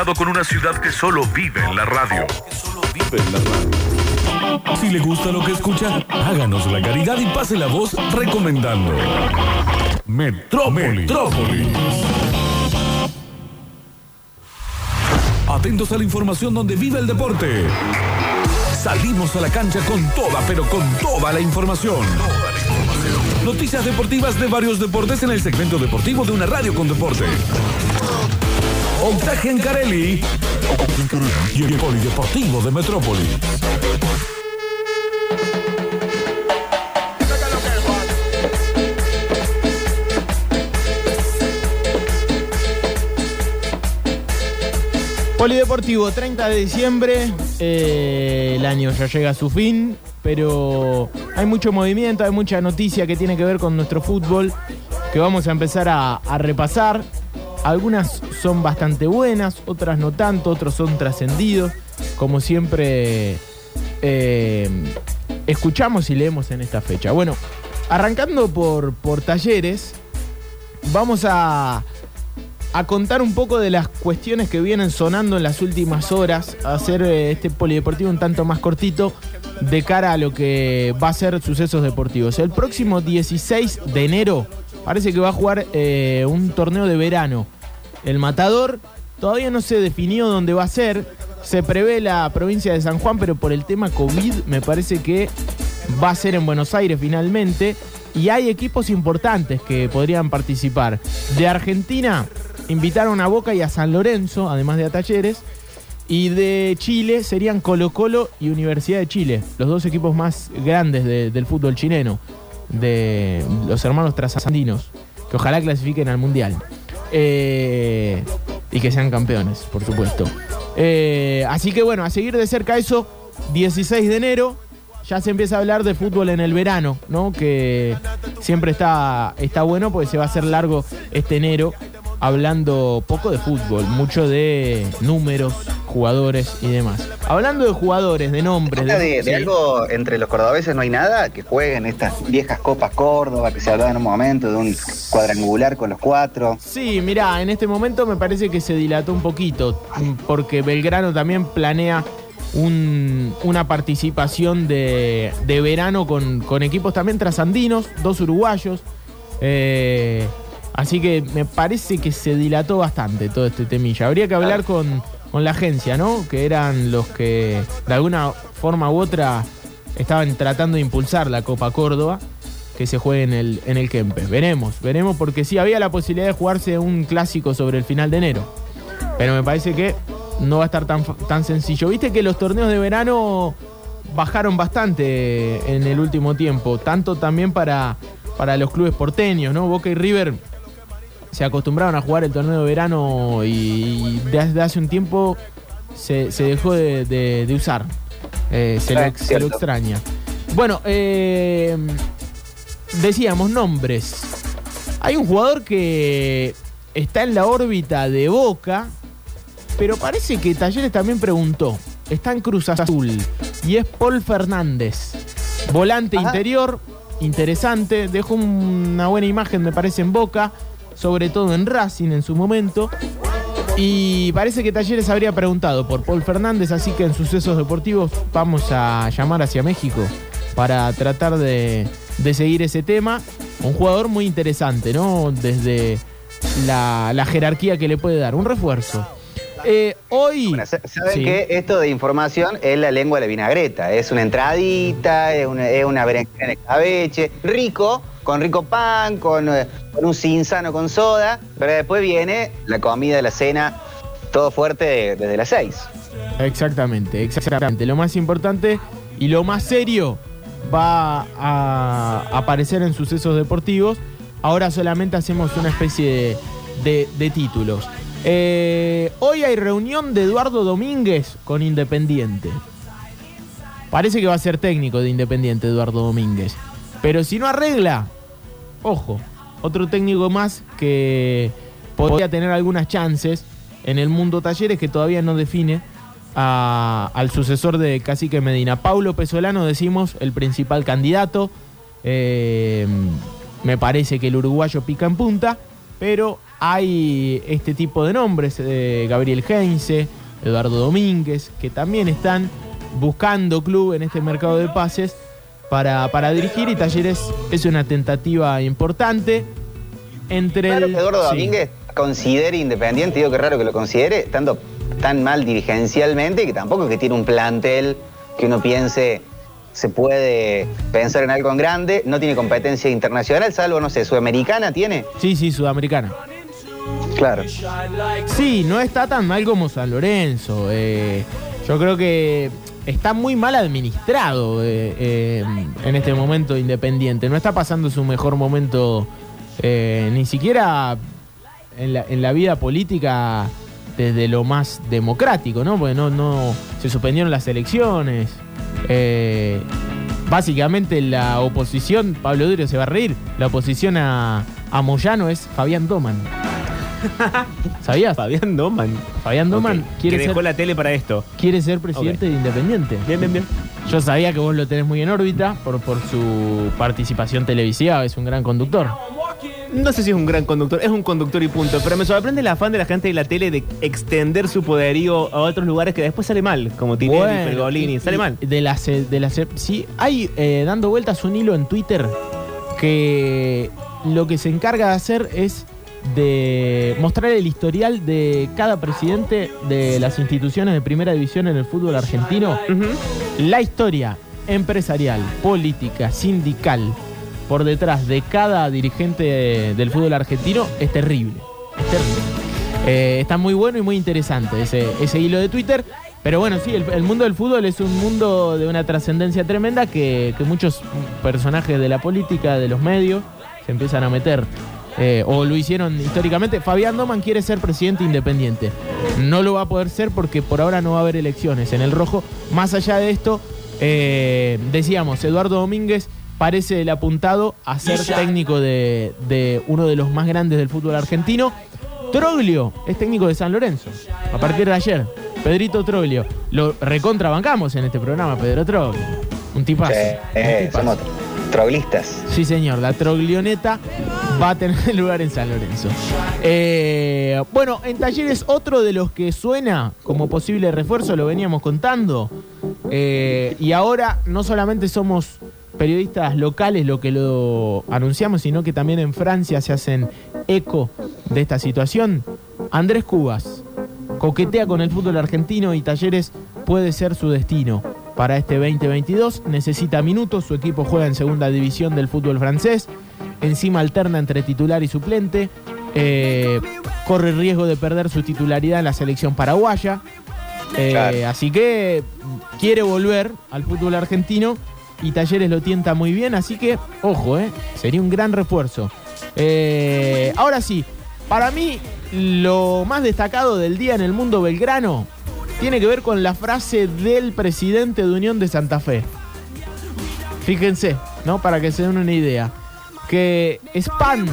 comunicado con una ciudad que solo vive en la radio. Vive en la radio. Si le gusta lo que escucha, háganos la caridad y pase la voz recomendando. Metrópolis. Metrópolis. Atentos a la información donde vive el deporte. Salimos a la cancha con toda, pero con toda la información. Noticias deportivas de varios deportes en el segmento deportivo de una radio con deporte. Octagen Carelli y el Polideportivo de Metrópolis. Polideportivo, 30 de diciembre, eh, el año ya llega a su fin, pero hay mucho movimiento, hay mucha noticia que tiene que ver con nuestro fútbol que vamos a empezar a, a repasar. Algunas son bastante buenas, otras no tanto, otros son trascendidos, como siempre eh, escuchamos y leemos en esta fecha. Bueno, arrancando por, por talleres, vamos a, a contar un poco de las cuestiones que vienen sonando en las últimas horas, a hacer eh, este polideportivo un tanto más cortito de cara a lo que va a ser sucesos deportivos. El próximo 16 de enero parece que va a jugar eh, un torneo de verano. El Matador todavía no se definió dónde va a ser. Se prevé la provincia de San Juan, pero por el tema COVID me parece que va a ser en Buenos Aires finalmente. Y hay equipos importantes que podrían participar. De Argentina invitaron a Boca y a San Lorenzo, además de a Talleres. Y de Chile serían Colo Colo y Universidad de Chile, los dos equipos más grandes de- del fútbol chileno, de los hermanos trasasandinos, que ojalá clasifiquen al Mundial. Eh, y que sean campeones, por supuesto. Eh, así que bueno, a seguir de cerca eso, 16 de enero, ya se empieza a hablar de fútbol en el verano, ¿no? Que siempre está, está bueno porque se va a hacer largo este enero, hablando poco de fútbol, mucho de números, jugadores y demás. Hablando de jugadores, de nombres, de, de sí. algo entre los cordobeses no hay nada que jueguen estas viejas copas Córdoba que se hablaba en un momento de un cuadrangular con los cuatro. Sí, mirá, en este momento me parece que se dilató un poquito, porque Belgrano también planea un- una participación de, de verano con, con equipos también trasandinos, dos uruguayos. Eh, así que me parece que se dilató bastante todo este temilla. Habría que hablar con, con la agencia, ¿no? Que eran los que de alguna forma u otra estaban tratando de impulsar la Copa Córdoba que se juegue en el, en el Kempes. Veremos, veremos, porque sí había la posibilidad de jugarse un clásico sobre el final de enero. Pero me parece que no va a estar tan, tan sencillo. Viste que los torneos de verano bajaron bastante en el último tiempo, tanto también para, para los clubes porteños, ¿no? Boca y River se acostumbraron a jugar el torneo de verano y desde hace un tiempo se, se dejó de, de- de usar. Eh, se, lo, se lo cierto. extraña. Bueno, eh, decíamos nombres. Hay un jugador que está en la órbita de Boca, pero parece que Talleres también preguntó. Está en Cruz Azul y es Paul Fernández. Volante interior, interesante. Dejó una buena imagen, me parece, en Boca, sobre todo en Racing en su momento. Y parece que Talleres habría preguntado por Paul Fernández, así que en sucesos deportivos vamos a llamar hacia México para tratar de, de seguir ese tema. Un jugador muy interesante, ¿no? Desde la, la jerarquía que le puede dar. Un refuerzo. Eh, hoy. ¿Saben Sí. que esto de información es la lengua de la vinagreta? Es una entradita, es una, es una berenjena de escabeche, rico, con rico pan, con, eh, con un cinzano con soda, pero después viene la comida, la cena, todo fuerte de- desde las seis. Exactamente, exactamente. Lo más importante y lo más serio va a aparecer en sucesos deportivos. Ahora solamente hacemos una especie de, de- de títulos. Eh, hoy hay reunión de Eduardo Domínguez con Independiente. Parece que va a ser técnico de Independiente Eduardo Domínguez. Pero si no arregla, ojo, otro técnico más que podría tener algunas chances en el mundo talleres que todavía no define al sucesor de Cacique Medina. Paulo Pesolano, decimos, el principal candidato. Eh, me parece que el uruguayo pica en punta, pero hay este tipo de nombres, eh, Gabriel Heinze, Eduardo Domínguez, que también están buscando club en este mercado de pases para, para dirigir y Talleres es una tentativa importante. Entre Claro el, Eduardo sí. Domínguez considere independiente, digo que raro que lo considere, estando tan mal dirigencialmente que tampoco es que tiene un plantel que uno piense se puede pensar en algo en grande, no tiene competencia internacional, salvo, no sé, sudamericana tiene. Sí, sí, sudamericana. Claro. Sí, no está tan mal como San Lorenzo. eh, yo creo que está muy mal administrado eh, eh, en este momento Independiente. No está pasando su mejor momento ni siquiera en la, vida política desde lo más democrático, ¿no? Porque no, se suspendieron las elecciones. básicamente la oposición, Pablo Durio se va a reír, la oposición a, a Moyano es Fabián Doman. [laughs] ¿Sabías? Fabián Doman. Fabián Doman Ok, quiere que dejó ser, la tele para esto. quiere ser presidente de Independiente. Bien, bien, bien. Yo sabía que vos lo tenés muy en órbita por, por su participación televisiva, es un gran conductor. No sé si es un gran conductor, es un conductor y punto. Pero me sorprende el afán de la gente de la tele de extender su poderío a otros lugares que después sale mal, como Tinelli, Bueno, Pergolini. y- Sale y mal. De las, eh, de las, eh, sí, hay eh, dando vueltas un hilo en Twitter que lo que se encarga de hacer es de mostrar el historial de cada presidente de las instituciones de primera división en el fútbol argentino. La historia empresarial, política, sindical, por detrás de cada dirigente del fútbol argentino es terrible. Es terrible. Eh, está muy bueno y muy interesante ese, ese hilo de Twitter. Pero bueno, sí, el, el mundo del fútbol es un mundo de una trascendencia tremenda que, que muchos personajes de la política, de los medios, se empiezan a meter. Eh, o lo hicieron históricamente. Fabián Doman quiere ser presidente independiente. No lo va a poder ser porque por ahora no va a haber elecciones en el rojo. Más allá de esto, eh, decíamos, Eduardo Domínguez parece el apuntado a ser técnico de, de uno de los más grandes del fútbol argentino. Troglio es técnico de San Lorenzo. A partir de ayer, Pedrito Troglio. Lo recontrabancamos en este programa, Pedro Troglio. Un tipazo. Eh, un eh, tipazo. Troglistas. Sí, señor, la troglioneta va a tener [laughs] lugar en San Lorenzo. Eh, bueno, en Talleres otro de los que suena como posible refuerzo, lo veníamos contando. Eh, y ahora no solamente somos periodistas locales lo que lo anunciamos, sino que también en Francia se hacen eco de esta situación. Andrés Cubas coquetea con el fútbol argentino y Talleres puede ser su destino. Para este 2022 necesita minutos, su equipo juega en segunda división del fútbol francés, encima alterna entre titular y suplente, eh, corre riesgo de perder su titularidad en la selección paraguaya, Eh, Claro. así que quiere volver al fútbol argentino y Talleres lo tienta muy bien, así que ojo, eh, sería un gran refuerzo. Ahora sí, para mí lo más destacado del día en el mundo belgrano tiene que ver con la frase del presidente de Unión de Santa Fe. Fíjense, ¿no? Para que se den una idea. Que Span,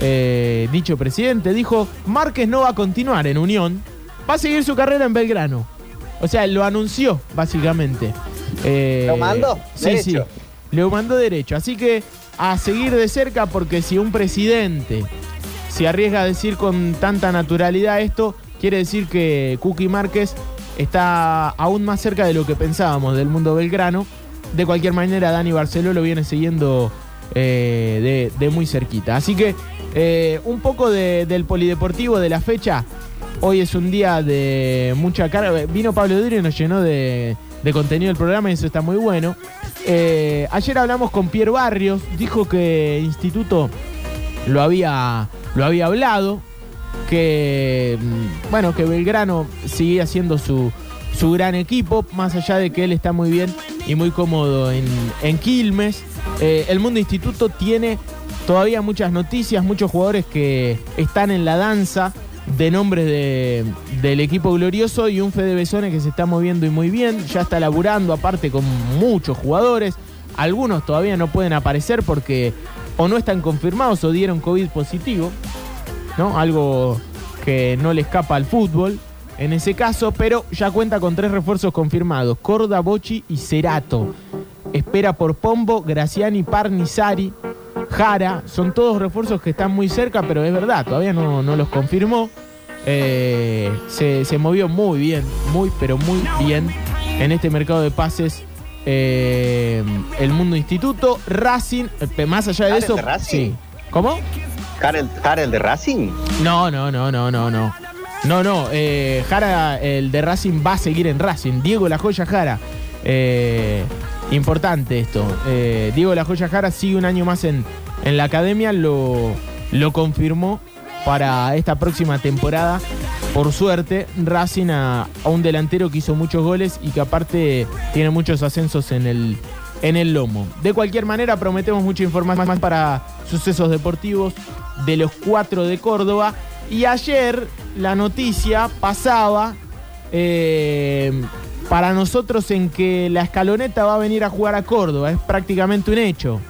eh, dicho presidente, dijo, Márquez no va a continuar en Unión, va a seguir su carrera en Belgrano. O sea, lo anunció, básicamente. Eh, ¿Lo mandó? Sí, Derecho. sí. Lo mandó derecho. Así que a seguir de cerca porque si un presidente se arriesga a decir con tanta naturalidad esto, quiere decir que Cookie Márquez está aún más cerca de lo que pensábamos del mundo belgrano. De cualquier manera, Dani Barceló lo viene siguiendo eh, de, muy cerquita. Así que eh, un poco de- del polideportivo de la fecha. Hoy es un día de mucha carga. Vino Pablo Durio y nos llenó de, de contenido el programa y eso está muy bueno. Eh, ayer hablamos con Pierre Barrios, dijo que Instituto lo había, lo había hablado, que mm, bueno, que Belgrano sigue haciendo su, su gran equipo, más allá de que él está muy bien y muy cómodo en, en Quilmes. Eh, el Mundo Instituto tiene todavía muchas noticias, muchos jugadores que están en la danza de nombres de- del equipo glorioso y un Fede Besone que se está moviendo y muy bien, ya está laburando aparte con muchos jugadores, algunos todavía no pueden aparecer porque o no están confirmados o dieron COVID positivo, ¿no? Algo que no le escapa al fútbol en ese caso, pero ya cuenta con tres refuerzos confirmados, Corda, Bochi y Cerato. Espera por Pombo, Graciani, Parnizari. Jara, son todos refuerzos que están muy cerca, pero es verdad, todavía no, no los confirmó. Eh, se, se movió muy bien, muy, pero muy bien en este mercado de pases. eh, el Mundo Instituto, Racing, eh, más allá de ¿Jara eso. Racing? Sí. ¿Cómo? ¿Jara, el de Racing? No, no, no, no, no, no. No, no. eh, Jara, el de Racing, va a seguir en Racing. Diego La Joya Jara. Eh, importante esto. Eh, Diego La Joya Jara sigue un año más en, en la academia. Lo, lo confirmó para esta próxima temporada. Por suerte, Racing a, a un delantero que hizo muchos goles y que aparte tiene muchos ascensos en el, en el lomo. De cualquier manera, prometemos mucha información más para sucesos deportivos de los cuatro de Córdoba. Y ayer la noticia pasaba eh, para nosotros en que la escaloneta va a venir a jugar a Córdoba. Es prácticamente un hecho.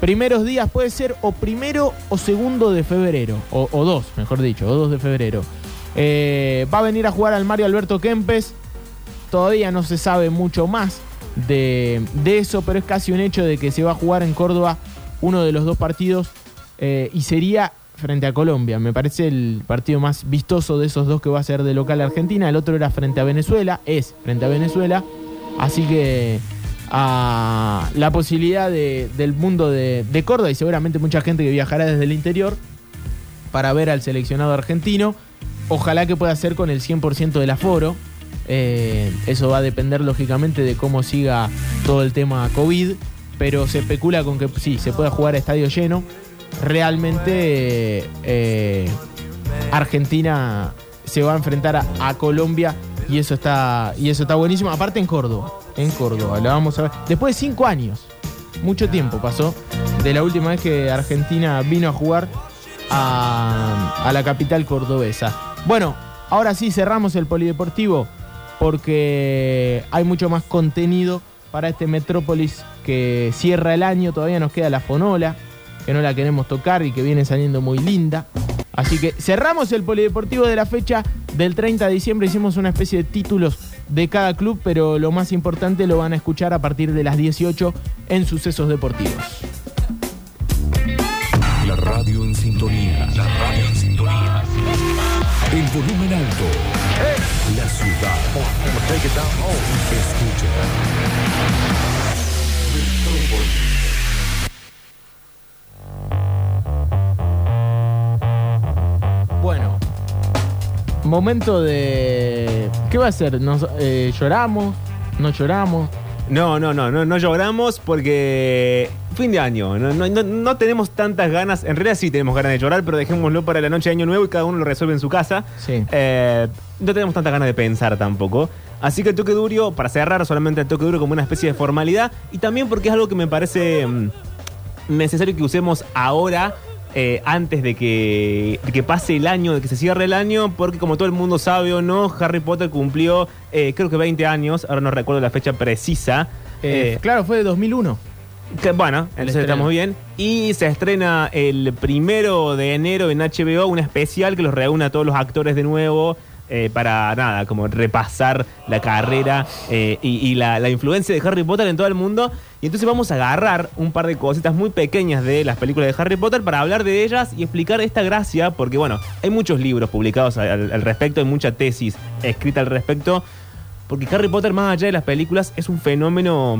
Primeros días puede ser o primero o segundo de febrero. O, dos, mejor dicho, o dos de febrero. Eh, va a venir a jugar al Mario Alberto Kempes. Todavía no se sabe mucho más de, de eso, pero es casi un hecho de que se va a jugar en Córdoba uno de los dos partidos eh, y sería frente a Colombia. Me parece el partido más vistoso de esos dos que va a ser de local Argentina. El otro era frente a Venezuela, es frente a Venezuela. Así que a la posibilidad de- del mundo de, de Córdoba y seguramente mucha gente que viajará desde el interior para ver al seleccionado argentino. Ojalá que pueda ser con el 100% del aforo. Eh, eso va a depender lógicamente de cómo siga todo el tema COVID. Pero se especula con que sí, se pueda jugar a estadio lleno. Realmente eh, Argentina se va a enfrentar a, Colombia y eso está y eso está buenísimo. Aparte en Córdoba, en Córdoba, la vamos a ver. Después de cinco años, mucho tiempo pasó de la última vez que Argentina vino a jugar a, a la capital cordobesa. Bueno, ahora sí cerramos el polideportivo porque hay mucho más contenido para este Metrópolis que cierra el año. Todavía nos queda la Fonola, que no la queremos tocar y que viene saliendo muy linda. Así que cerramos el polideportivo de la fecha del 30 de diciembre. Hicimos una especie de títulos de cada club, pero lo más importante lo van a escuchar a partir de las 18 en Sucesos Deportivos. La radio en sintonía. La radio en sintonía. El volumen alto. La ciudad. Escucha. Bueno, momento de. ¿Qué va a ser? ¿Nos, eh, ¿Lloramos? ¿No lloramos? No, no, no, no, no lloramos porque fin de año. No, no- no- no tenemos tantas ganas. En realidad sí tenemos ganas de llorar, pero dejémoslo para la noche de Año Nuevo y cada uno lo resuelve en su casa. Sí. Eh, no tenemos tantas ganas de pensar tampoco. Así que el toque duro, para cerrar solamente el toque duro como una especie de formalidad y también porque es algo que me parece mm, necesario que usemos ahora. Eh, antes de que, de que pase el año, de que se cierre el año, porque como todo el mundo sabe o no, Harry Potter cumplió eh, creo que 20 años, ahora no recuerdo la fecha precisa. Eh, Eh, claro, fue de 2001. que, bueno, entonces estamos bien. Y se estrena el primero de enero en HBO, un especial que los reúne a todos los actores de nuevo. Eh, para nada, como repasar la carrera eh, y, la influencia de Harry Potter en todo el mundo. Y entonces vamos a agarrar un par de cositas muy pequeñas de las películas de Harry Potter para hablar de ellas y explicar esta gracia, porque bueno, hay muchos libros publicados al, al respecto, hay mucha tesis escrita al respecto, porque Harry Potter, más allá de las películas, es un fenómeno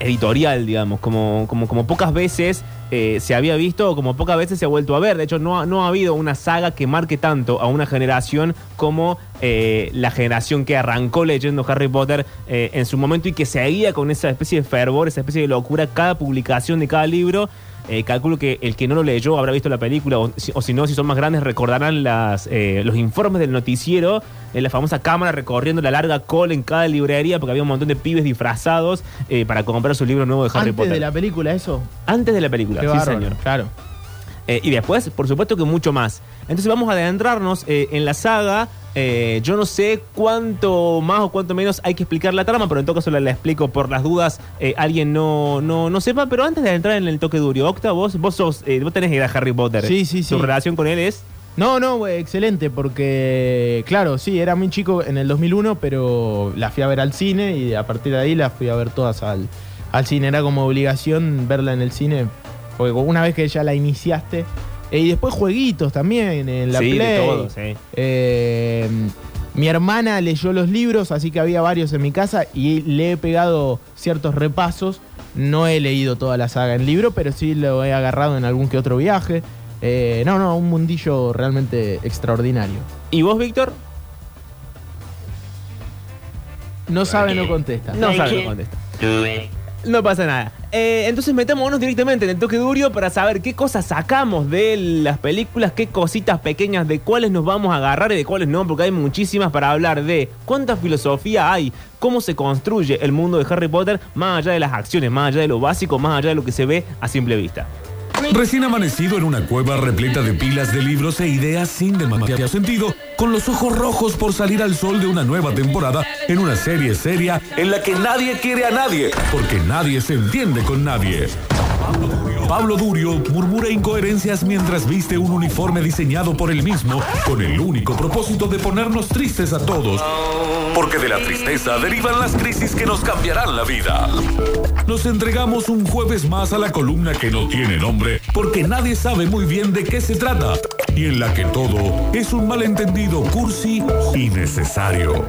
editorial, digamos, como, como, como pocas veces eh, se había visto o como pocas veces se ha vuelto a ver. De hecho, no ha, no ha habido una saga que marque tanto a una generación como eh, la generación que arrancó leyendo Harry Potter eh, en su momento y que seguía con esa especie de fervor, esa especie de locura cada publicación de cada libro. Eh, calculo que el que no lo leyó habrá visto la película, o si, o si no, si son más grandes, recordarán las, eh, los informes del noticiero, en la famosa cámara recorriendo la larga cola en cada librería, porque había un montón de pibes disfrazados eh, para comprar su libro nuevo de Harry Antes Potter. de la película, eso. Antes de la película, Qué sí, bárbaro, señor. Claro. Eh, y después, por supuesto que mucho más. Entonces vamos a adentrarnos eh, en la saga. Eh, yo no sé cuánto más o cuánto menos hay que explicar la trama, pero en todo caso la, la explico por las dudas. alguien no, no, no sepa, pero antes de entrar en el toque duro, Octa, vos, vos, sos, vos tenés que ir a Harry Potter. Sí, sí, sí. Tu relación con él es... No, no, güey, excelente, porque, claro, sí, era muy chico en el 2001, pero la fui a ver al cine y a partir de ahí la fui a ver todas al, al cine. Era como obligación verla en el cine Porque una vez que ya la iniciaste. eh, y después jueguitos también en la Sí, de Play. todo, sí. Eh, mi hermana leyó los libros, así que había varios en mi casa y le he pegado ciertos repasos. No he leído toda la saga en libro, pero sí lo he agarrado en algún que otro viaje. Eh, no, no, un mundillo realmente extraordinario. ¿Y vos, Víctor? No sabe, no contesta. No sabe, no contesta. No pasa nada. Eh, entonces metámonos directamente en el toque duro para saber qué cosas sacamos de las películas, qué cositas pequeñas, de cuáles nos vamos a agarrar y de cuáles no, porque hay muchísimas para hablar de cuánta filosofía hay, cómo se construye el mundo de Harry Potter, más allá de las acciones, más allá de lo básico, más allá de lo que se ve a simple vista. Recién amanecido en una cueva repleta de pilas de libros e ideas sin demasiado sentido, con los ojos rojos por salir al sol de una nueva temporada en una serie seria en la que nadie quiere a nadie, porque nadie se entiende con nadie. Pablo Durio murmura incoherencias mientras viste un uniforme diseñado por él mismo con el único propósito de ponernos tristes a todos. Porque de la tristeza derivan las crisis que nos cambiarán la vida. Nos entregamos un jueves más a la columna que no tiene nombre porque nadie sabe muy bien de qué se trata y en la que todo es un malentendido cursi y necesario.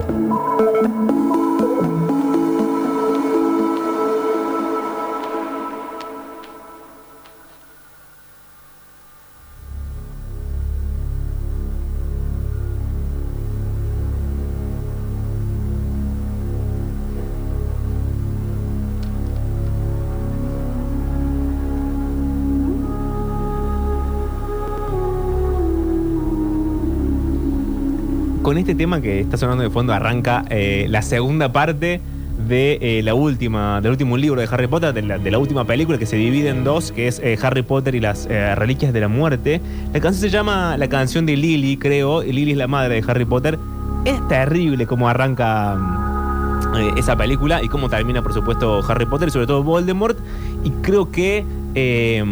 Con este tema que está sonando de fondo arranca eh, la segunda parte de eh, la última, del último libro de Harry Potter, de la, última película que se divide en dos, que es eh, Harry Potter y las Reliquias de la Muerte. La canción se llama La canción de Lily, creo. y Lily es la madre de Harry Potter. Es terrible cómo arranca esa película y cómo termina, por supuesto, Harry Potter y sobre todo Voldemort. Y creo que eh,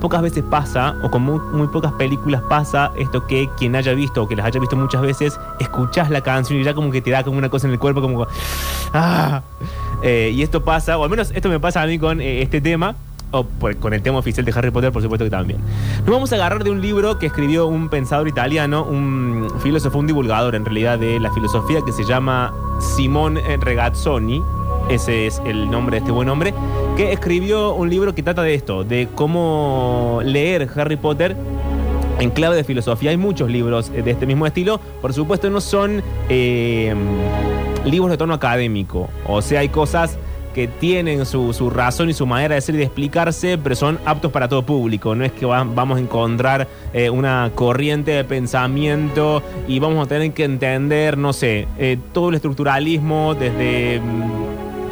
pocas veces pasa, o con muy, pocas películas pasa, esto que quien haya visto o que las haya visto muchas veces, escuchás la canción y ya como que te da como una cosa en el cuerpo, como. ¡Ah! Eh, y esto pasa, o al menos esto me pasa a mí con eh, este tema. O por- con el tema oficial de Harry Potter, por supuesto que también. Nos vamos a agarrar de un libro que escribió un pensador italiano, un filósofo, un divulgador en realidad de la filosofía que se llama Simone Regazzoni. Ese es el nombre de este buen hombre. Que escribió un libro que trata de esto, de cómo leer Harry Potter en clave de filosofía. Hay muchos libros eh, de este mismo estilo. Por supuesto, no son eh, libros de tono académico. O sea, hay cosas que tienen su, su razón y su manera de ser y de explicarse, pero son aptos para todo público. No es que va- vamos a encontrar eh, una corriente de pensamiento y vamos a tener que entender, no sé, eh, todo el estructuralismo desde mm,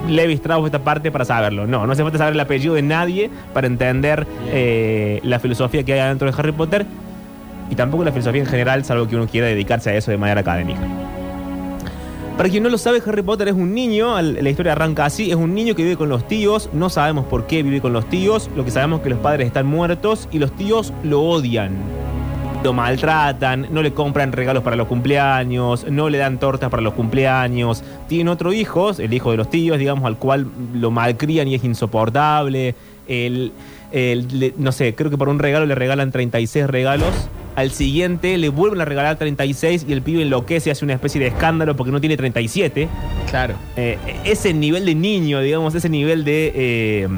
Levi Strauss esta parte para saberlo. No, no hace falta saber el apellido de nadie para entender eh, la filosofía que hay adentro de Harry Potter y tampoco la filosofía en general, salvo que uno quiera dedicarse a eso de manera académica. Para quien no lo sabe, Harry Potter es un niño, la historia arranca así, es un niño que vive con los tíos, no sabemos por qué vive con los tíos, lo que sabemos es que los padres están muertos y los tíos lo odian. Lo maltratan, no le compran regalos para los cumpleaños, no le dan tortas para los cumpleaños. Tiene otro hijo, el hijo de los tíos, digamos, al cual lo malcrían y es insoportable. El, el- le- no sé, creo que por un regalo le regalan 36 regalos. Al siguiente le vuelven a regalar 36 y el pibe enloquece, hace una especie de escándalo porque no tiene 37. Claro. Eh, ese nivel de niño, digamos, ese nivel de eh,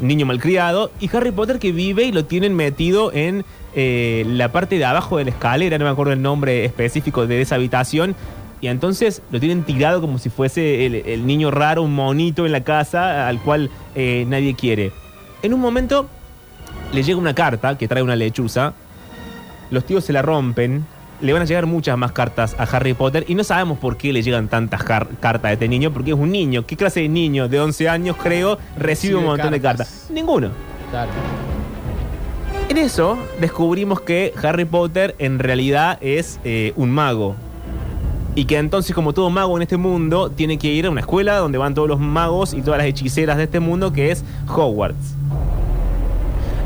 niño malcriado. Y Harry Potter que vive y lo tienen metido en eh, la parte de abajo de la escalera, no me acuerdo el nombre específico de esa habitación. Y entonces lo tienen tirado como si fuese el, el niño raro, un monito en la casa al cual eh, nadie quiere. En un momento le llega una carta que trae una lechuza. Los tíos se la rompen. Le van a llegar muchas más cartas a Harry Potter y no sabemos por qué le llegan tantas cartas a este niño, porque es un niño. ¿Qué clase de niño de 11 años, creo, recibe un montón de cartas? Ninguno. Claro. En eso descubrimos que Harry Potter en realidad es eh, un mago. Y que entonces, como todo mago en este mundo, tiene que ir a una escuela donde van todos los magos y todas las hechiceras de este mundo, que es Hogwarts.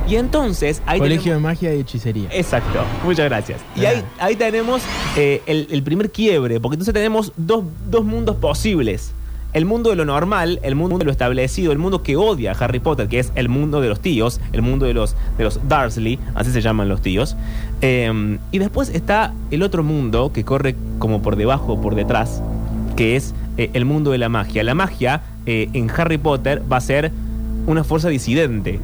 Y entonces ahí Colegio tenemos- de Magia y Hechicería. Exacto, muchas gracias. Y ahí, ahí tenemos eh, el, el primer quiebre, porque entonces tenemos dos, dos mundos posibles. El mundo de lo normal, el mundo de lo establecido, el mundo que odia a Harry Potter, que es el mundo de los tíos, el mundo de los, de los Dursley, así se llaman los tíos. Eh, y después está el otro mundo que corre como por debajo, por detrás, que es eh, el mundo de la magia. La magia eh, en Harry Potter va a ser una fuerza disidente.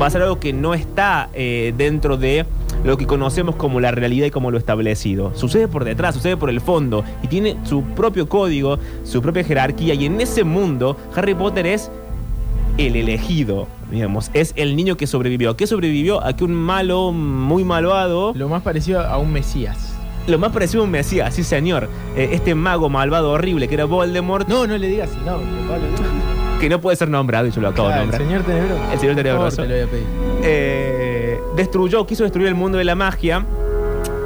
Va a ser algo que no está eh, dentro de lo que conocemos como la realidad y como lo establecido. Sucede por detrás, sucede por el fondo y tiene su propio código, su propia jerarquía y en ese mundo Harry Potter es el elegido, digamos, es el niño que sobrevivió. ¿Qué sobrevivió? A que un malo, muy malvado... Lo más parecido a un Mesías. Lo más parecido a un Mesías, sí señor. Eh, este mago malvado horrible que era Voldemort. No, no le digas si no. Que no puede ser nombrado, y yo lo acabo Claro, de el nombrar. señor Tenebroso. El señor Tenebroso. te lo voy a pedir. Eh, destruyó, quiso destruir el mundo de la magia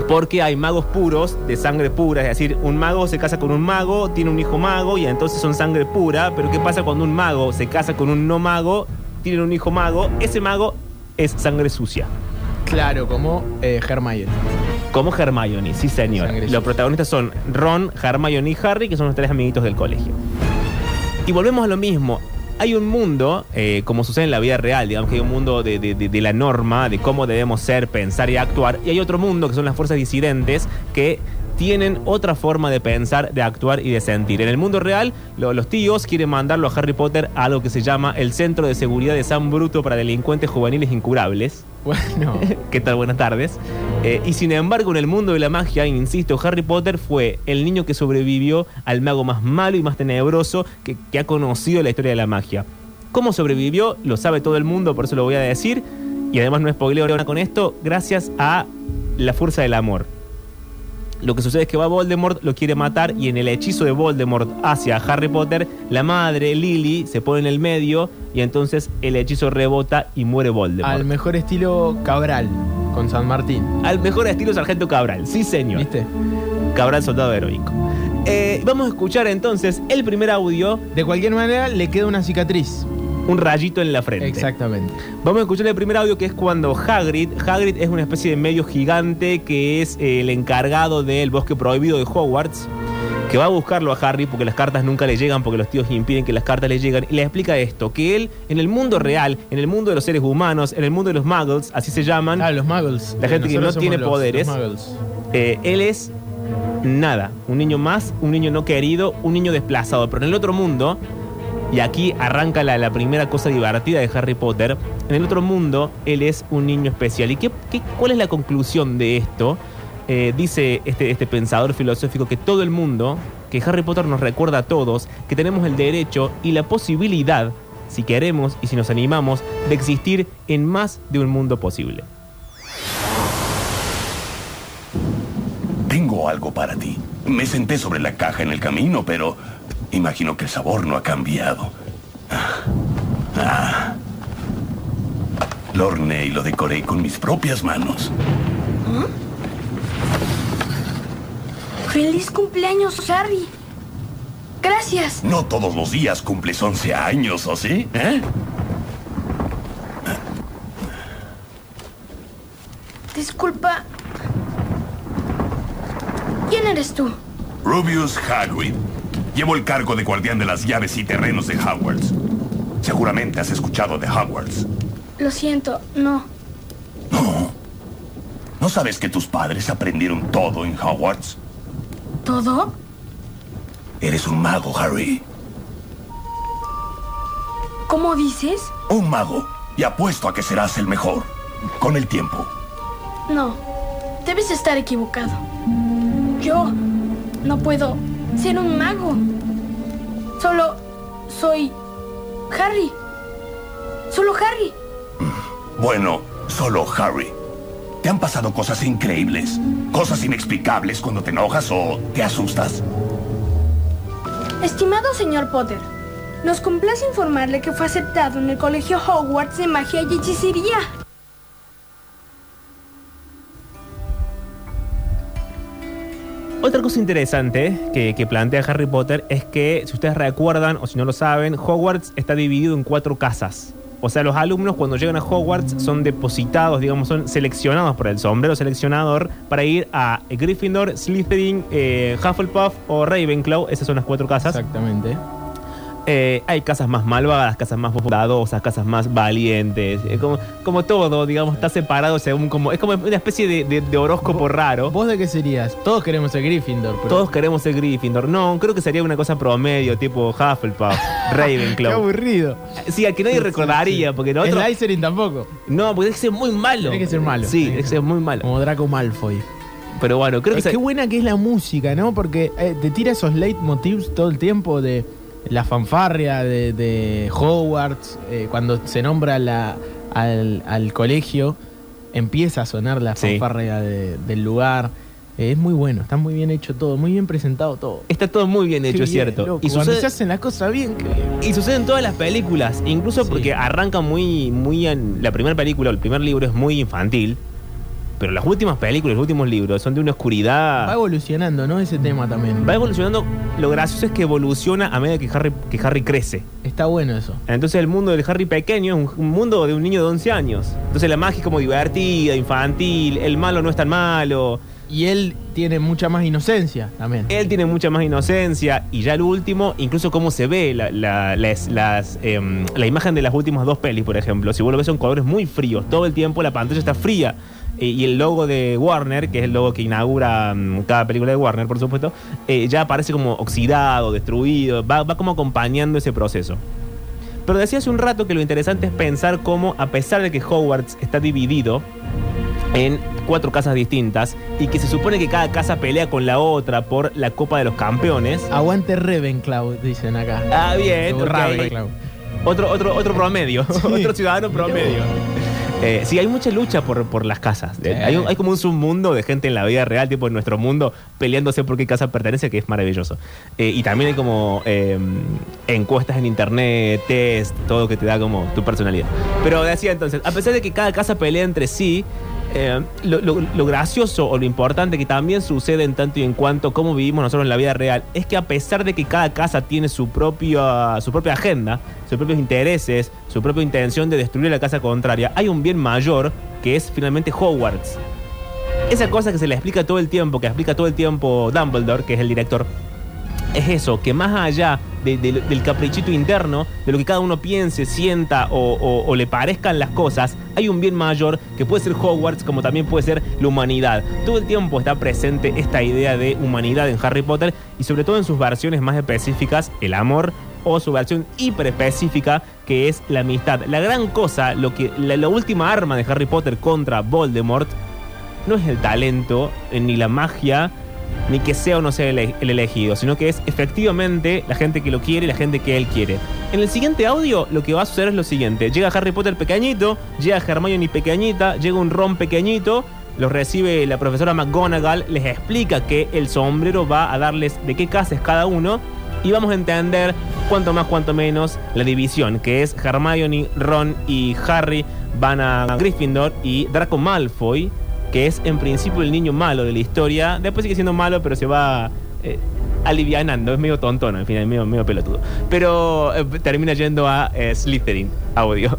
porque hay magos puros, de sangre pura, es decir, un mago se casa con un mago, tiene un hijo mago y entonces son sangre pura, pero ¿qué pasa cuando un mago se casa con un no mago, tiene un hijo mago? Ese mago es sangre sucia. Claro, como eh, Hermione. Como Hermione, sí señor. Sangre Los sucia. protagonistas son Ron, Hermione y Harry, que son los tres amiguitos del colegio. Y volvemos a lo mismo. Hay un mundo, eh, como sucede en la vida real, digamos que hay un mundo de, de- de- de la norma, de cómo debemos ser, pensar y actuar. Y hay otro mundo que son las fuerzas disidentes que tienen otra forma de pensar, de actuar y de sentir. En el mundo real, lo- los tíos quieren mandarlo a Harry Potter a lo que se llama el Centro de Seguridad de San Bruto para Delincuentes Juveniles Incurables. Bueno. [laughs] ¿Qué tal? Buenas tardes. Eh, y sin embargo, en el mundo de la magia, insisto, Harry Potter fue el niño que sobrevivió al mago más malo y más tenebroso que, que ha conocido la historia de la magia. ¿Cómo sobrevivió? Lo sabe todo el mundo, por eso lo voy a decir. Y además no spoileo ahora con esto, gracias a la fuerza del amor. Lo que sucede es que va Voldemort, lo quiere matar y en el hechizo de Voldemort hacia Harry Potter, la madre Lily se pone en el medio y entonces el hechizo rebota y muere Voldemort. Al mejor estilo Cabral, con San Martín. Al mejor estilo Sargento Cabral, sí señor. ¿Viste? Cabral soldado heroico. Eh, vamos a escuchar entonces el primer audio. De cualquier manera, le queda una cicatriz. Un rayito en la frente. Exactamente. Vamos a escuchar el primer audio que es cuando Hagrid, Hagrid es una especie de medio gigante que es eh, el encargado del bosque prohibido de Hogwarts, que va a buscarlo a Harry porque las cartas nunca le llegan, porque los tíos impiden que las cartas le lleguen, y le explica esto, que él en el mundo real, en el mundo de los seres humanos, en el mundo de los muggles, así se llaman, Ah, los muggles. la gente que no tiene los- poderes, los eh, él es nada, un niño más, un niño no querido, un niño desplazado. Pero en el otro mundo, y aquí arranca la, primera cosa divertida de Harry Potter, en el otro mundo él es un niño especial. ¿Y qué, qué- cuál es la conclusión de esto? Eh, dice este, este pensador filosófico que todo el mundo, que Harry Potter nos recuerda a todos, que tenemos el derecho y la posibilidad, si queremos y si nos animamos, de existir en más de un mundo posible. Tengo algo para ti. Me senté sobre la caja en el camino, pero imagino que el sabor no ha cambiado. Ah. Ah. Lo horneé y lo decoré con mis propias manos. ¡Feliz cumpleaños, Harry! Gracias. No todos los días cumples 11 años, ¿o sí? ¿Eh? Disculpa. ¿Quién eres tú? Rubius Hagrid. Llevo el cargo de guardián de las llaves y terrenos de Hogwarts. Seguramente has escuchado de Hogwarts. Lo siento, no. ¿No sabes que tus padres aprendieron todo en Hogwarts? ¿Todo? Eres un mago, Harry. ¿Cómo dices? Un mago. Y apuesto a que serás el mejor. Con el tiempo. No. Debes estar equivocado. Yo no puedo ser un mago. Solo soy Harry. Solo Harry. Bueno, solo Harry. ¿Te han pasado cosas increíbles? Cosas inexplicables cuando te enojas o te asustas. Estimado señor Potter, nos complace informarle que fue aceptado en el Colegio Hogwarts de Magia y Hechicería. Otra cosa interesante que, plantea Harry Potter es que, si ustedes recuerdan o si no lo saben, Hogwarts está dividido en cuatro casas. O sea, los alumnos cuando llegan a Hogwarts son depositados, digamos, son seleccionados por el sombrero seleccionador para ir a Gryffindor, Slytherin, eh, Hufflepuff o Ravenclaw. Esas son las cuatro casas. Exactamente. Eh, hay casas más malvadas, casas más bondadosas, casas más valientes. Eh, como, como todo, digamos, está separado según como. Es como una especie de, de- de horóscopo raro. ¿Vos de qué serías? Todos queremos ser Gryffindor. Pero... Todos queremos ser Gryffindor. No, creo que sería una cosa promedio, tipo Hufflepuff, [laughs] Qué Ravenclaw. aburrido. Sí, al que nadie recordaría, porque lo otro. Slytherin tampoco. No, porque que ser muy malo. Tiene que ser malo. Sí, que ser muy malo. Como Draco Malfoy. Pero bueno, creo que Es se- qué buena que es la música, ¿no? Porque eh, te tira esos leitmotivs todo el tiempo de la fanfarria de, de Hogwarts, eh, cuando se nombra la, al, al colegio, empieza a sonar la Sí. fanfarria de- del lugar. Eh, es muy bueno, está muy bien hecho todo, muy bien presentado todo. Está todo muy bien hecho, es cierto. loco, Y sucede- se hacen las cosas bien, que- Y sucede en todas las películas, incluso porque arranca muy, muy en, la primera película, o el primer libro es muy infantil, pero las últimas películas, los últimos libros son de una oscuridad. va evolucionando, ¿no? Ese tema también. Va evolucionando. Lo gracioso es que evoluciona a medida que Harry, que Harry crece. Está bueno eso. Entonces el mundo del Harry pequeño es un, un mundo de un niño de 11 años. Entonces la magia es como divertida, infantil, el malo no es tan malo. Y él tiene mucha más inocencia también. Él tiene mucha más inocencia y ya el último, incluso cómo se ve la, la- las- las, em, la imagen de las últimas dos pelis, por ejemplo. Si vos lo ves son colores muy fríos, todo el tiempo la pantalla está fría. Eh, y el logo de Warner, que es el logo que inaugura mm, cada película de Warner, por supuesto, eh, ya aparece como oxidado, destruido, va, va como acompañando ese proceso. Pero decía hace un rato que lo interesante es pensar cómo, a pesar de que Hogwarts está dividido en cuatro casas distintas y que se supone que cada casa pelea con la otra por la Copa de los Campeones. Aguante Ravenclaw, dicen acá. Ah, bien, Como ok. Ravenclaw. Otro, otro, otro [laughs] promedio, otro ciudadano promedio. [laughs] Eh, sí, hay mucha lucha por, por las casas. Hay, hay como un submundo de gente en la vida real, tipo en nuestro mundo, peleándose por qué casa pertenece, que es maravilloso. Eh, y también hay como eh, encuestas en internet, test, todo que te da como tu personalidad. Pero decía entonces, a pesar de que cada casa pelea entre sí, eh, lo, lo- gracioso o lo importante que también sucede en tanto y en cuanto cómo vivimos nosotros en la vida real es que a pesar de que cada casa tiene su su propia agenda, sus propios intereses, su propia intención de destruir la casa contraria, hay un bien mayor que es finalmente Hogwarts. Esa cosa que se le explica todo el tiempo, que explica todo el tiempo Dumbledore, que es el director, es eso, que más allá de- de- del caprichito interno, de lo que cada uno piense, sienta o, le parezcan las cosas, hay un bien mayor que puede ser Hogwarts como también puede ser la humanidad. Todo el tiempo está presente esta idea de humanidad en Harry Potter y sobre todo en sus versiones más específicas, el amor o su versión hiper específica que es la amistad. La gran cosa, lo que, la, última arma de Harry Potter contra Voldemort no es el talento ni la magia ni que sea o no sea el elegido, sino que es efectivamente la gente que lo quiere y la gente que él quiere. En el siguiente audio lo que va a suceder es lo siguiente. Llega Harry Potter pequeñito, llega Hermione pequeñita, llega un Ron pequeñito, los recibe la profesora McGonagall, les explica que el sombrero va a darles de qué casa es cada uno y vamos a entender cuanto más, cuanto menos la división, que es Hermione, Ron y Harry van a Gryffindor y Draco Malfoy, que es en principio el niño malo de la historia, después sigue siendo malo, pero se va eh, alivianando, es medio tontón, al final, medio, medio pelotudo. Pero eh, termina yendo a eh, Slytherin, audio.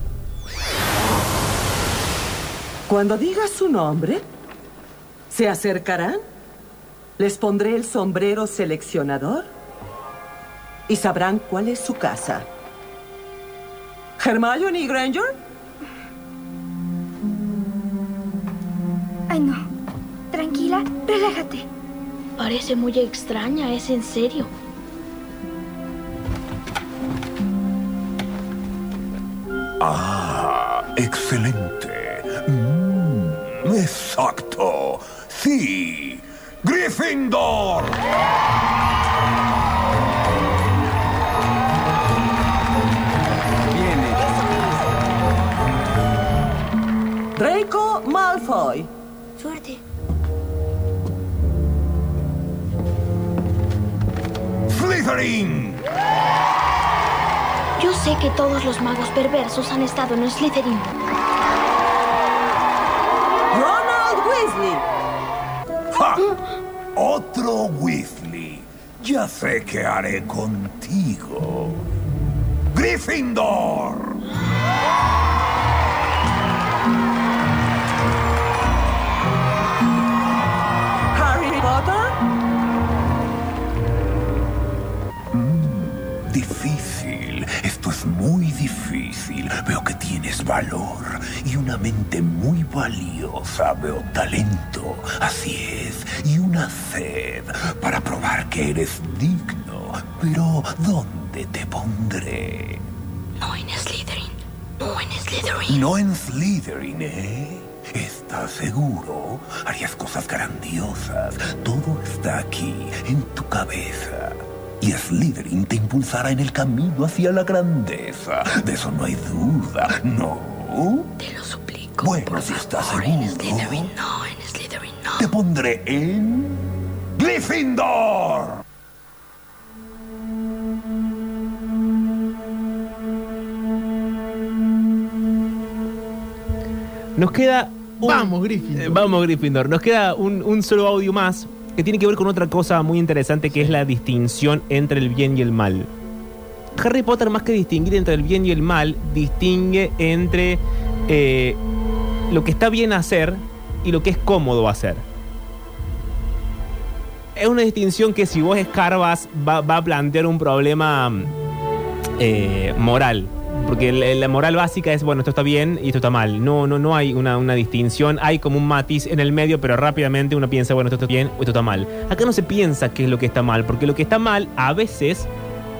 Cuando diga su nombre, se acercarán, les pondré el sombrero seleccionador y sabrán cuál es su casa. Hermione Granger, Ay, no. Tranquila, relájate. Parece muy extraña, es en serio. Ah, excelente. Mm, exacto. Sí. Gryffindor. Draco Malfoy. Suerte. Slytherin. Yo sé que todos los magos perversos han estado en Slytherin. Ronald Weasley. ¡Ja! Otro Weasley. Ya sé qué haré contigo. Gryffindor. Difícil. Veo que tienes valor y una mente muy valiosa. Veo talento, así es, y una sed para probar que eres digno. Pero, ¿dónde te pondré? No en Slytherin. No en Slytherin. No en Slytherin, ¿eh? ¿Estás seguro? Harías cosas grandiosas. Todo está aquí, en tu cabeza. Y Slytherin te impulsará en el camino hacia la grandeza. De eso no hay duda, ¿no? Te lo suplico. Bueno, si estás favor, en seguro, Slytherin no, en Slytherin no. te pondré en... ¡Gryffindor! Nos queda. un- Vamos, Gryffindor. Eh, Vamos, Gryffindor. Nos queda un, un solo audio más que tiene que ver con otra cosa muy interesante que es la distinción entre el bien y el mal. Harry Potter, más que distinguir entre el bien y el mal, distingue entre eh, lo que está bien hacer y lo que es cómodo hacer. Es una distinción que si vos escarbas va, va a plantear un problema eh, moral. Porque la, moral básica es, bueno, esto está bien y esto está mal. No, no, no hay una, distinción. Hay como un matiz en el medio, pero rápidamente uno piensa, bueno, esto está bien o esto está mal. Acá no se piensa qué es lo que está mal, porque lo que está mal a veces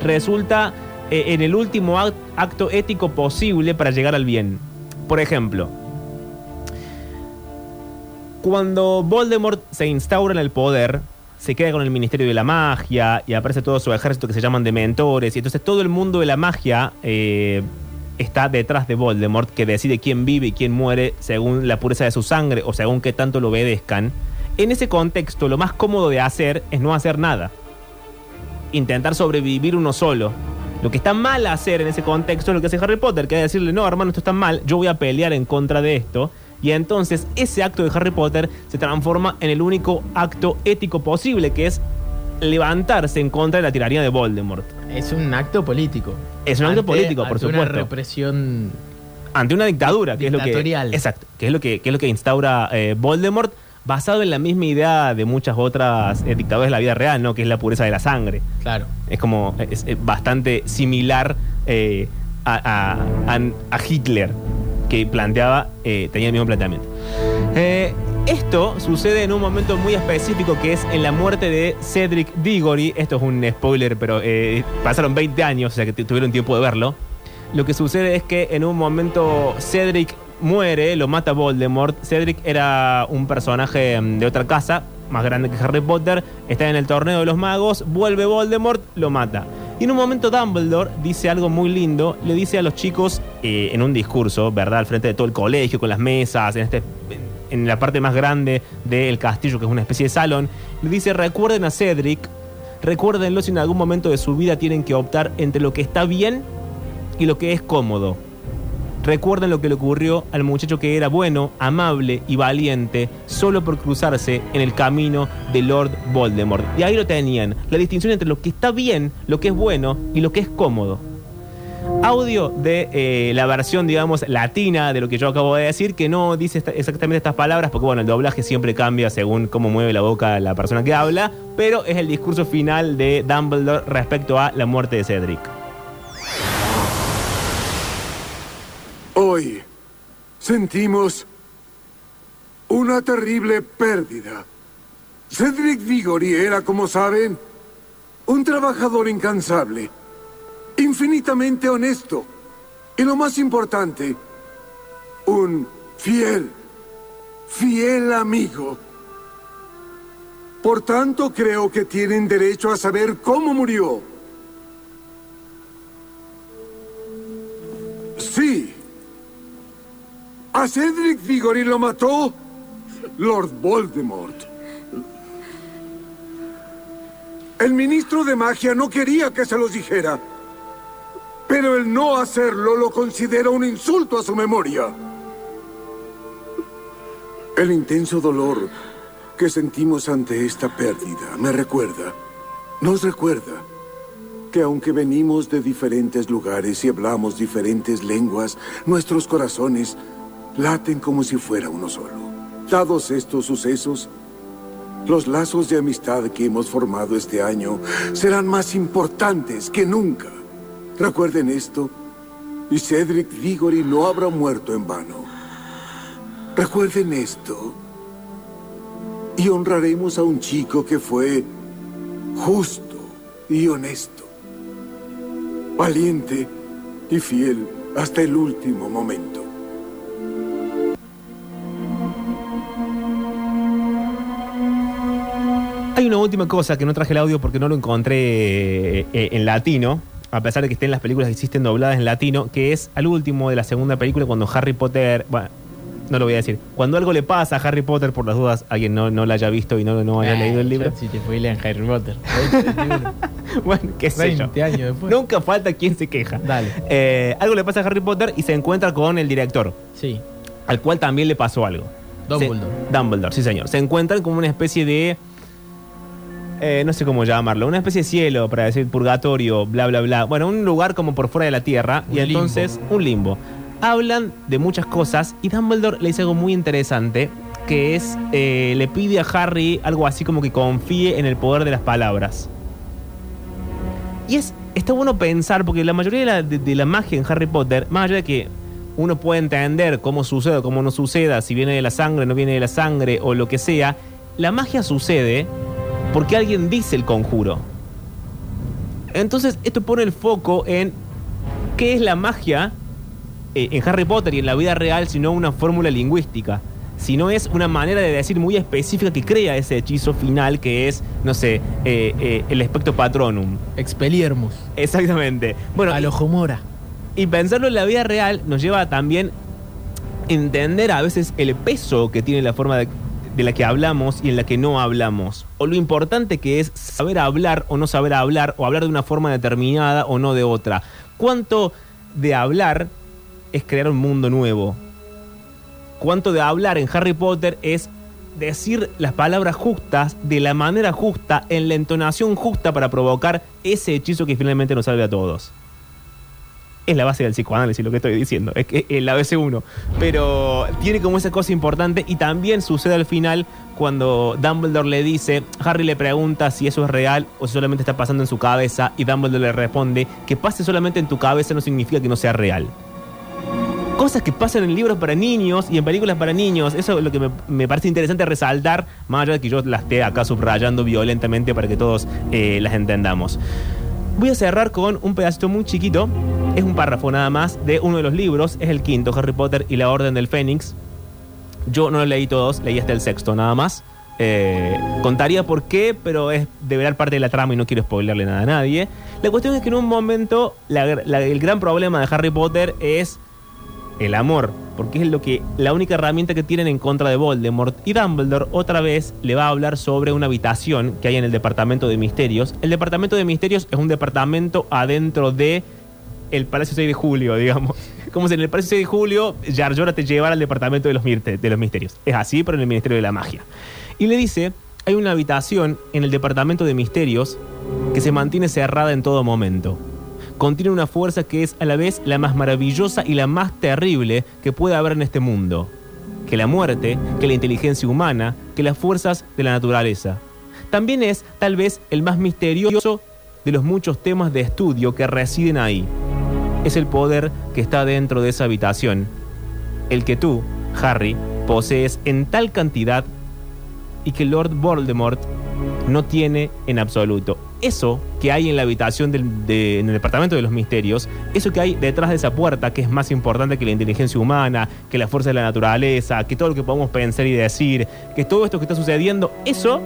resulta eh, en el último act- acto ético posible para llegar al bien. Por ejemplo, cuando Voldemort se instaura en el poder, se queda con el Ministerio de la Magia y aparece todo su ejército que se llaman dementores. Y entonces todo el mundo de la magia eh, está detrás de Voldemort, que decide quién vive y quién muere según la pureza de su sangre o según qué tanto lo obedezcan. En ese contexto, lo más cómodo de hacer es no hacer nada. Intentar sobrevivir uno solo. Lo que está mal hacer en ese contexto es lo que hace Harry Potter, que es decirle, no, hermano, esto está mal, yo voy a pelear en contra de esto. Y entonces ese acto de Harry Potter se transforma en el único acto ético posible, que es levantarse en contra de la tiranía de Voldemort. Es un acto político. Es un acto político, por ante una supuesto. represión Ante una dictadura, que es lo que. Exacto, que es lo que, que es lo que instaura eh, Voldemort, basado en la misma idea de muchas otras eh, dictaduras de la vida real, ¿no? Que es la pureza de la sangre. Claro. Es como. Es, es bastante similar eh, a, a- a- a Hitler, que planteaba. eh, tenía el mismo planteamiento. Eh, esto sucede en un momento muy específico que es en la muerte de Cedric Diggory. Esto es un spoiler, pero eh, pasaron 20 años, o sea que tu- tuvieron tiempo de verlo. Lo que sucede es que en un momento Cedric muere, lo mata Voldemort. Cedric era un personaje mm, de otra casa, más grande que Harry Potter, está en el torneo de los magos, vuelve Voldemort, lo mata. Y en un momento Dumbledore dice algo muy lindo, le dice a los chicos eh, en un discurso, ¿verdad? Al frente de todo el colegio, con las mesas, en, este, en la parte más grande del castillo, que es una especie de salón, le dice, recuerden a Cedric, recuérdenlo si en algún momento de su vida tienen que optar entre lo que está bien y lo que es cómodo. Recuerden lo que le ocurrió al muchacho que era bueno, amable y valiente solo por cruzarse en el camino de Lord Voldemort. Y ahí lo tenían, la distinción entre lo que está bien, lo que es bueno y lo que es cómodo. Audio de eh, la versión, digamos, latina de lo que yo acabo de decir, que no dice exactamente estas palabras, porque bueno, el doblaje siempre cambia según cómo mueve la boca la persona que habla, pero es el discurso final de Dumbledore respecto a la muerte de Cedric. Hoy sentimos una terrible pérdida. Cedric Diggory era, como saben, un trabajador incansable, infinitamente honesto y lo más importante, un fiel, fiel amigo. Por tanto, creo que tienen derecho a saber cómo murió. Sí. A Cedric Diggory lo mató Lord Voldemort. El ministro de magia no quería que se los dijera. Pero el no hacerlo lo considera un insulto a su memoria. El intenso dolor que sentimos ante esta pérdida me recuerda, nos recuerda, que aunque venimos de diferentes lugares y hablamos diferentes lenguas, nuestros corazones laten como si fuera uno solo. Dados estos sucesos, los lazos de amistad que hemos formado este año serán más importantes que nunca. Recuerden esto Y Cedric Diggory no habrá muerto en vano. Recuerden esto. Y honraremos a un chico que fue justo y honesto. Valiente y fiel hasta el último momento. Hay una última cosa que no traje el audio porque no lo encontré eh, en latino, a pesar de que estén las películas que existen dobladas en latino, que es al último de la segunda película cuando Harry Potter, bueno, no lo voy a decir, cuando algo le pasa a Harry Potter, por las dudas, alguien no, no la haya visto y no, no haya Ah, leído el libro. Si te spoilean Harry Potter. [laughs] bueno, qué sé yo. 20 años después. Nunca falta quien se queja. Dale. Eh, algo le pasa a Harry Potter y se encuentra con el director. Sí. Al cual también le pasó algo. Dumbledore. Se- Dumbledore, sí señor. Se encuentran como una especie de... eh, no sé cómo llamarlo, una especie de cielo, para decir purgatorio, bla, bla, bla. Bueno, un lugar como por fuera de la Tierra. Un y entonces, un limbo. Hablan de muchas cosas y Dumbledore le dice algo muy interesante, que es, eh, le pide a Harry algo así como que confíe en el poder de las palabras. Y es, está bueno pensar, porque la mayoría de la, de- de la magia en Harry Potter, más allá de que uno puede entender cómo sucede o cómo no suceda, si viene de la sangre, no viene de la sangre o lo que sea, la magia sucede porque alguien dice el conjuro. Entonces, esto pone el foco en qué es la magia eh, en Harry Potter y en la vida real, sino una fórmula lingüística. Si no es una manera de decir muy específica que crea ese hechizo final que es, no sé, eh, eh, el espectro patronum. Expelliarmus. Exactamente. Bueno, A lo Homora. y pensarlo en la vida real nos lleva a también entender a veces el peso que tiene la forma de, de la que hablamos y en la que no hablamos. O lo importante que es saber hablar o no saber hablar, o hablar de una forma determinada o no de otra. ¿Cuánto de hablar es crear un mundo nuevo? ¿Cuánto de hablar en Harry Potter es decir las palabras justas, de la manera justa, en la entonación justa para provocar ese hechizo que finalmente nos salve a todos? Es la base del psicoanálisis lo que estoy diciendo, es que el ABC1, pero tiene como esa cosa importante y también sucede al final cuando Dumbledore le dice, Harry le pregunta si eso es real o si solamente está pasando en su cabeza y Dumbledore le responde que pase solamente en tu cabeza no significa que no sea real. Cosas que pasan en libros para niños y en películas para niños, eso es lo que me, parece interesante resaltar, más allá de que yo las esté acá subrayando violentamente para que todos eh, las entendamos. Voy a cerrar con un pedacito muy chiquito. Es un párrafo nada más de uno de los libros. Es el quinto, Harry Potter y la Orden del Fénix. Yo no lo leí todos, leí hasta el sexto nada más. Eh, contaría por qué, pero es de ver parte de la trama y no quiero spoilerle nada a nadie. La cuestión es que en un momento el gran problema de Harry Potter es el amor, porque es lo que la única herramienta que tienen en contra de Voldemort. Y Dumbledore otra vez le va a hablar sobre una habitación que hay en el departamento de misterios. El departamento de misterios es un departamento adentro de el Palacio 6 de Julio, digamos. [laughs] Como si en el Palacio 6 de Julio Jar te llevara al departamento de los, de los misterios. Es así, pero en el Ministerio de la Magia. Y le dice, hay una habitación en el departamento de misterios que se mantiene cerrada en todo momento contiene una fuerza que es a la vez la más maravillosa y la más terrible que puede haber en este mundo. Que la muerte, que la inteligencia humana, que las fuerzas de la naturaleza. También es, tal vez, el más misterioso de los muchos temas de estudio que residen ahí. Es el poder que está dentro de esa habitación. El que tú, Harry, posees en tal cantidad y que Lord Voldemort no tiene en absoluto. Eso que hay en la habitación del, de- en el departamento de los misterios, eso que hay detrás de esa puerta, que es más importante que la inteligencia humana, que la fuerza de la naturaleza, que todo lo que podemos pensar y decir, que todo esto que está sucediendo, eso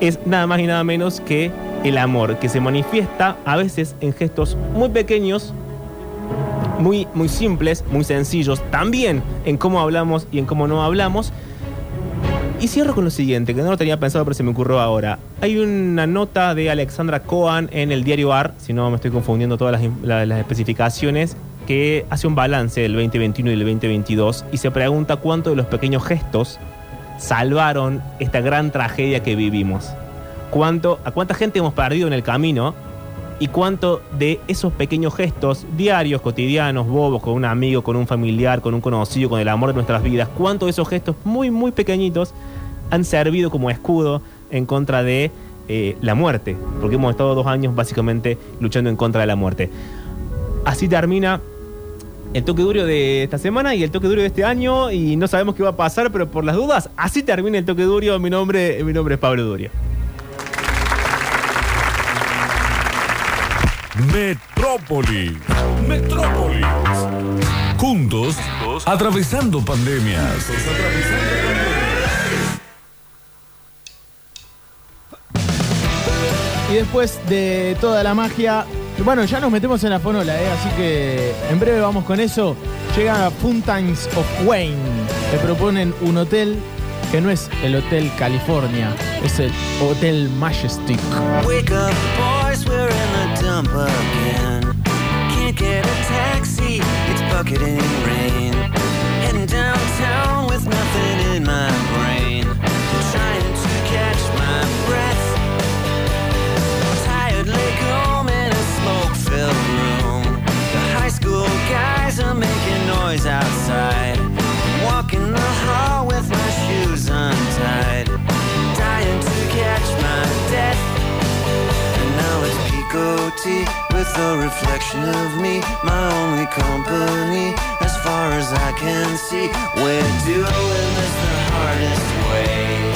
es nada más y nada menos que el amor, que se manifiesta a veces en gestos muy pequeños, muy, muy simples, muy sencillos, también en cómo hablamos y en cómo no hablamos. Y cierro con lo siguiente, que no lo tenía pensado, pero se me ocurrió ahora. Hay una nota de Alexandra Cohen en el diario AR, si no me estoy confundiendo todas las, las especificaciones, que hace un balance del 2021 y del 2022 y se pregunta cuánto de los pequeños gestos salvaron esta gran tragedia que vivimos. Cuánto, a cuánta gente hemos perdido en el camino y cuánto de esos pequeños gestos diarios, cotidianos, bobos, con un amigo, con un familiar, con un conocido, con el amor de nuestras vidas, cuánto de esos gestos muy, muy pequeñitos han servido como escudo en contra de eh, la muerte, porque hemos estado dos años básicamente luchando en contra de la muerte. Así termina el toque duro de esta semana y el toque duro de este año y no sabemos qué va a pasar, pero por las dudas, así termina el toque duro. Mi nombre, mi nombre es Pablo Durio. Metrópolis. Metrópolis. Juntos, atravesando pandemias. Y después de toda la magia, bueno, ya nos metemos en la fonola, ¿eh? así que en breve vamos con eso. Llega Fountains of Wayne, que proponen un hotel que no es el Hotel California, es el Hotel Majestic. Wake up, boys, we're in the dump again. Can't get a taxi, it's bucketing rain. Heading downtown with nothing in my brain. Trying to catch my breath. Tired leg home in a smoke filled room. The high school guys are making noise outside. Walking the hall with my shoes untied. Dying to catch my death. And now it's Pico tea with a reflection of me, my only company. As far as I can see, we're doing this the hardest way.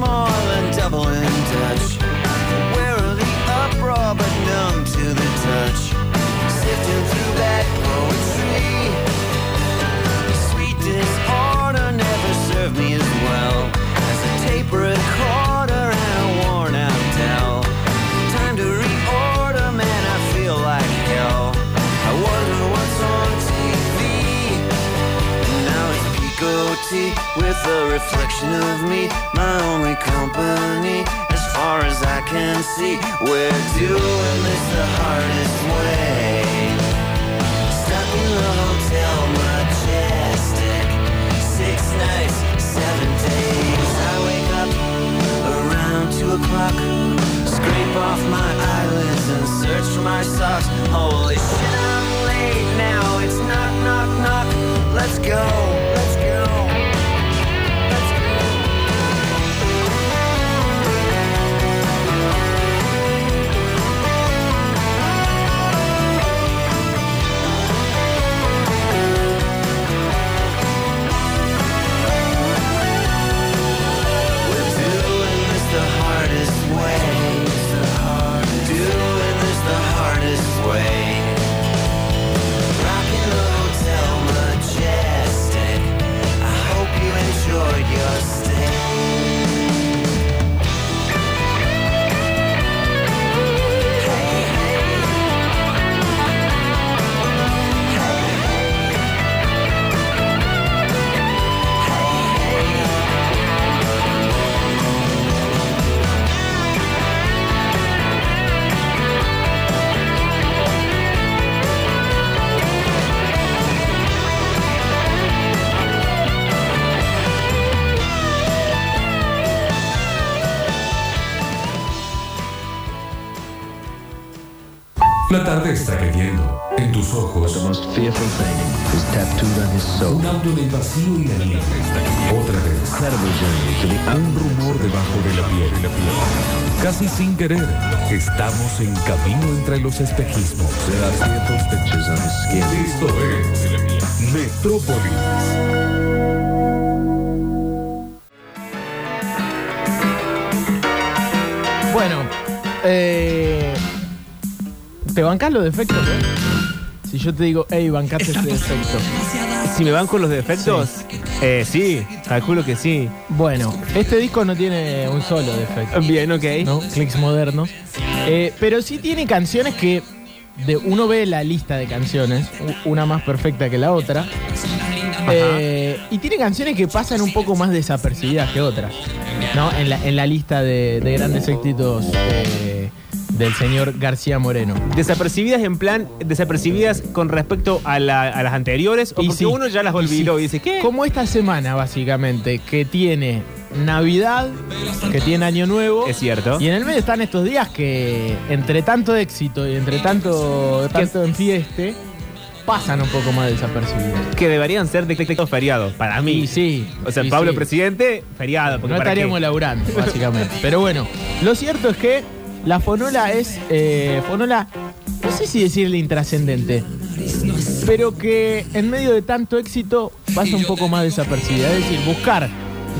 more than doubling Pico with a reflection of me, my only company. As far as I can see, we're doing this the hardest way. Stuck in the hotel majestic, six nights, seven days. I wake up around two o'clock, scrape off my eyelids and search for my socks. Holy shit, I'm late now. It's knock, knock, knock. Let's go. La tarde está cayendo. En tus ojos. Un auto del vacío y la nieve. Otra vez. Un rumor debajo de la piel. Casi sin querer, estamos en camino entre los espejismos. Esto es Metrópolis. Bueno, eh, ¿te bancás los defectos? eh? Si yo te digo, hey, bancate este defecto. Si me van con los defectos, eh, sí, calculo que sí. Bueno, este disco no tiene un solo defecto. Bien, ok. ¿no? Clicks modernos. Eh, pero sí tiene canciones que de, uno ve la lista de canciones, una más perfecta que la otra. Eh, y tiene canciones que pasan un poco más desapercibidas que otras. ¿No? En la, en la lista de, de grandes éxitos eh, del señor García Moreno. Desapercibidas en plan, desapercibidas con respecto a, la- a las anteriores, o Y porque sí, uno ya las y olvidó sí. y dice, ¿qué? Como esta semana, básicamente, que tiene Navidad, que tiene Año Nuevo. Es cierto. Y en el medio están estos días que, entre tanto éxito y entre tanto, tanto en fieste, pasan un poco más desapercibidos. Que deberían ser de textos feriados, para mí. Y sí. O sea, y Pablo sí. presidente, feriado. Porque No ¿para qué? estaríamos laburando, básicamente. [laughs] Pero bueno, lo cierto es que la fonola es. eh, fonola, no sé si decirle intrascendente, pero que en medio de tanto éxito pasa un poco más desapercibida. Es decir, buscar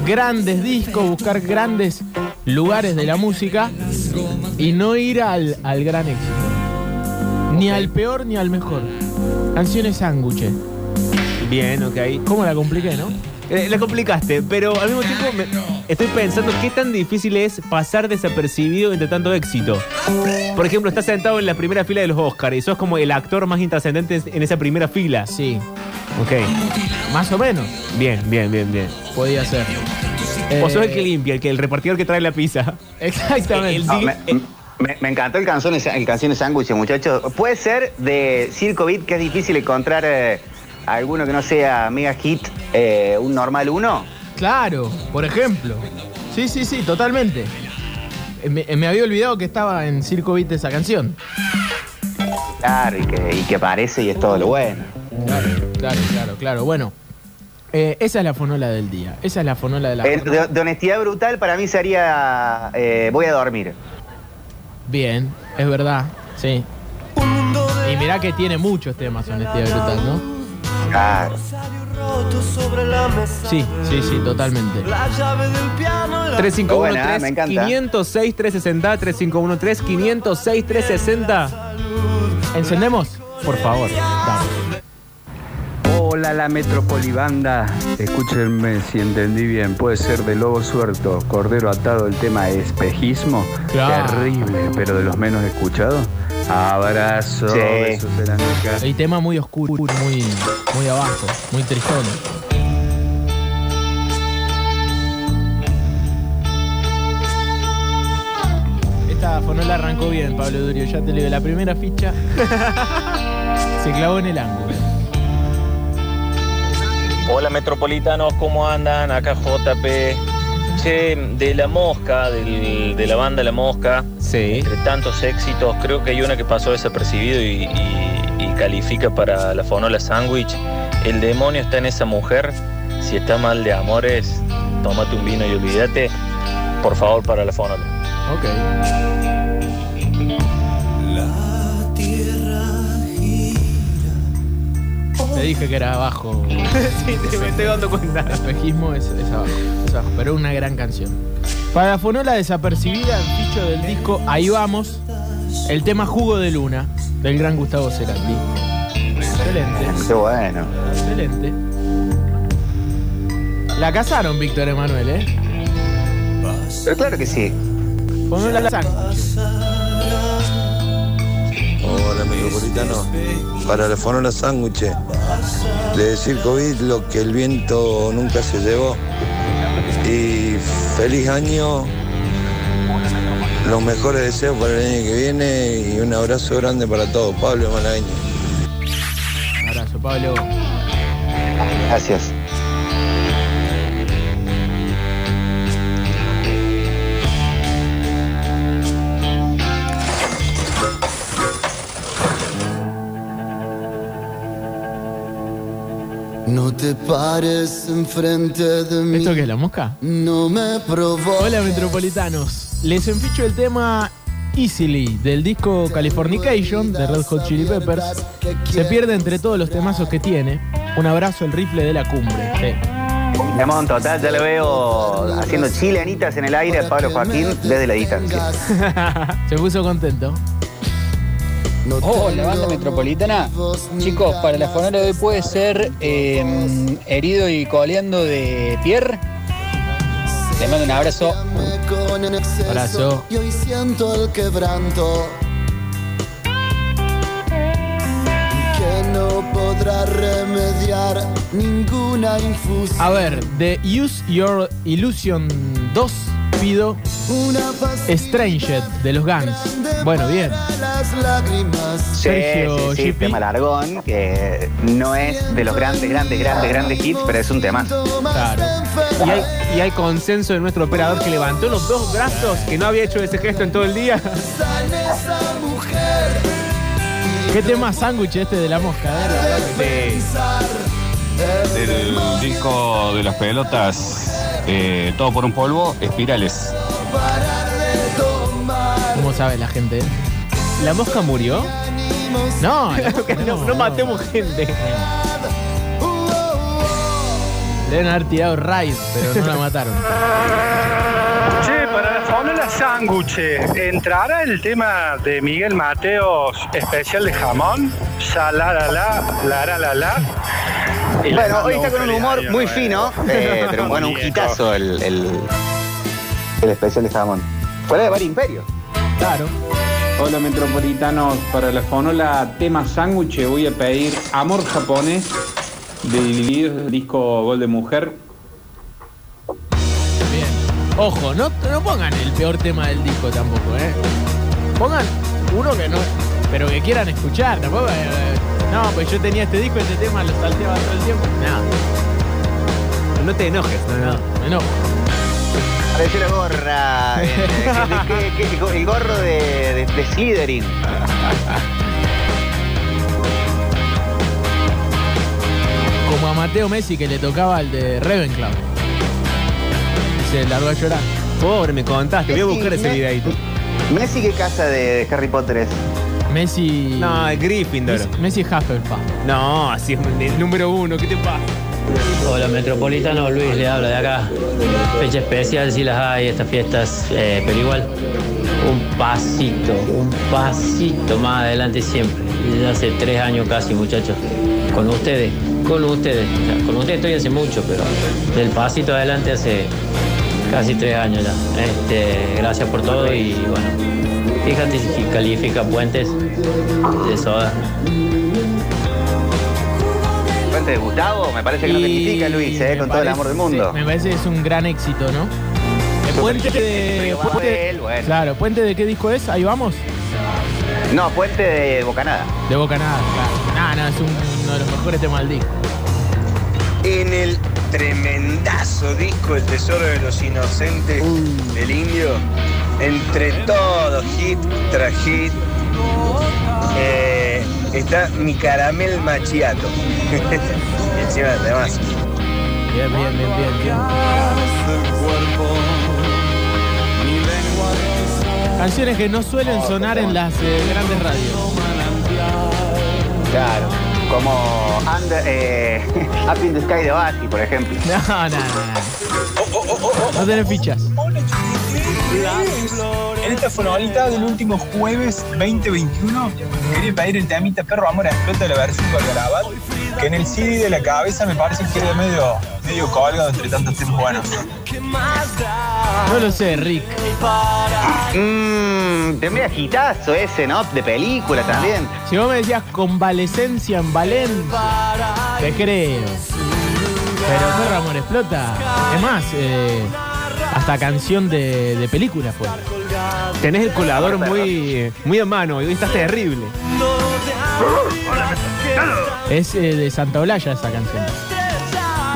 grandes discos, buscar grandes lugares de la música y no ir al, al gran éxito. Ni al peor ni al mejor. Canciones sándwiches. Bien, ok. ¿Cómo la compliqué, no? Eh, la complicaste, pero al mismo tiempo me- estoy pensando qué tan difícil es pasar desapercibido entre tanto éxito. Por ejemplo, estás sentado en la primera fila de los Oscars y sos como el actor más intrascendente en esa primera fila. Sí. Ok. Más o menos. Bien, bien, bien, bien. Podía ser. O sos el Eh, que limpia, el, que, el repartidor que trae la pizza. [laughs] Exactamente. El- No, el- me, me- me encantó el canción, el canción de sándwich, muchachos. Puede ser de Circo Beat que es difícil encontrar eh, alguno que no sea mega hit, eh, un normal uno. Claro, por ejemplo. Sí, sí, sí, totalmente. Eh, Me, me había olvidado que estaba en Circo Beat esa canción. Claro, y que, y que aparece y es todo lo bueno. Claro, claro, claro, claro. Bueno, eh, esa es la fonola del día. Esa es la fonola de la Eh, de, de honestidad brutal, para mí sería eh, Voy a dormir. Bien, es verdad, sí. Y mirá que tiene muchos temas Honestidad Brutal, ¿no? Claro. Sí, sí, sí, totalmente. 351 Buena, me encanta. 506 360 351 506 360 ¿Encendemos? Por favor. Hola la Metropolibanda, escúchenme si entendí bien, puede ser de Lobo Suelto, Cordero Atado, el tema espejismo, Claro. terrible, pero de los menos escuchados. Abrazo, Sí. besos en. El tema muy oscuro, muy, muy abajo, muy tristón. Esta fonola arrancó bien, Pablo Durio, ya te digo. La primera ficha [laughs] se clavó en el ángulo. Hola metropolitanos, ¿cómo andan? Acá JP. De La Mosca, del- de la banda La Mosca, Sí. entre tantos éxitos, creo que hay una que pasó desapercibido y, y- y califica para la fonola Sandwich. El demonio está en esa mujer. Si está mal de amores, tómate un vino y olvídate. Por favor, para la fonola. Ok. Te dije que era abajo. [laughs] sí, me estoy dando cuenta. Espejismo es, es abajo, es abajo, pero una gran canción. Para la fonola desapercibida, el ficho del disco Ahí vamos, el tema Jugo de Luna, del gran Gustavo Cerati. Excelente, Qué bueno. excelente. La casaron, Víctor Emanuel, ¿eh? Pero claro que sí. Fonola la Hola, metropolitano. Para la fonola sándwich de decir COVID lo que el viento nunca se llevó. Y feliz año. Los mejores deseos para el año que viene y un abrazo grande para todos. Pablo Malagueño. Abrazo, Pablo. Gracias. No te pares enfrente de mí. ¿Esto qué es, la mosca? No me provoques. Hola, metropolitanos. Les enficho el tema Easily del disco Californication de Red Hot Chili Peppers. Se pierde entre todos los temazos que tiene. Un abrazo, el rifle de la cumbre. Sí. Lemón total, ya lo veo haciendo chilenitas en el aire a Pablo Joaquín desde la distancia. [laughs] Se puso contento. Hola, banda metropolitana. Chicos, para la fonola de hoy puede ser eh, herido y coleando de Pierre. Les mando un abrazo. Abrazo. Y hoy siento el quebranto. Que no podrá remediar ninguna infusión. A ver, de Use Your Illusion 2 pido Stranged de los Guns. Bueno, bien. Sí, Sergio sí, sí, tema largón, que no es de los grandes, grandes, grandes, grandes hits, pero es un tema. Claro. Y hay, y hay consenso de nuestro operador que levantó los dos brazos, que no había hecho ese gesto en todo el día. [laughs] ¿Qué tema sándwich este de la mosca? Sí. Del disco de las pelotas, eh, todo por un polvo, espirales. ¿Cómo sabe la gente? ¿La mosca murió? No, [laughs] no, no matemos gente. Le deben haber tirado raid, pero no la mataron. [laughs] Che, para la fórmula sándwich, ¿entrará el tema de Miguel Mateos especial de jamón? Ya la la la, la la la la. Bueno, hoy está con un humor muy fino, eh, pero [laughs] bueno, un hitazo el, el, el especial de jamón. Fuera de Bar Imperio. Claro. Hola metropolitanos, para la fonola tema sándwich voy a pedir Amor japonés de Divididos disco Gol de Mujer. Bien. Ojo, no, no pongan el peor tema del disco tampoco, ¿eh? Pongan uno que no. Pero que quieran escuchar, tampoco. eh, no, pues yo tenía este disco, este tema lo salteaba todo el tiempo. Nada. No te enojes. No, no, me enojo. Apareció la gorra. [laughs] eh, que- que- el gorro de, de, de Slytherin. Como a Mateo Messi que le tocaba el de Ravenclaw. Se largó a llorar. Pobre, me contaste. Voy a buscar ese videito. Messi, ¿qué casa de Harry Potter es? Messi. No, es Gryffindor. Messi, Messi Hufflepuff. No, así es el número uno. ¿Qué te pasa? Hola Metropolitano, Luis le habla de acá. Fecha especial si las hay, estas fiestas, eh, pero igual un pasito, un pasito más adelante siempre. Hace tres años casi muchachos, con ustedes, con ustedes. O sea, con ustedes estoy hace mucho, pero del pasito adelante hace casi tres años ya. Este, gracias por todo y bueno, fíjate si califica puentes de soda. Fuente de Gustavo, me parece que no califica Luis, eh, con todo el amor del mundo. sí, me parece que es un gran éxito, ¿no? El puente de. Puente- él, bueno. Claro, ¿puente de qué disco es? Ahí vamos. No, Puente de Bocanada. De Bocanada, claro. No, no, es un- uno de los mejores temas del disco. En el tremendazo disco El Tesoro de los Inocentes del Indio, entre todos, hit tras hit, eh, está mi caramel machiato. [laughs] Encima de demás. Bien, bien, bien, bien, bien. Canciones que no suelen sonar en las eh, grandes radios. Claro. Como Under, eh, [laughs] Up in the Sky de Oasis, por ejemplo. No, no, no. No tenés fichas. En esta fonolita del último jueves 2021 quería pedir el temita Perro Amor Explota de la versión con Garabat, que en el CD de la cabeza me parece que queda medio, medio colgado entre tantos temas buenos. No lo sé, Rick. Mmm, tendría hitazo ese, ¿no? De película también. Si vos me decías convalecencia en Valen, te creo. Pero Perro Amor Explota. Es más, eh, hasta canción de, de película fue. Tenés el colador muy, muy a mano y hoy estás terrible. Es eh, de Santa Olalla esa canción.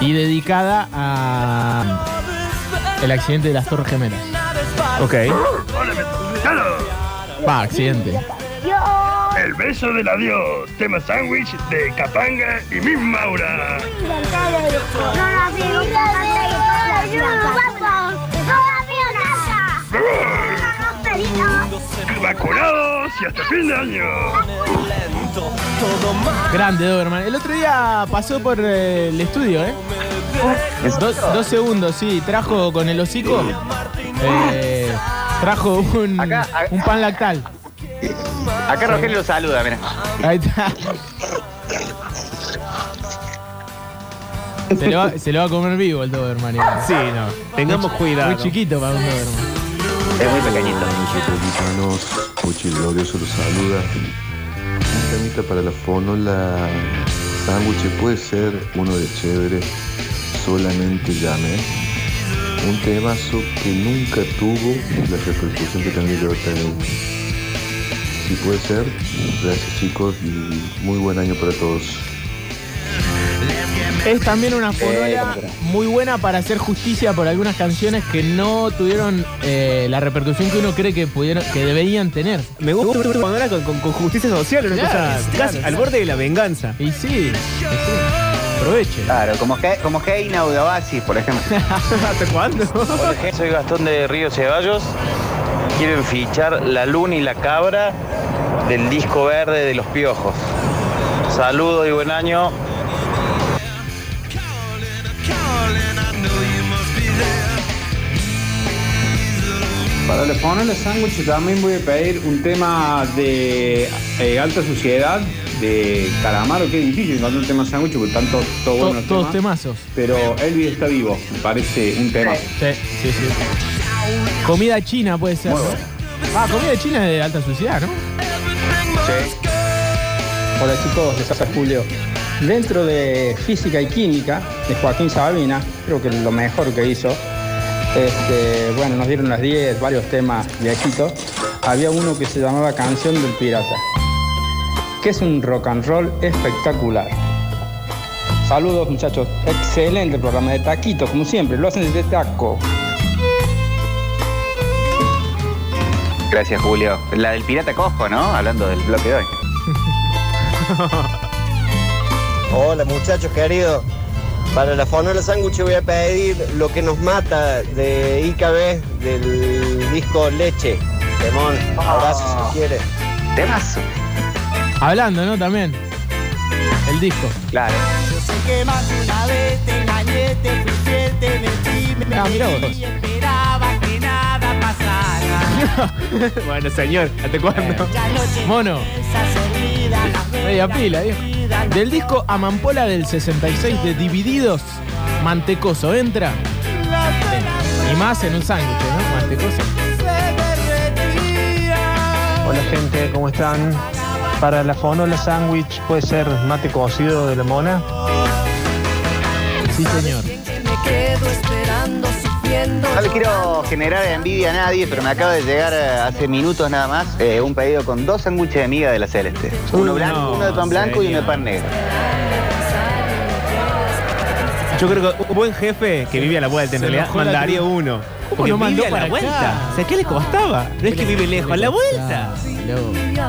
Y dedicada a el accidente de las Torres Gemelas. Ok. Va, accidente. El beso del adiós, tema sándwich de Capanga y Miss Maura. Vacunados y hasta fin de año. Grande Doberman. El otro día pasó por eh, el estudio, ¿eh? Do- dos segundos, sí. Trajo con el hocico. eh, trajo un, un pan lactal. Acá Rogelio lo saluda, mira. Ahí está. Se lo, va, se lo va a comer vivo el Doberman. igual. Sí, no. Tengamos Muy- cuidado. Muy chiquito para un Doberman. Es muy pequeñito. Metropolitanos, Pochi el Glorioso los saluda. Un temita para la fonola sándwich puede ser uno de chévere, solamente llame. Un temazo que nunca tuvo la repercusión que también debe tener. Si puede ser, gracias chicos y muy buen año para todos. Es también una fonola muy buena para hacer justicia por algunas canciones que no tuvieron eh, la repercusión que uno cree que pudieron, que deberían tener. Me gusta una fonola con, con- con justicia social, una Claro, cosa claro, casi claro. al borde de la venganza. Y sí, aproveche. Claro, como, He- como Heina Oasis, por ejemplo. [laughs] ¿Hasta cuándo? Soy Gastón de Río Ceballos. Quieren fichar La Luna y la Cabra del disco verde de los Piojos. Saludos y buen año. Para la fonola sándwich también voy a pedir un tema de eh, alta sociedad de Calamaro, que difícil encontrar un tema sándwich porque están todos To- buenos los todos temas. temazos. Pero Elvis está vivo, me parece un tema. Sí, sí, sí. Comida china puede ser. Bueno. Ah, comida china es de alta sociedad, ¿no? Hola chicos, les habla Julio. Dentro de Física y Química de Joaquín Sabina, creo que lo mejor que hizo, este, bueno, nos dieron las 10, varios temas viejitos. Había uno que se llamaba Canción del Pirata, que es un rock and roll espectacular. Saludos muchachos, excelente programa de taquito, como siempre, lo hacen desde taco. Gracias, Julio. La del pirata cojo, ¿no? Hablando del bloque de hoy. [laughs] Hola muchachos queridos. Para la fonola sándwich voy a pedir lo que nos mata de IKB del disco Leche. Temón, abrazo si quiere. Temazo. Hablando, ¿no? También. El disco. Claro. Yo sé que más de una vez te engañé, te fui fiel, te me Ah, mirá vos. y esperaba que nada pasara. [laughs] bueno, señor, ¿hasta cuándo? Mono. Media pila, viejo. Del disco Amampola del 66 de Divididos, Mantecoso entra. Y más en un sándwich, ¿no? Mantecoso. Hola gente, ¿cómo están? Para la fonola sándwich puede ser mate cocido de la mona. Sí, señor. No le quiero generar envidia a nadie, pero me acaba de llegar eh, hace minutos nada más eh, un pedido con dos sándwiches de miga de la Celeste. Uno blanco, no, uno de pan blanco y uno de pan negro. Yo creo que un buen jefe que vive a la vuelta en Se realidad enojó la mandaría uno. ¿Cómo Porque lo mandó vive a la para vuelta. acá? O sea, ¿qué le costaba? No es que vive lejos, a la vuelta.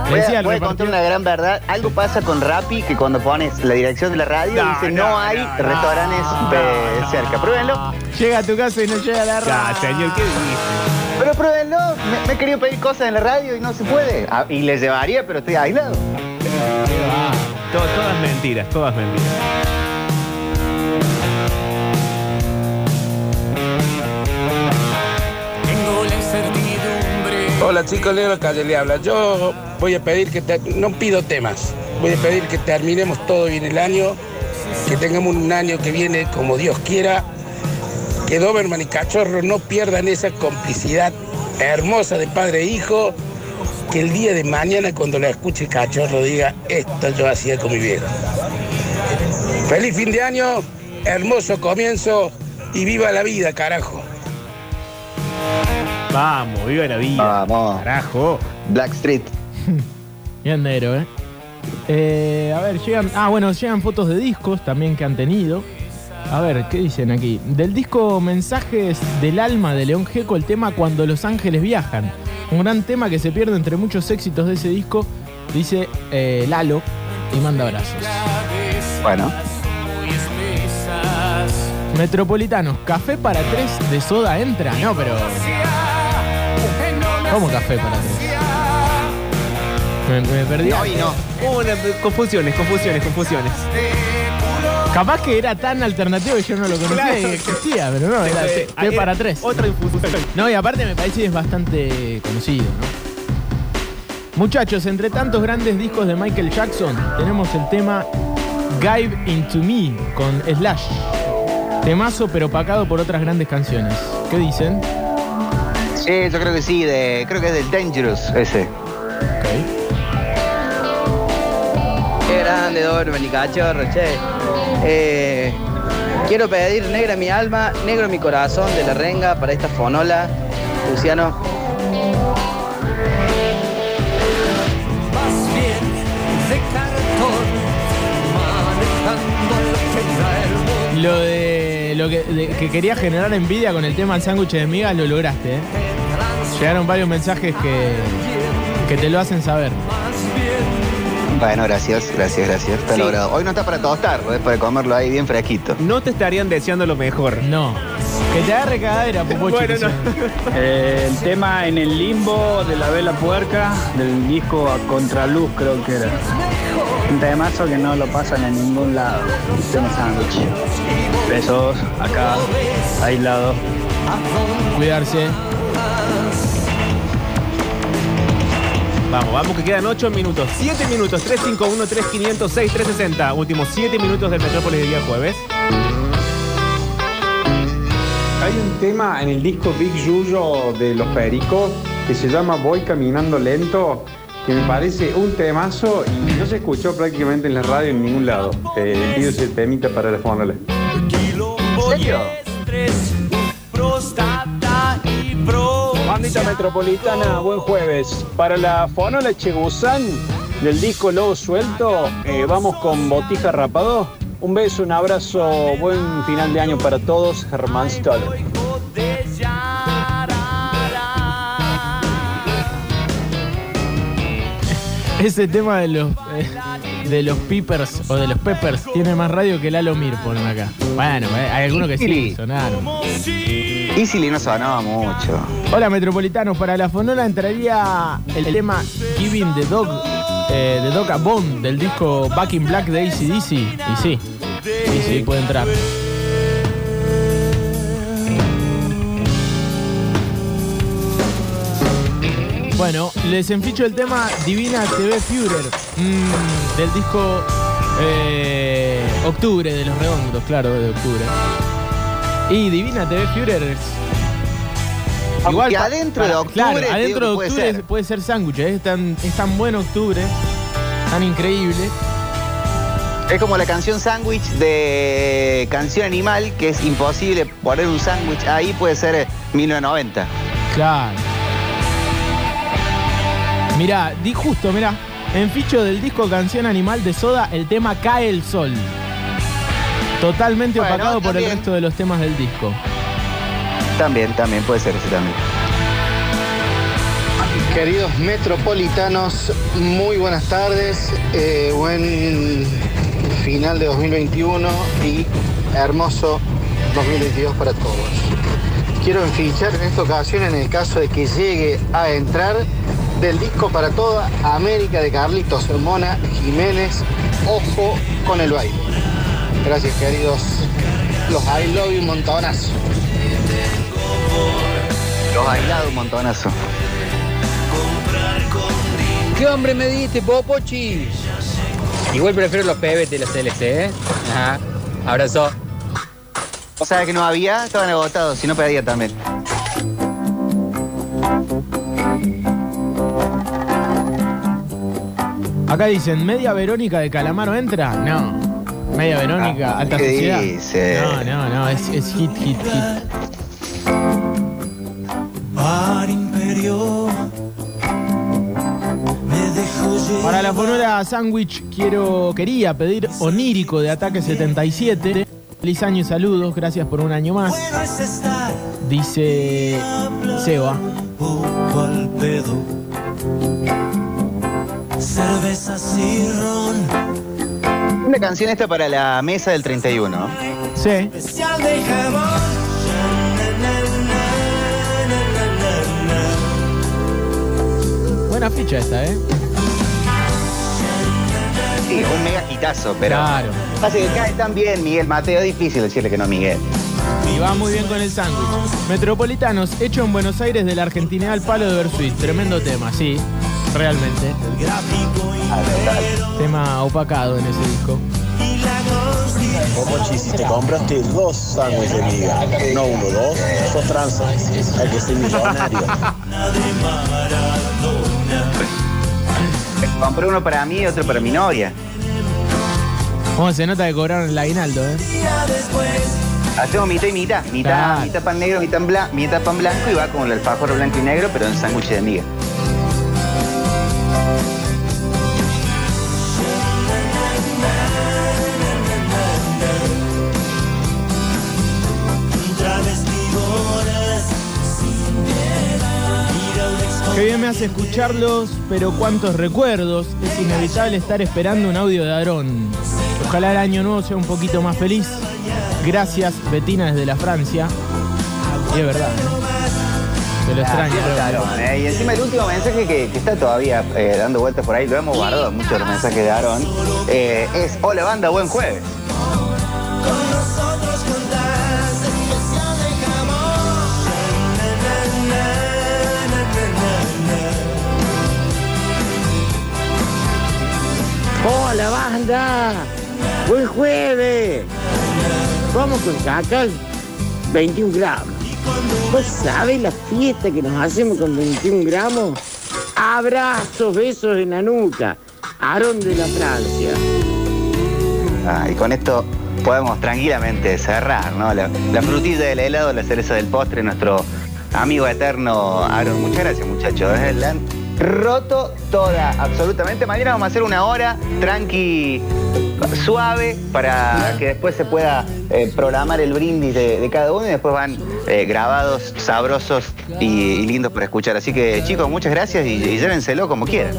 Voy decía a, el voy a repartidor- contar una gran verdad. Algo pasa con Rappi que cuando pones la dirección de la radio No, dice no, no, hay no, restaurantes cerca. Pruébenlo. Llega a tu casa y no llega a la radio. señor, ¿qué dice? Pero pruébenlo. Me, me he querido pedir cosas en la radio y no se puede. Ah, y les llevaría, pero estoy aislado. To- todas mentiras, todas mentiras. Hola chicos, Leo Calle le habla. Yo voy a pedir que te- no pido temas, voy a pedir que terminemos todo bien el año, que tengamos un año que viene como Dios quiera, que Doberman y Cachorro no pierdan esa complicidad hermosa de padre e hijo, que el día de mañana cuando la escuche Cachorro diga, esto yo hacía con mi viejo. Feliz fin de año, hermoso comienzo y viva la vida, carajo. Vamos, viva la vida. Vamos. Carajo. Blackstreet. [laughs] Bien negro, ¿eh? Eh, A ver, llegan. Ah, bueno, llegan fotos de discos también que han tenido. A ver, ¿qué dicen aquí? Del disco Mensajes del Alma de León Gieco, el tema Cuando los Ángeles Viajan. Un gran tema que se pierde entre muchos éxitos de ese disco, dice eh, Lalo y manda abrazos. Bueno. Metropolitanos, café para tres de soda entra. No, pero. ¿Cómo café para tres? Me, me perdí. No y no. Una, confusiones, confusiones, confusiones. Capaz que era tan alternativo que yo no lo conocía Claro. y existía, pero no, era té para tres. Otra infusión. No, y aparte me parece que es bastante conocido, ¿no? Muchachos, entre tantos grandes discos de Michael Jackson, tenemos el tema Guide Into Me con Slash. Temazo, pero opacado por otras grandes canciones. ¿Qué dicen? Sí, yo creo que sí, de, creo que es del Dangerous ese. Qué grande, Dorman y cachorro, che. Eh, Quiero pedir negra mi alma, negro mi corazón de la renga para esta fonola. Luciano. Lo de lo que, de- que quería generar envidia con el tema del sándwich de miga lo lograste, ¿eh? Llegaron varios mensajes que, que te lo hacen saber. Bueno, gracias, gracias, gracias. Está Sí. logrado. Hoy no está para tostar, es para comerlo ahí bien fresquito. No te estarían deseando lo mejor. No. Que te agarre cagadera, Popochi. Bueno, no. [laughs] Eh, el tema en el limbo de la vela puerca del disco a contraluz creo que era. Un temazo que no lo pasan en ningún lado. El tema sándwich. Besos, acá, aislado. Cuidarse. Vamos, vamos, que quedan 8 minutos. 7 minutos. 351, 3506, 360. Últimos 7 minutos del Metrópolis de día jueves. Hay un tema en el disco Big Yuyo de Los Pericos que se llama Voy Caminando Lento, que me parece un temazo y no se escuchó prácticamente en la radio en ningún lado. Eh, pido ese temita para la fonola. ¿En serio? Bandita Metropolitana, buen jueves. Para la fonola Chegusán del disco Lobo Suelto, eh, vamos con Botija Rapado. Un beso, un abrazo, buen final de año para todos. Germán Stoller. Ese tema de los eh, de los Peepers o de los Peppers tiene más radio que Lalo Mir, ponen acá. Bueno, eh, hay algunos que sí Sí. sonaron. Easily no sonaba mucho. Hola Metropolitanos, para la fonola entraría el tema Giving the Dog, eh, the Dog a Bone del disco Back in Black de ACDC. Y sí, sí, sí, puede entrar. Bueno, les enficho el tema Divina TV Führer mm, del disco eh, Octubre de los Redondos, claro, de octubre. Y Divina TV Führer es Aunque adentro de octubre, Claro, adentro de puede octubre ser. puede ser sándwich, ¿eh? es, tan, es tan bueno octubre, tan increíble. Es como la canción Sándwich de Canción Animal, que es imposible poner un sándwich ahí, puede ser eh, 1990. Claro. Mirá, di justo, mirá. En ficho del disco Canción Animal de Soda, el tema Cae el Sol. Totalmente Bueno, opacado por el resto de los temas del disco. También, también, puede ser ese también. Queridos metropolitanos, muy buenas tardes, eh, buen final de 2021 y hermoso 2022 para todos. Quiero enfichar en esta ocasión en el caso de que llegue a entrar del disco para toda América de Carlitos Mona Jiménez, ojo con el baile. Gracias queridos, los I love you un montonazo. Los aislados un montonazo. ¿Qué hombre me diste, Popochi? Igual prefiero los pebes de la celeste, ¿eh? Ajá. Abrazo. O sea que no había, estaban agotados, si no pedía también. Acá dicen, ¿media Verónica de Calamaro entra? No. Media Verónica, Ah, alta ¿qué sociedad. dice? No, no, no, es, es hit, hit, hit. Mar imperio Para la fonola Sandwich quiero, quería pedir Onírico de Ataque 77. Feliz año y saludos, gracias por un año más. Dice Seba. Cervezas y ron. Una canción esta para la mesa del 31. Sí. Buena ficha esta, ¿eh? Sí, un mega hitazo, pero. Claro. Pasa que cae tan bien Miguel Mateo, es difícil decirle que no Miguel. Y va muy bien con el sándwich. Metropolitanos, hecho en Buenos Aires de la Argentina al palo de Versuit. Tremendo tema, sí, realmente. Tema opacado en ese disco. Popochi, si te compraste dos sándwiches de miga, no uno, dos, sos tranza. Hay que ser millonario. [laughs] Compré uno para mí y otro para mi novia. ¿Cómo se nota que cobraron el aguinaldo, eh? Hacemos mitad y mitad. Mitad, Claro. mitad pan negro, mitad, bla- mitad pan blanco y va con el alfajor blanco y negro, pero en sándwich de miga. Qué bien me hace escucharlos, pero cuántos recuerdos. Es inevitable estar esperando un audio de Aarón. Ojalá el año nuevo sea un poquito más feliz. Gracias, Betina desde la Francia. Y es verdad, ¿eh? Te lo extraño. Aarón. ¿eh? Y encima el último mensaje que, que está todavía eh, dando vueltas por ahí, lo hemos guardado muchos los mensajes de Aarón, eh, es Hola banda, buen jueves. Hola banda, buen jueves. Vamos con cacas 21 gramos. ¿Vos sabés la fiesta que nos hacemos con 21 gramos? Abrazos, besos en la nuca. Aarón de la Francia. Ah, y con esto podemos tranquilamente cerrar, ¿no? La, la frutilla del helado, la cereza del postre, nuestro amigo eterno Aaron. Muchas gracias, muchachos. Roto toda, absolutamente. Mañana vamos a hacer una hora tranqui, suave, para que después se pueda eh, programar el brindis de, de cada uno y después van eh, grabados, sabrosos y, y lindos para escuchar. Así que, chicos, muchas gracias y, y llévenselo como quieran.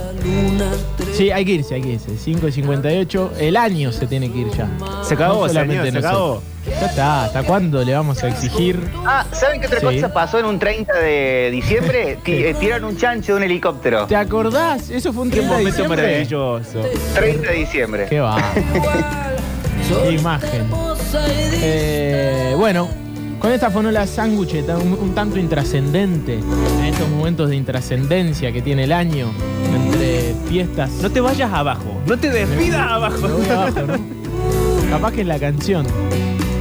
Sí, hay que irse, hay que irse. 5 y 58. El año se tiene que ir ya. Se acabó, No solamente señor, se nosotros. Ya está. ¿Hasta cuándo le vamos a exigir? Ah, ¿saben qué otra Sí. cosa pasó en un 30 de diciembre? [laughs] Eh, tiraron un chancho de un helicóptero. ¿Te acordás? Eso fue un Qué 30 de diciembre. maravilloso. 30 de diciembre. Qué va. Qué imagen. Eh, bueno, con esta fonola sándwich tan- un, un tanto intrascendente, en estos momentos de intrascendencia que tiene el año, entre fiestas. No te vayas abajo, no te despidas abajo. Me voy abajo, ¿no? [laughs] Capaz que es la canción.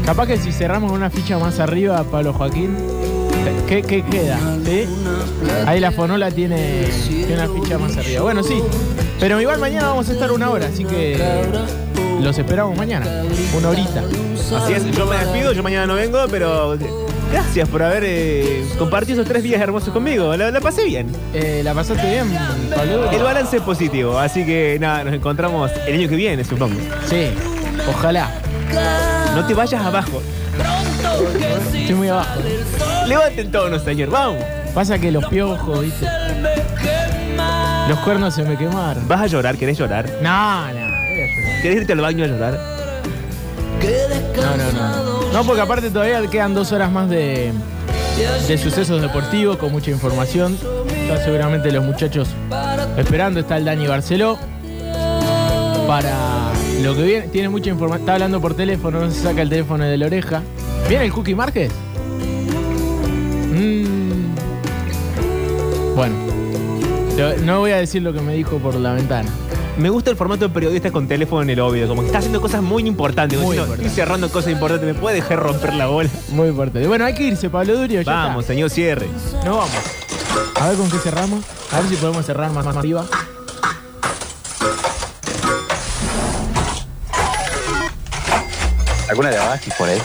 Capaz que si cerramos una ficha más arriba, Pablo Joaquín, ¿qué, qué queda? ¿Sí? Ahí la fonola tiene, tiene una ficha más arriba. Bueno, sí. Pero igual mañana vamos a estar una hora, así que los esperamos mañana. Una horita. Así es, yo me despido, yo mañana no vengo, pero gracias por haber eh, compartido esos tres días hermosos conmigo. La, la pasé bien. Eh, ¿La pasaste bien, Pablo? El balance es positivo, así que nada, nos encontramos el año que viene, supongo. Sí, ojalá. No te vayas abajo. Estoy muy abajo. Levanten tonos, señor, vamos. Pasa que los piojos, ¿viste? Los cuernos se me quemaron. ¿Vas a llorar? ¿Querés llorar? No, no, voy a llorar. ¿Querés irte al baño a llorar? No, no, no. No, porque aparte todavía quedan dos horas más de, de sucesos deportivos con mucha información. Ya seguramente los muchachos esperando está el Dani Barceló. Para lo que viene, tiene mucha información. Está hablando por teléfono, no se saca el teléfono de la oreja. ¿Viene el Cookie Márquez? Mm. Bueno, no voy a decir lo que me dijo por la ventana. Me gusta el formato de periodista con teléfono en el oído, como que está haciendo cosas muy importantes. Muy diciendo, importante. Estoy cerrando cosas importantes, ¿me puede dejar romper la bola? Muy importante. Bueno, hay que irse, Pablo Durio. ya Vamos, está. señor, cierre. Nos vamos. A ver con qué cerramos. A ver si podemos cerrar más, más arriba. ¿Alguna de Abastis por ahí?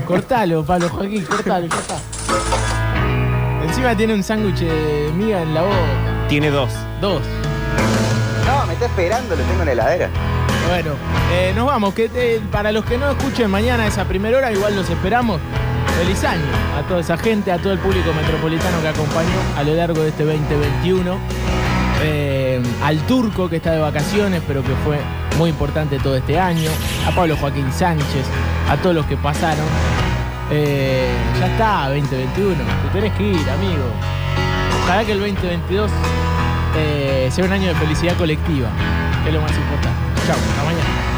[laughs] cortalo, Pablo Joaquín, cortalo, ya está. Encima tiene un sándwich de miga en la boca. Tiene dos. Dos. No, me está esperando, lo tengo en la heladera. Bueno, eh, nos vamos. Que eh, para los que no escuchen mañana esa primera hora, igual los esperamos. Feliz año a toda esa gente, a todo el público metropolitano que acompañó a lo largo de este 2021. Al turco que está de vacaciones, pero que fue muy importante todo este año. A Pablo Joaquín Sánchez, a todos los que pasaron. Eh, ya está, 2021. Te tenés que ir, amigo. Ojalá que el 2022 eh, sea un año de felicidad colectiva, que es lo más importante. Chao, hasta mañana.